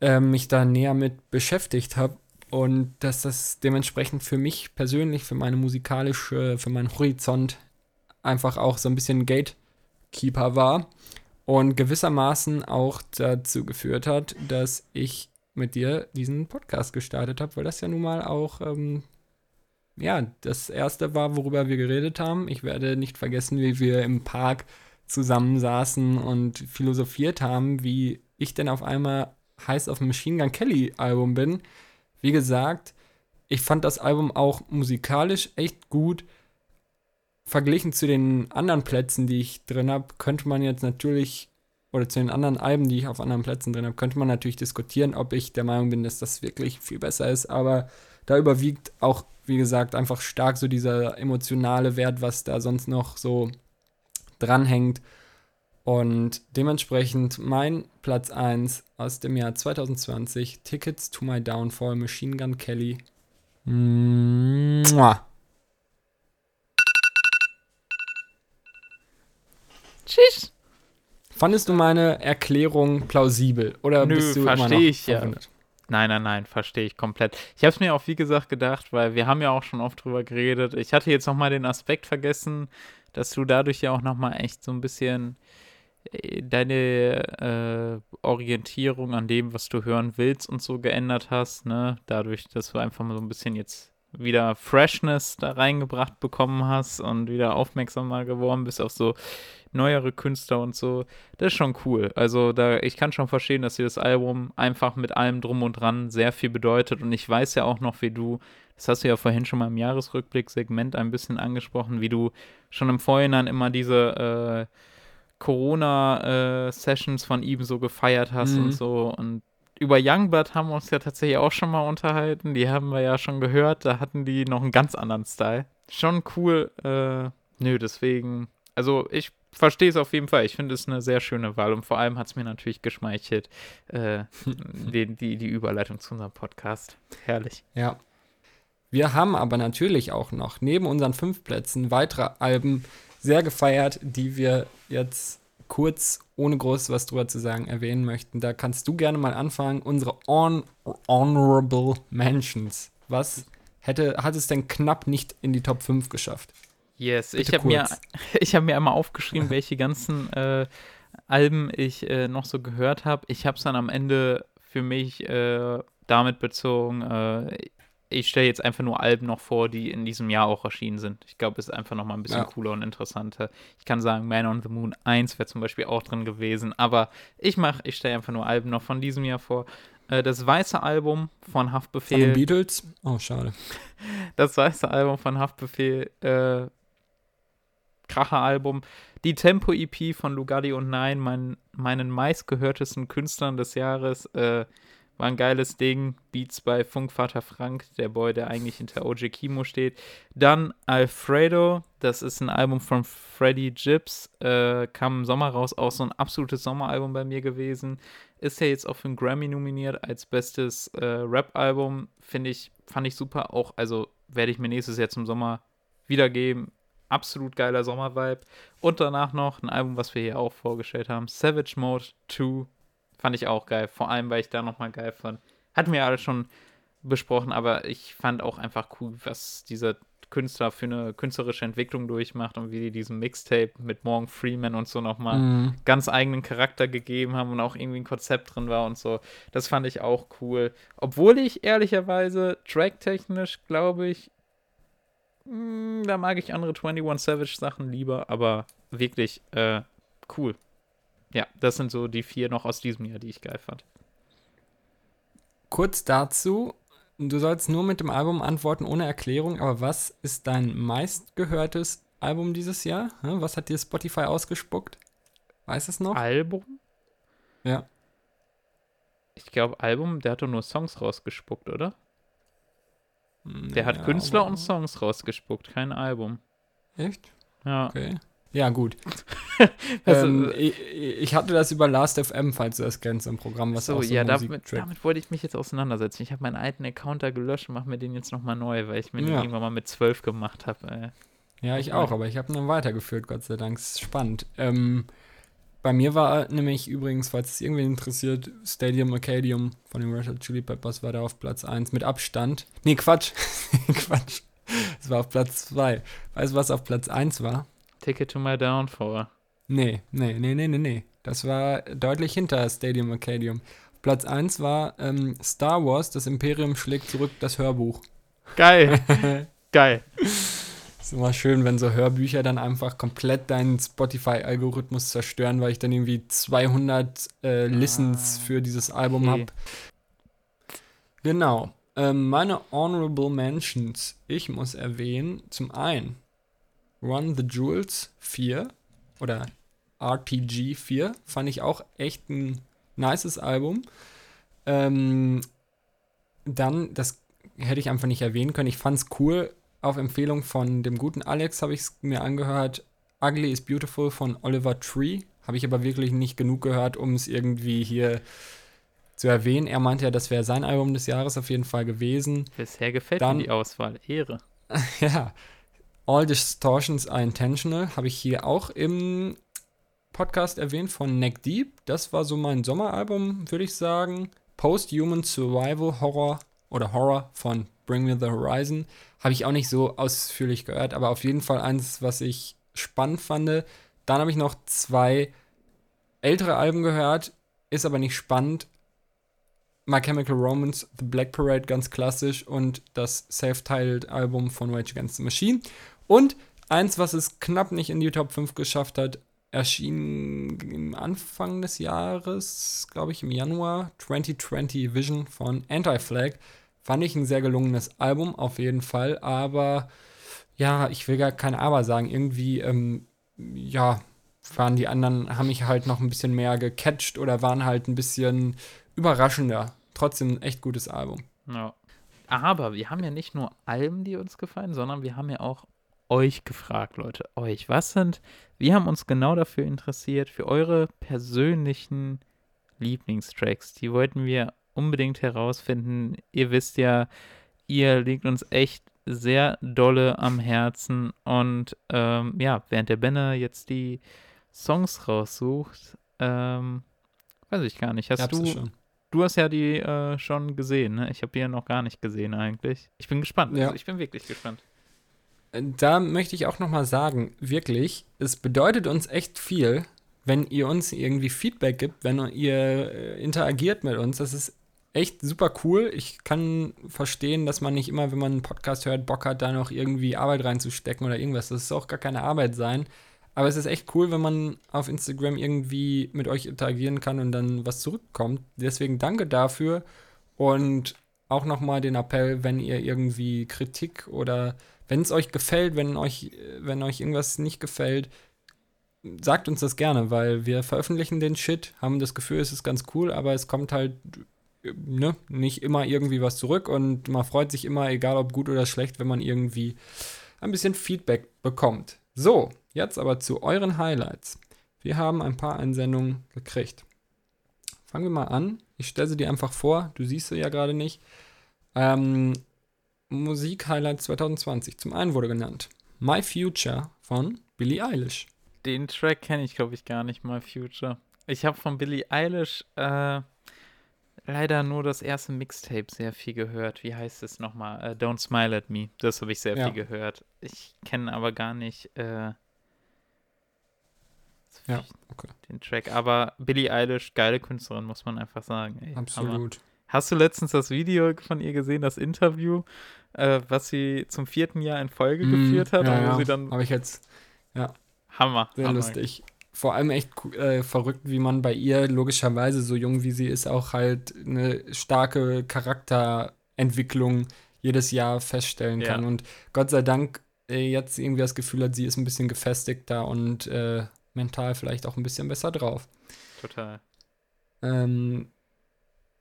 äh, mich da näher mit beschäftigt habe. Und dass das dementsprechend für mich persönlich, für meine musikalische, für meinen Horizont einfach auch so ein bisschen Gatekeeper war und gewissermaßen auch dazu geführt hat, dass ich mit dir diesen Podcast gestartet habe, weil das ja nun mal auch ähm, ja, das erste war, worüber wir geredet haben. Ich werde nicht vergessen, wie wir im Park zusammensaßen und philosophiert haben, wie ich denn auf einmal heiß auf dem Machine Gun Kelly Album bin. Wie gesagt, ich fand das Album auch musikalisch echt gut. Verglichen zu den anderen Plätzen, die ich drin habe, könnte man jetzt natürlich, oder zu den anderen Alben, die ich auf anderen Plätzen drin habe, könnte man natürlich diskutieren, ob ich der Meinung bin, dass das wirklich viel besser ist. Aber da überwiegt auch wie gesagt, einfach stark so dieser emotionale Wert, was da sonst noch so dranhängt. Und dementsprechend mein Platz 1 aus dem Jahr 2020, Tickets to My Downfall, Machine Gun Kelly. Mua. Tschüss. Fandest du meine Erklärung plausibel oder Nö, bist du immer noch verstehe ich ja. verwundert? Nein, nein, nein, verstehe ich komplett. Ich habe es mir auch, wie gesagt, gedacht, weil wir haben ja auch schon oft drüber geredet. Ich hatte jetzt nochmal den Aspekt vergessen, dass du dadurch ja auch nochmal echt so ein bisschen äh, deine äh, Orientierung an dem, was du hören willst und so geändert hast, ne? Dadurch, dass du einfach mal so ein bisschen jetzt wieder Freshness da reingebracht bekommen hast und wieder aufmerksamer geworden bist auf so neuere Künstler und so. Das ist schon cool. Also da, ich kann schon verstehen, dass dir das Album einfach mit allem drum und dran sehr viel bedeutet. Und ich weiß ja auch noch, wie du, das hast du ja vorhin schon mal im Jahresrückblick-Segment ein bisschen angesprochen, wie du schon im Vorhinein immer diese äh, Corona-Sessions äh, von ihm so gefeiert hast Mhm. und so. Und über Youngblood haben wir uns ja tatsächlich auch schon mal unterhalten. Die haben wir ja schon gehört. Da hatten die noch einen ganz anderen Style. Schon cool. Äh, nö, deswegen. Also ich verstehe es auf jeden Fall. Ich finde es eine sehr schöne Wahl. Und vor allem hat es mir natürlich geschmeichelt, äh, [LAUGHS] die, die, die Überleitung zu unserem Podcast. Herrlich. Ja. Wir haben aber natürlich auch noch neben unseren fünf Plätzen weitere Alben sehr gefeiert, die wir jetzt kurz, ohne groß was drüber zu sagen, erwähnen möchten. Da kannst du gerne mal anfangen. Unsere Hon Honorable Mentions. Was hätte, hat es denn knapp nicht in die Top 5 geschafft? Yes, ich Bitte habe mir, [LAUGHS] ich hab mir einmal aufgeschrieben, welche ganzen äh, Alben ich äh, noch so gehört habe. Ich habe es dann am Ende für mich äh, damit bezogen, äh, ich stelle jetzt einfach nur Alben noch vor, die in diesem Jahr auch erschienen sind. Ich glaube, es ist einfach nochmal ein bisschen Ja. cooler und interessanter. Ich kann sagen, Man on the Moon 1 wäre zum Beispiel auch drin gewesen, aber ich mache, ich stelle einfach nur Alben noch von diesem Jahr vor. Äh, das weiße Album von Von den Haftbefehl Beatles? Oh, schade. [LAUGHS] das weiße Album von Haftbefehl, äh, Kracher-Album, die Tempo-EP von Lugardi und Nein, mein, meinen meistgehörtesten Künstlern des Jahres, äh, war ein geiles Ding. Beats bei Funkvater Frank, der Boy, der eigentlich hinter OJ Kimo steht. Dann Alfredo, das ist ein Album von Freddie Gibbs, äh, kam im Sommer raus, auch so ein absolutes Sommeralbum bei mir gewesen. Ist ja jetzt auch für einen Grammy nominiert als bestes äh, Rap-Album. Finde ich, fand ich super. Auch, also werde ich mir nächstes Jahr zum Sommer wiedergeben. absolut geiler Sommervibe. Und danach noch ein Album, was wir hier auch vorgestellt haben, Savage Mode 2. Fand ich auch geil. Vor allem, weil ich da nochmal geil fand. Hatten wir ja alle schon besprochen, aber ich fand auch einfach cool, was dieser Künstler für eine künstlerische Entwicklung durchmacht und wie die diesem Mixtape mit Morgan Freeman und so nochmal Mhm. ganz eigenen Charakter gegeben haben und auch irgendwie ein Konzept drin war und so. Das fand ich auch cool. Obwohl ich ehrlicherweise tracktechnisch, glaube ich, mh, da mag ich andere 21 Savage Sachen lieber, aber wirklich äh, cool. Ja, das sind so die vier noch aus diesem Jahr, die ich geil fand. Kurz dazu, du sollst nur mit dem Album antworten ohne Erklärung, aber was ist dein meistgehörtes Album dieses Jahr? Was hat dir Spotify ausgespuckt? Weiß es noch? Album? Ja. Ich glaube, Album, der hat doch nur Songs rausgespuckt, oder? Der hat Ja, Künstler aber- und Songs rausgespuckt, kein Album. Echt? Ja. Okay. Ja, gut. [LAUGHS] Also, ähm, ich, ich hatte das über Last.fm, falls du das kennst, im Programm, was so, auch so ja, damit, damit wollte ich mich jetzt auseinandersetzen. Ich habe meinen alten Account da gelöscht und mache mir den jetzt nochmal neu, weil ich mir den Ja. irgendwann mal mit 12 gemacht habe. Ja, ich auch, aber ich habe ihn weitergeführt, Gott sei Dank. Ist spannend. Ähm, bei mir war nämlich übrigens, falls es irgendwen interessiert, Stadium Arcadium von den Red Hot Chili Peppers war da auf Platz 1 mit Abstand. Nee, Quatsch. [LAUGHS] Quatsch. Es war auf Platz 2. Weißt du, was auf Platz 1 war? Ticket to my downfall. Nee, nee, nee, nee, nee, nee. Das war deutlich hinter Stadium Arcadium. Platz 1 war ähm, Star Wars, das Imperium schlägt zurück, das Hörbuch. Geil. [LAUGHS] Geil. Ist immer schön, wenn so Hörbücher dann einfach komplett deinen Spotify-Algorithmus zerstören, weil ich dann irgendwie 200 äh, Listens Ah, für dieses Album okay. habe. Genau. Ähm, meine Honorable Mentions. Ich muss erwähnen, zum einen Run the Jewels 4 oder RTG 4. Fand ich auch echt ein nices Album. Ähm, dann, das hätte ich einfach nicht erwähnen können. Ich fand es cool. Auf Empfehlung von dem guten Alex habe ich es mir angehört. Ugly is Beautiful von Oliver Tree. Habe ich aber wirklich nicht genug gehört, um es irgendwie hier zu erwähnen. Er meinte ja, das wäre sein Album des Jahres auf jeden Fall gewesen. Bisher gefällt Dann- mir die Auswahl. Ehre. [LAUGHS] Ja. All Distortions are Intentional habe ich hier auch im Podcast erwähnt von Neck Deep. Das war so mein Sommeralbum, würde ich sagen. Post-Human Survival Horror oder Horror von Bring Me the Horizon habe ich auch nicht so ausführlich gehört, aber auf jeden Fall eins, was ich spannend fand. Dann habe ich noch zwei ältere Alben gehört, ist aber nicht spannend. My Chemical Romance, The Black Parade, ganz klassisch und das Self-Titled Album von Rage Against the Machine. Und eins, was es knapp nicht in die Top 5 geschafft hat, erschien im Anfang des Jahres, glaube ich im Januar, 2020 Vision von Anti-Flag. Fand ich ein sehr gelungenes Album, auf jeden Fall, aber ja, ich will gar kein Aber sagen. Irgendwie, ähm, ja, waren die anderen, haben mich halt noch ein bisschen mehr gecatcht oder waren halt ein bisschen überraschender. Trotzdem ein echt gutes Album. Ja. Aber wir haben ja nicht nur Alben, die uns gefallen, sondern wir haben ja auch euch gefragt, Leute. Euch. Was sind, wir haben uns genau dafür interessiert, für eure persönlichen Lieblingstracks. Die wollten wir unbedingt herausfinden. Ihr wisst ja, ihr liegt uns echt sehr dolle am Herzen. Und ähm, ja, während der Benne jetzt die Songs raussucht, ähm, weiß ich gar nicht. Hast Gab's du, schon? Du hast ja die äh, schon gesehen, ne? Ich habe die ja noch gar nicht gesehen eigentlich. Ich bin gespannt. Ja. Also ich bin wirklich gespannt. Da möchte ich auch noch mal sagen, wirklich, es bedeutet uns echt viel, wenn ihr uns irgendwie Feedback gibt, wenn ihr äh, interagiert mit uns. Das ist echt super cool. Ich kann verstehen, dass man nicht immer, wenn man einen Podcast hört, Bock hat, da noch irgendwie Arbeit reinzustecken oder irgendwas. Das ist auch gar keine Arbeit sein. Aber es ist echt cool, wenn man auf Instagram irgendwie mit euch interagieren kann und dann was zurückkommt. Deswegen danke dafür und auch nochmal den Appell, wenn ihr irgendwie Kritik oder wenn es euch gefällt, wenn euch, wenn euch irgendwas nicht gefällt, sagt uns das gerne, weil wir veröffentlichen den Shit, haben das Gefühl, es ist ganz cool, aber es kommt halt ne, nicht immer irgendwie was zurück und man freut sich immer, egal ob gut oder schlecht, wenn man irgendwie ein bisschen Feedback bekommt. So, jetzt aber zu euren Highlights. Wir haben ein paar Einsendungen gekriegt. Fangen wir mal an. Ich stelle sie dir einfach vor. Du siehst sie ja gerade nicht. Ähm, Musik-Highlights 2020. Zum einen wurde genannt My Future von Billie Eilish. Den Track kenne ich, glaube ich, gar nicht mal, Future. Ich habe von Billie Eilish äh, leider nur das erste Mixtape sehr viel gehört. Wie heißt es nochmal? Äh, Don't Smile at Me. Das habe ich sehr Ja. viel gehört. Ich kenne aber gar nicht äh, Ja, okay. den Track. Aber Billie Eilish, geile Künstlerin, muss man einfach sagen. Ey. Hammer. Absolut. Hast du letztens das Video von ihr gesehen, das Interview, äh, was sie zum vierten Jahr in Folge geführt hat? Mm, ja, wo ja. sie dann Habe ich jetzt Hammer. sehr Hammer. lustig. Vor allem echt äh, verrückt, wie man bei ihr logischerweise, so jung wie sie ist, auch halt eine starke Charakterentwicklung jedes Jahr feststellen Ja. kann. Und Gott sei Dank äh, jetzt irgendwie das Gefühl hat, sie ist ein bisschen gefestigter und äh, mental vielleicht auch ein bisschen besser drauf. Total. Ähm,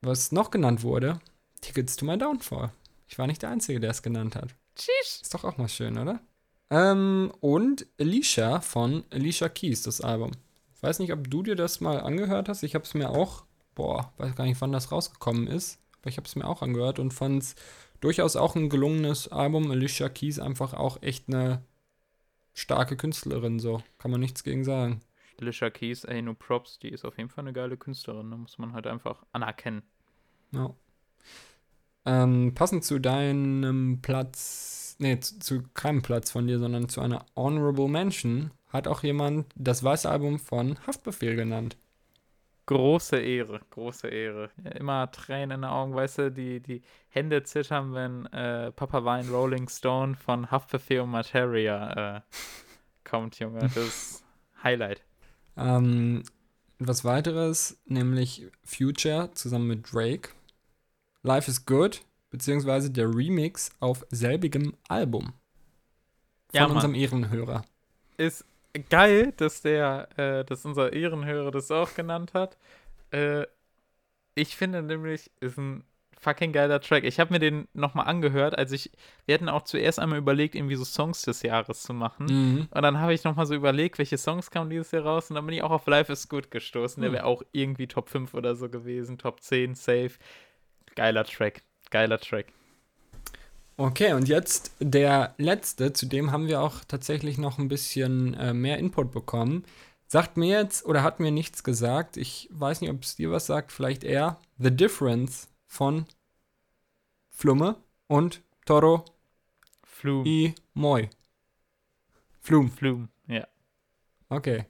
was noch genannt wurde, Tickets to my Downfall. Ich war nicht der Einzige, der es genannt hat. Tschüss. Ist doch auch mal schön, oder? Ähm, und Alicia von Alicia Keys, das Album. Ich weiß nicht, ob du dir das mal angehört hast. Ich habe es mir auch, boah, weiß gar nicht, wann das rausgekommen ist, aber ich habe es mir auch angehört und fand es durchaus auch ein gelungenes Album. Alicia Keys einfach auch echt eine starke Künstlerin, so. Kann man nichts gegen sagen. Alicia Keys, ey, nur Props, die ist auf jeden Fall eine geile Künstlerin, da muss man halt einfach anerkennen. Ja. Ähm, passend zu deinem Platz, nee, zu, zu keinem Platz von dir, sondern zu einer Honorable Mention, hat auch jemand das weiße Album von Haftbefehl genannt. Große Ehre, große Ehre. Immer Tränen in den Augen, weißt du, die, die Hände zittern, wenn äh, Papa Wein Rolling Stone von Haftbefehl und Materia äh, kommt, Junge. Das ist Highlight. Ähm, was weiteres, nämlich Future zusammen mit Drake. Life is Good, beziehungsweise der Remix auf selbigem Album. Von Ja, unserem Ehrenhörer. Ist geil, dass der, äh, dass unser Ehrenhörer das auch genannt hat. Äh, ich finde nämlich, ist ein fucking geiler Track. Ich habe mir den nochmal angehört, als ich, wir hatten auch zuerst einmal überlegt, irgendwie so Songs des Jahres zu machen. Mhm. Und dann habe ich nochmal so überlegt, welche Songs kamen dieses Jahr raus. Und dann bin ich auch auf Life is Good gestoßen. Der Hm. wäre auch irgendwie Top 5 oder so gewesen. Top 10, safe. Geiler Track. Geiler Track. Okay, und jetzt der letzte, zu dem haben wir auch tatsächlich noch ein bisschen äh, mehr Input bekommen. Sagt mir jetzt oder hat mir nichts gesagt. Ich weiß nicht, ob es dir was sagt, vielleicht eher. The Difference von Flumme und Toro Flume. i Moi. Flum. Flume, ja. Okay.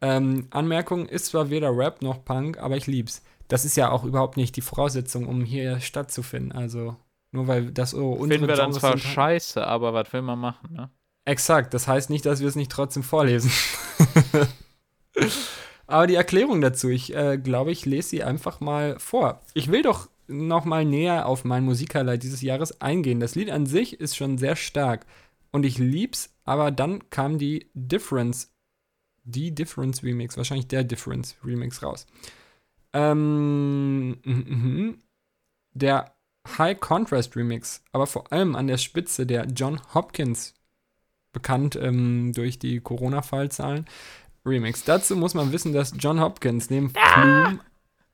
Ähm, Anmerkung ist zwar weder Rap noch Punk, aber ich lieb's. Das ist ja auch überhaupt nicht die Voraussetzung, um hier stattzufinden. Also nur weil das so unsere Finden wir dann Genres zwar scheiße, aber was will man machen, ne? Exakt, das heißt nicht, dass wir es nicht trotzdem vorlesen. [LAUGHS] Aber die Erklärung dazu, ich äh, glaube, ich lese sie einfach mal vor. Ich will doch noch mal näher auf mein Musikhighlight dieses Jahres eingehen. Das Lied an sich ist schon sehr stark und ich lieb's, aber dann kam die Difference, die Difference Remix, wahrscheinlich der Difference Remix raus. Ähm, mhm, mhm. der High Contrast Remix, aber vor allem an der Spitze der John Hopkins bekannt ähm, durch die Corona-Fallzahlen. Remix. Dazu muss man wissen, dass John Hopkins neben Flume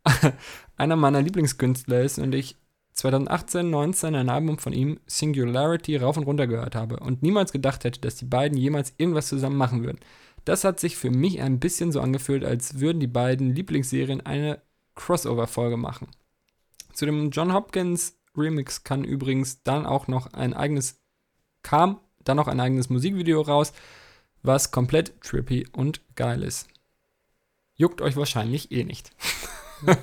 [LAUGHS] einer meiner Lieblingskünstler ist und ich 2018, 19 ein Album von ihm, Singularity, rauf und runter gehört habe und niemals gedacht hätte, dass die beiden jemals irgendwas zusammen machen würden. Das hat sich für mich ein bisschen so angefühlt, als würden die beiden Lieblingsserien eine Crossover-Folge machen. Zu dem John Hopkins Remix kann übrigens dann auch noch ein eigenes, kam dann noch ein eigenes Musikvideo raus, was komplett trippy und geil ist. Juckt euch wahrscheinlich eh nicht. [LAUGHS]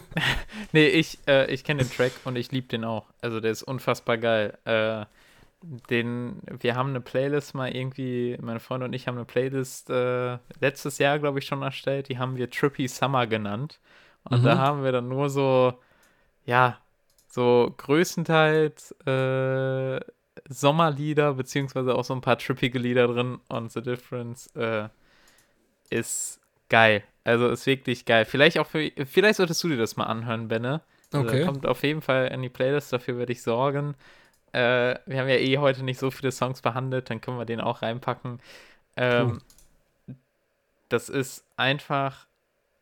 Nee, ich, äh, ich kenne den Track und ich liebe den auch. Also der ist unfassbar geil. Äh, den, wir haben eine Playlist mal irgendwie, meine Freunde und ich haben eine Playlist äh, letztes Jahr, glaube ich, schon erstellt. Die haben wir Trippy Summer genannt. Und Mhm. da haben wir dann nur so, ja, so größtenteils äh, Sommerlieder, beziehungsweise auch so ein paar trippige Lieder drin. Und The Difference äh, ist geil. Also ist wirklich geil. Vielleicht auch für, vielleicht solltest du dir das mal anhören, Benne. Also Okay. Kommt auf jeden Fall in die Playlist, dafür werde ich sorgen. Äh, wir haben ja eh heute nicht so viele Songs behandelt, dann können wir den auch reinpacken. Ähm, Das ist einfach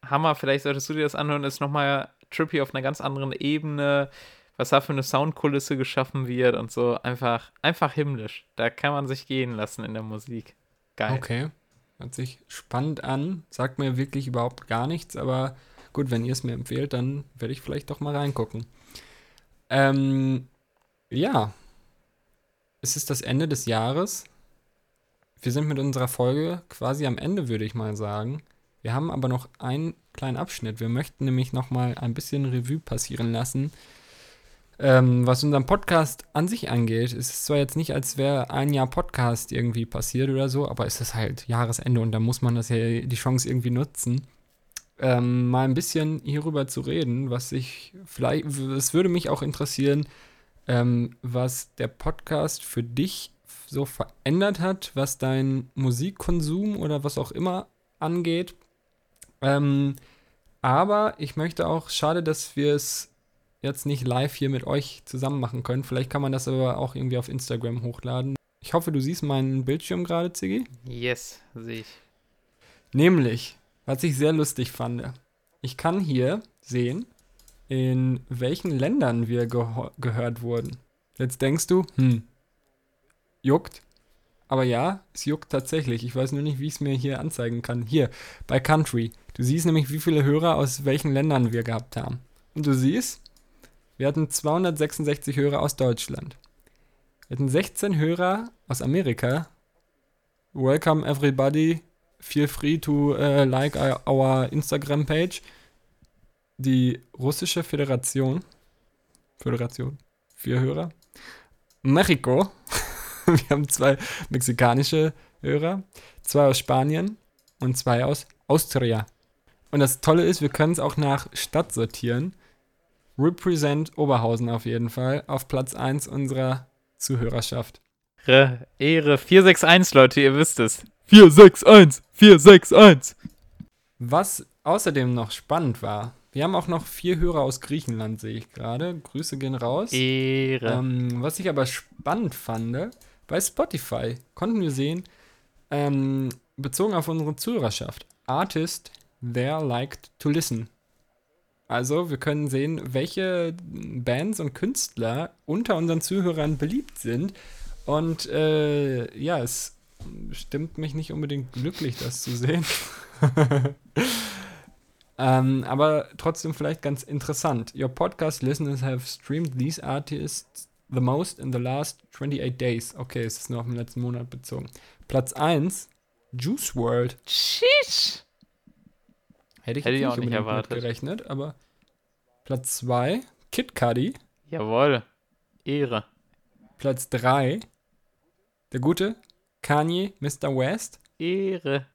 Hammer. Vielleicht solltest du dir das anhören. Ist nochmal trippy auf einer ganz anderen Ebene. Was da für eine Soundkulisse geschaffen wird und so. Einfach, einfach himmlisch. Da kann man sich gehen lassen in der Musik. Geil. Okay. Hört sich spannend an. Sagt mir wirklich überhaupt gar nichts, aber gut, wenn ihr es mir empfehlt, dann werde ich vielleicht doch mal reingucken. Ähm, ja. Es ist das Ende des Jahres. Wir sind mit unserer Folge quasi am Ende, würde ich mal sagen. Wir haben aber noch einen kleinen Abschnitt. Wir möchten nämlich noch mal ein bisschen Revue passieren lassen, ähm, was unseren Podcast an sich angeht. Es ist zwar jetzt nicht, als wäre ein Jahr Podcast irgendwie passiert oder so, aber es ist halt Jahresende und da muss man das ja die Chance irgendwie nutzen, ähm, mal ein bisschen hierüber zu reden, was ich vielleicht, es würde mich auch interessieren, ähm, was der Podcast für dich so verändert hat, was dein Musikkonsum oder was auch immer angeht. Ähm, aber ich möchte auch, schade, dass wir es jetzt nicht live hier mit euch zusammen machen können. Vielleicht kann man das aber auch irgendwie auf Instagram hochladen. Ich hoffe, du siehst meinen Bildschirm gerade, Ziggy. Yes, sehe ich. Nämlich, was ich sehr lustig fand. Ich kann hier sehen, in welchen Ländern wir gehört wurden. Jetzt denkst du, hm, juckt. Aber ja, es juckt tatsächlich. Ich weiß nur nicht, wie ich es mir hier anzeigen kann. Hier, bei Country. Du siehst nämlich, wie viele Hörer aus welchen Ländern wir gehabt haben. Und du siehst, wir hatten 266 Hörer aus Deutschland. Wir hatten 16 Hörer aus Amerika. Welcome everybody. Feel free to uh, like our Instagram page. Die russische Föderation. Föderation. Vier Hörer. Mexiko. [LAUGHS] Wir haben zwei mexikanische Hörer, zwei aus Spanien und zwei aus Austria. Und das Tolle ist, wir können es auch nach Stadt sortieren. Represent Oberhausen auf jeden Fall auf Platz 1 unserer Zuhörerschaft. Ehre, Ehre 461, Leute, ihr wisst es. 461, 461. Was außerdem noch spannend war, wir haben auch noch vier Hörer aus Griechenland, sehe ich gerade. Grüße gehen raus. Ehre. Ähm, was ich aber spannend fand, bei Spotify konnten wir sehen, ähm, bezogen auf unsere Zuhörerschaft, Artist there liked to listen. Also wir können sehen, welche Bands und Künstler unter unseren Zuhörern beliebt sind. Und äh, ja, es stimmt mich nicht unbedingt glücklich, das zu sehen. [LAUGHS] ähm, aber trotzdem vielleicht ganz interessant. Your podcast listeners have streamed these artists the most in the last 28 days. Okay, es ist nur auf den letzten Monat bezogen. Platz 1, Juice World. Sheesh. Hätte ich, Hätte ich auch nicht erwartet. gerechnet, aber Platz 2, Kid Cudi. Jawohl. Ehre. Platz 3, der gute Kanye, Mr. West. Ehre.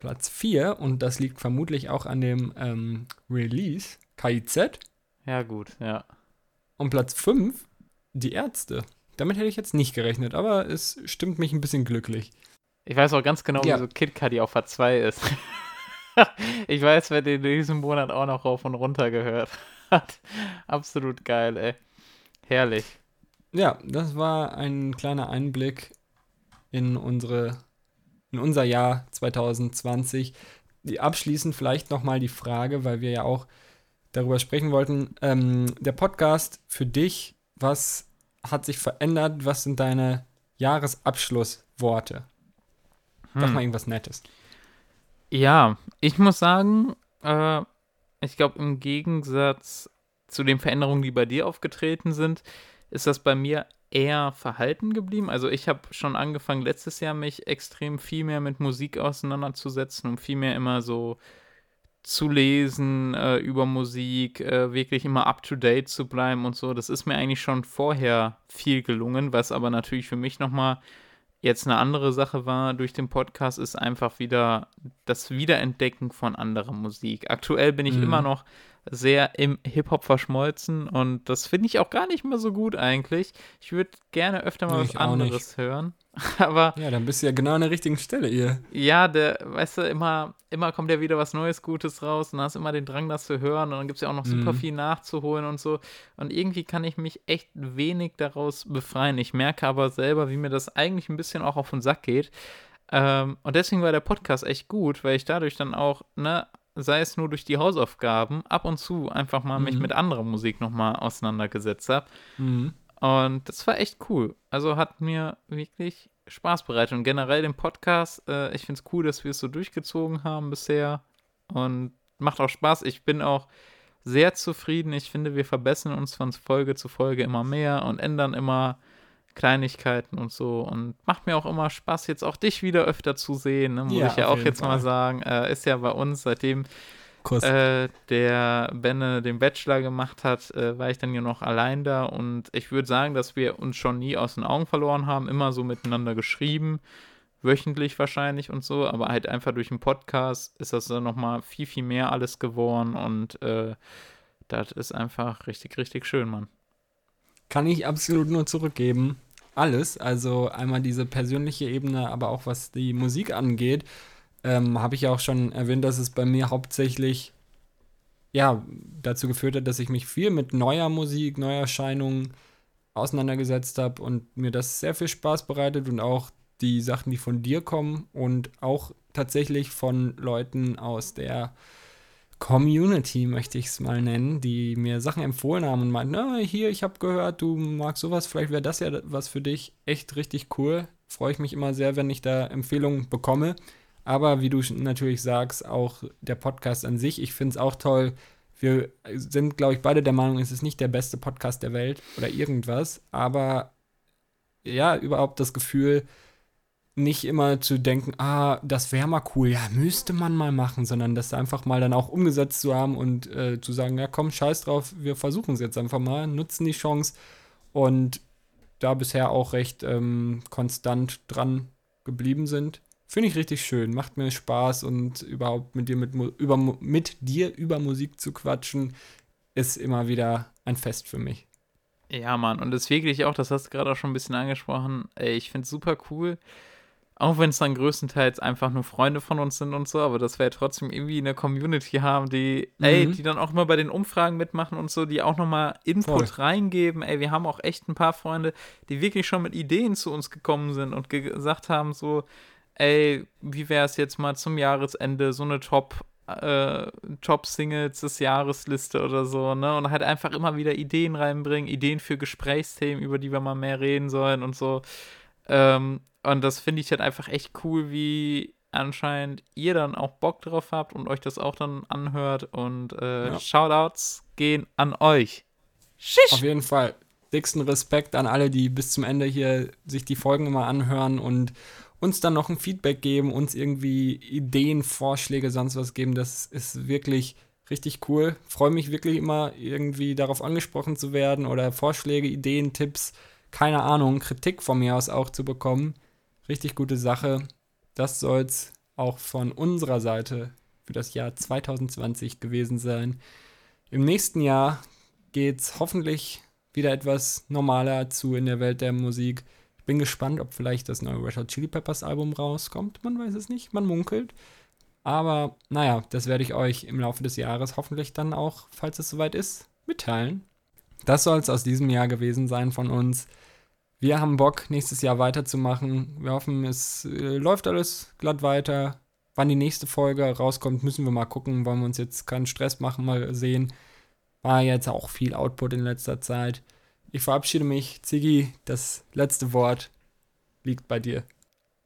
Platz 4, und das liegt vermutlich auch an dem ähm, Release, KIZ. Ja, gut, ja. Und Platz 5, die Ärzte. Damit hätte ich jetzt nicht gerechnet, aber es stimmt mich ein bisschen glücklich. Ich weiß auch ganz genau, Ja. wieso Kid Cudi auf A2 ist. [LAUGHS] [LAUGHS] ich weiß, wer den in diesem Monat auch noch rauf und runter gehört hat. [LAUGHS] Absolut geil, ey. Herrlich. Ja, das war ein kleiner Einblick in unsere in unser Jahr 2020. Die abschließend vielleicht noch mal die Frage, weil wir ja auch darüber sprechen wollten. Ähm, der Podcast für dich, was hat sich verändert? Was sind deine Jahresabschlussworte? Sag Hm. mal irgendwas Nettes. Ja, ich muss sagen, äh, ich glaube, im Gegensatz zu den Veränderungen, die bei dir aufgetreten sind, ist das bei mir eher verhalten geblieben. Also ich habe schon angefangen, letztes Jahr mich extrem viel mehr mit Musik auseinanderzusetzen und viel mehr immer so zu lesen äh, über Musik, äh, wirklich immer up-to-date zu bleiben und so. Das ist mir eigentlich schon vorher viel gelungen, was aber natürlich für mich nochmal jetzt eine andere Sache war durch den Podcast, ist einfach wieder das Wiederentdecken von anderer Musik. Aktuell bin ich Mhm. immer noch sehr im Hip-Hop verschmolzen und das finde ich auch gar nicht mehr so gut eigentlich. Ich würde gerne öfter mal Nee, was ich auch nicht. anderes hören. [LAUGHS] Aber Ja, dann bist du ja genau an der richtigen Stelle hier. ja, der, weißt du, immer, immer kommt ja wieder was Neues, Gutes raus und hast immer den Drang, das zu hören und dann gibt es ja auch noch super Mhm. viel nachzuholen und so. Und irgendwie kann ich mich echt wenig daraus befreien. Ich merke aber selber, wie mir das eigentlich ein bisschen auch auf den Sack geht. Ähm, und deswegen war der Podcast echt gut, weil ich dadurch dann auch, ne, sei es nur durch die Hausaufgaben, ab und zu einfach mal mich Mhm. mit anderer Musik nochmal auseinandergesetzt habe. Mhm. Und das war echt cool. Also hat mir wirklich Spaß bereitet. Und generell den Podcast, äh, ich finde es cool, dass wir es so durchgezogen haben bisher. Und macht auch Spaß. Ich bin auch sehr zufrieden. Ich finde, wir verbessern uns von Folge zu Folge immer mehr und ändern immer Kleinigkeiten und so. Und macht mir auch immer Spaß, jetzt auch dich wieder öfter zu sehen. Ne? Muss Ja, ich ja auch jetzt Fall. mal sagen. Äh, ist ja bei uns, seitdem. Äh, der Benne den Bachelor gemacht hat, äh, war ich dann ja noch allein da. Und ich würde sagen, dass wir uns schon nie aus den Augen verloren haben. Immer so miteinander geschrieben. Wöchentlich wahrscheinlich und so, aber halt einfach durch den Podcast ist das dann nochmal viel, viel mehr alles geworden und äh, das ist einfach richtig, richtig schön, Mann. Kann ich absolut nur zurückgeben. Alles, also einmal diese persönliche Ebene, aber auch was die Musik angeht, ähm, habe ich ja auch schon erwähnt, dass es bei mir hauptsächlich ja dazu geführt hat, dass ich mich viel mit neuer Musik, Neuerscheinungen auseinandergesetzt habe und mir das sehr viel Spaß bereitet und auch die Sachen, die von dir kommen und auch tatsächlich von Leuten aus der Community, möchte ich es mal nennen, die mir Sachen empfohlen haben und meinten, na, hier, ich habe gehört, du magst sowas, vielleicht wäre das ja was für dich. Echt richtig cool. Freue ich mich immer sehr, wenn ich da Empfehlungen bekomme. Aber wie du natürlich sagst, auch der Podcast an sich, ich finde es auch toll. Wir sind, glaube ich, beide der Meinung, es ist nicht der beste Podcast der Welt oder irgendwas, aber ja, überhaupt das Gefühl, nicht immer zu denken, ah, das wäre mal cool, ja, müsste man mal machen, sondern das einfach mal dann auch umgesetzt zu haben und äh, zu sagen, ja, komm, scheiß drauf, wir versuchen es jetzt einfach mal, nutzen die Chance und da bisher auch recht ähm, konstant dran geblieben sind. Finde ich richtig schön, macht mir Spaß und überhaupt mit dir, mit, über, mit dir über Musik zu quatschen, ist immer wieder ein Fest für mich. Ja, Mann, und das wirklich auch, das hast du gerade auch schon ein bisschen angesprochen, ey, ich finde es super cool. Auch wenn es dann größtenteils einfach nur Freunde von uns sind und so, aber dass wir ja trotzdem irgendwie eine Community haben, die, ey, Mhm. die dann auch immer bei den Umfragen mitmachen und so, die auch nochmal Input Voll. reingeben. Ey, wir haben auch echt ein paar Freunde, die wirklich schon mit Ideen zu uns gekommen sind und ge gesagt haben, so, ey, wie wäre es jetzt mal zum Jahresende, so eine Top, äh, Top-Singles des Jahresliste oder so, ne? Und halt einfach immer wieder Ideen reinbringen, Ideen für Gesprächsthemen, über die wir mal mehr reden sollen und so. Ähm, und das finde ich halt einfach echt cool, wie anscheinend ihr dann auch Bock drauf habt und euch das auch dann anhört. Und äh, Ja. Shoutouts gehen an euch. Auf jeden Fall. Dicksten Respekt an alle, die bis zum Ende hier sich die Folgen immer anhören und uns dann noch ein Feedback geben, uns irgendwie Ideen, Vorschläge, sonst was geben. Das ist wirklich richtig cool. Freue mich wirklich immer irgendwie darauf angesprochen zu werden oder Vorschläge, Ideen, Tipps, keine Ahnung, Kritik von mir aus auch zu bekommen. Richtig gute Sache. Das soll's auch von unserer Seite für das Jahr 2020 gewesen sein. Im nächsten Jahr geht's hoffentlich wieder etwas normaler zu in der Welt der Musik. Bin gespannt, ob vielleicht das neue Red Hot Chili Peppers Album rauskommt. Man weiß es nicht, man munkelt. Aber naja, das werde ich euch im Laufe des Jahres hoffentlich dann auch, falls es soweit ist, mitteilen. Das soll es aus diesem Jahr gewesen sein von uns. Wir haben Bock, nächstes Jahr weiterzumachen. Wir hoffen, es äh, läuft alles glatt weiter. Wann die nächste Folge rauskommt, müssen wir mal gucken. Wollen wir uns jetzt keinen Stress machen, mal sehen. War jetzt auch viel Output in letzter Zeit. Ich verabschiede mich. Ziggy, das letzte Wort liegt bei dir.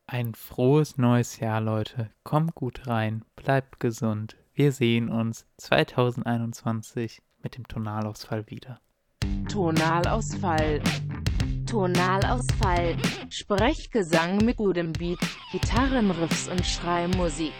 Ein frohes neues Jahr, Leute. Kommt gut rein, bleibt gesund. Wir sehen uns 2021 mit dem Tonalausfall wieder. Tonalausfall. Tonalausfall. Sprechgesang mit gutem Beat, Gitarrenriffs und Schreimusik.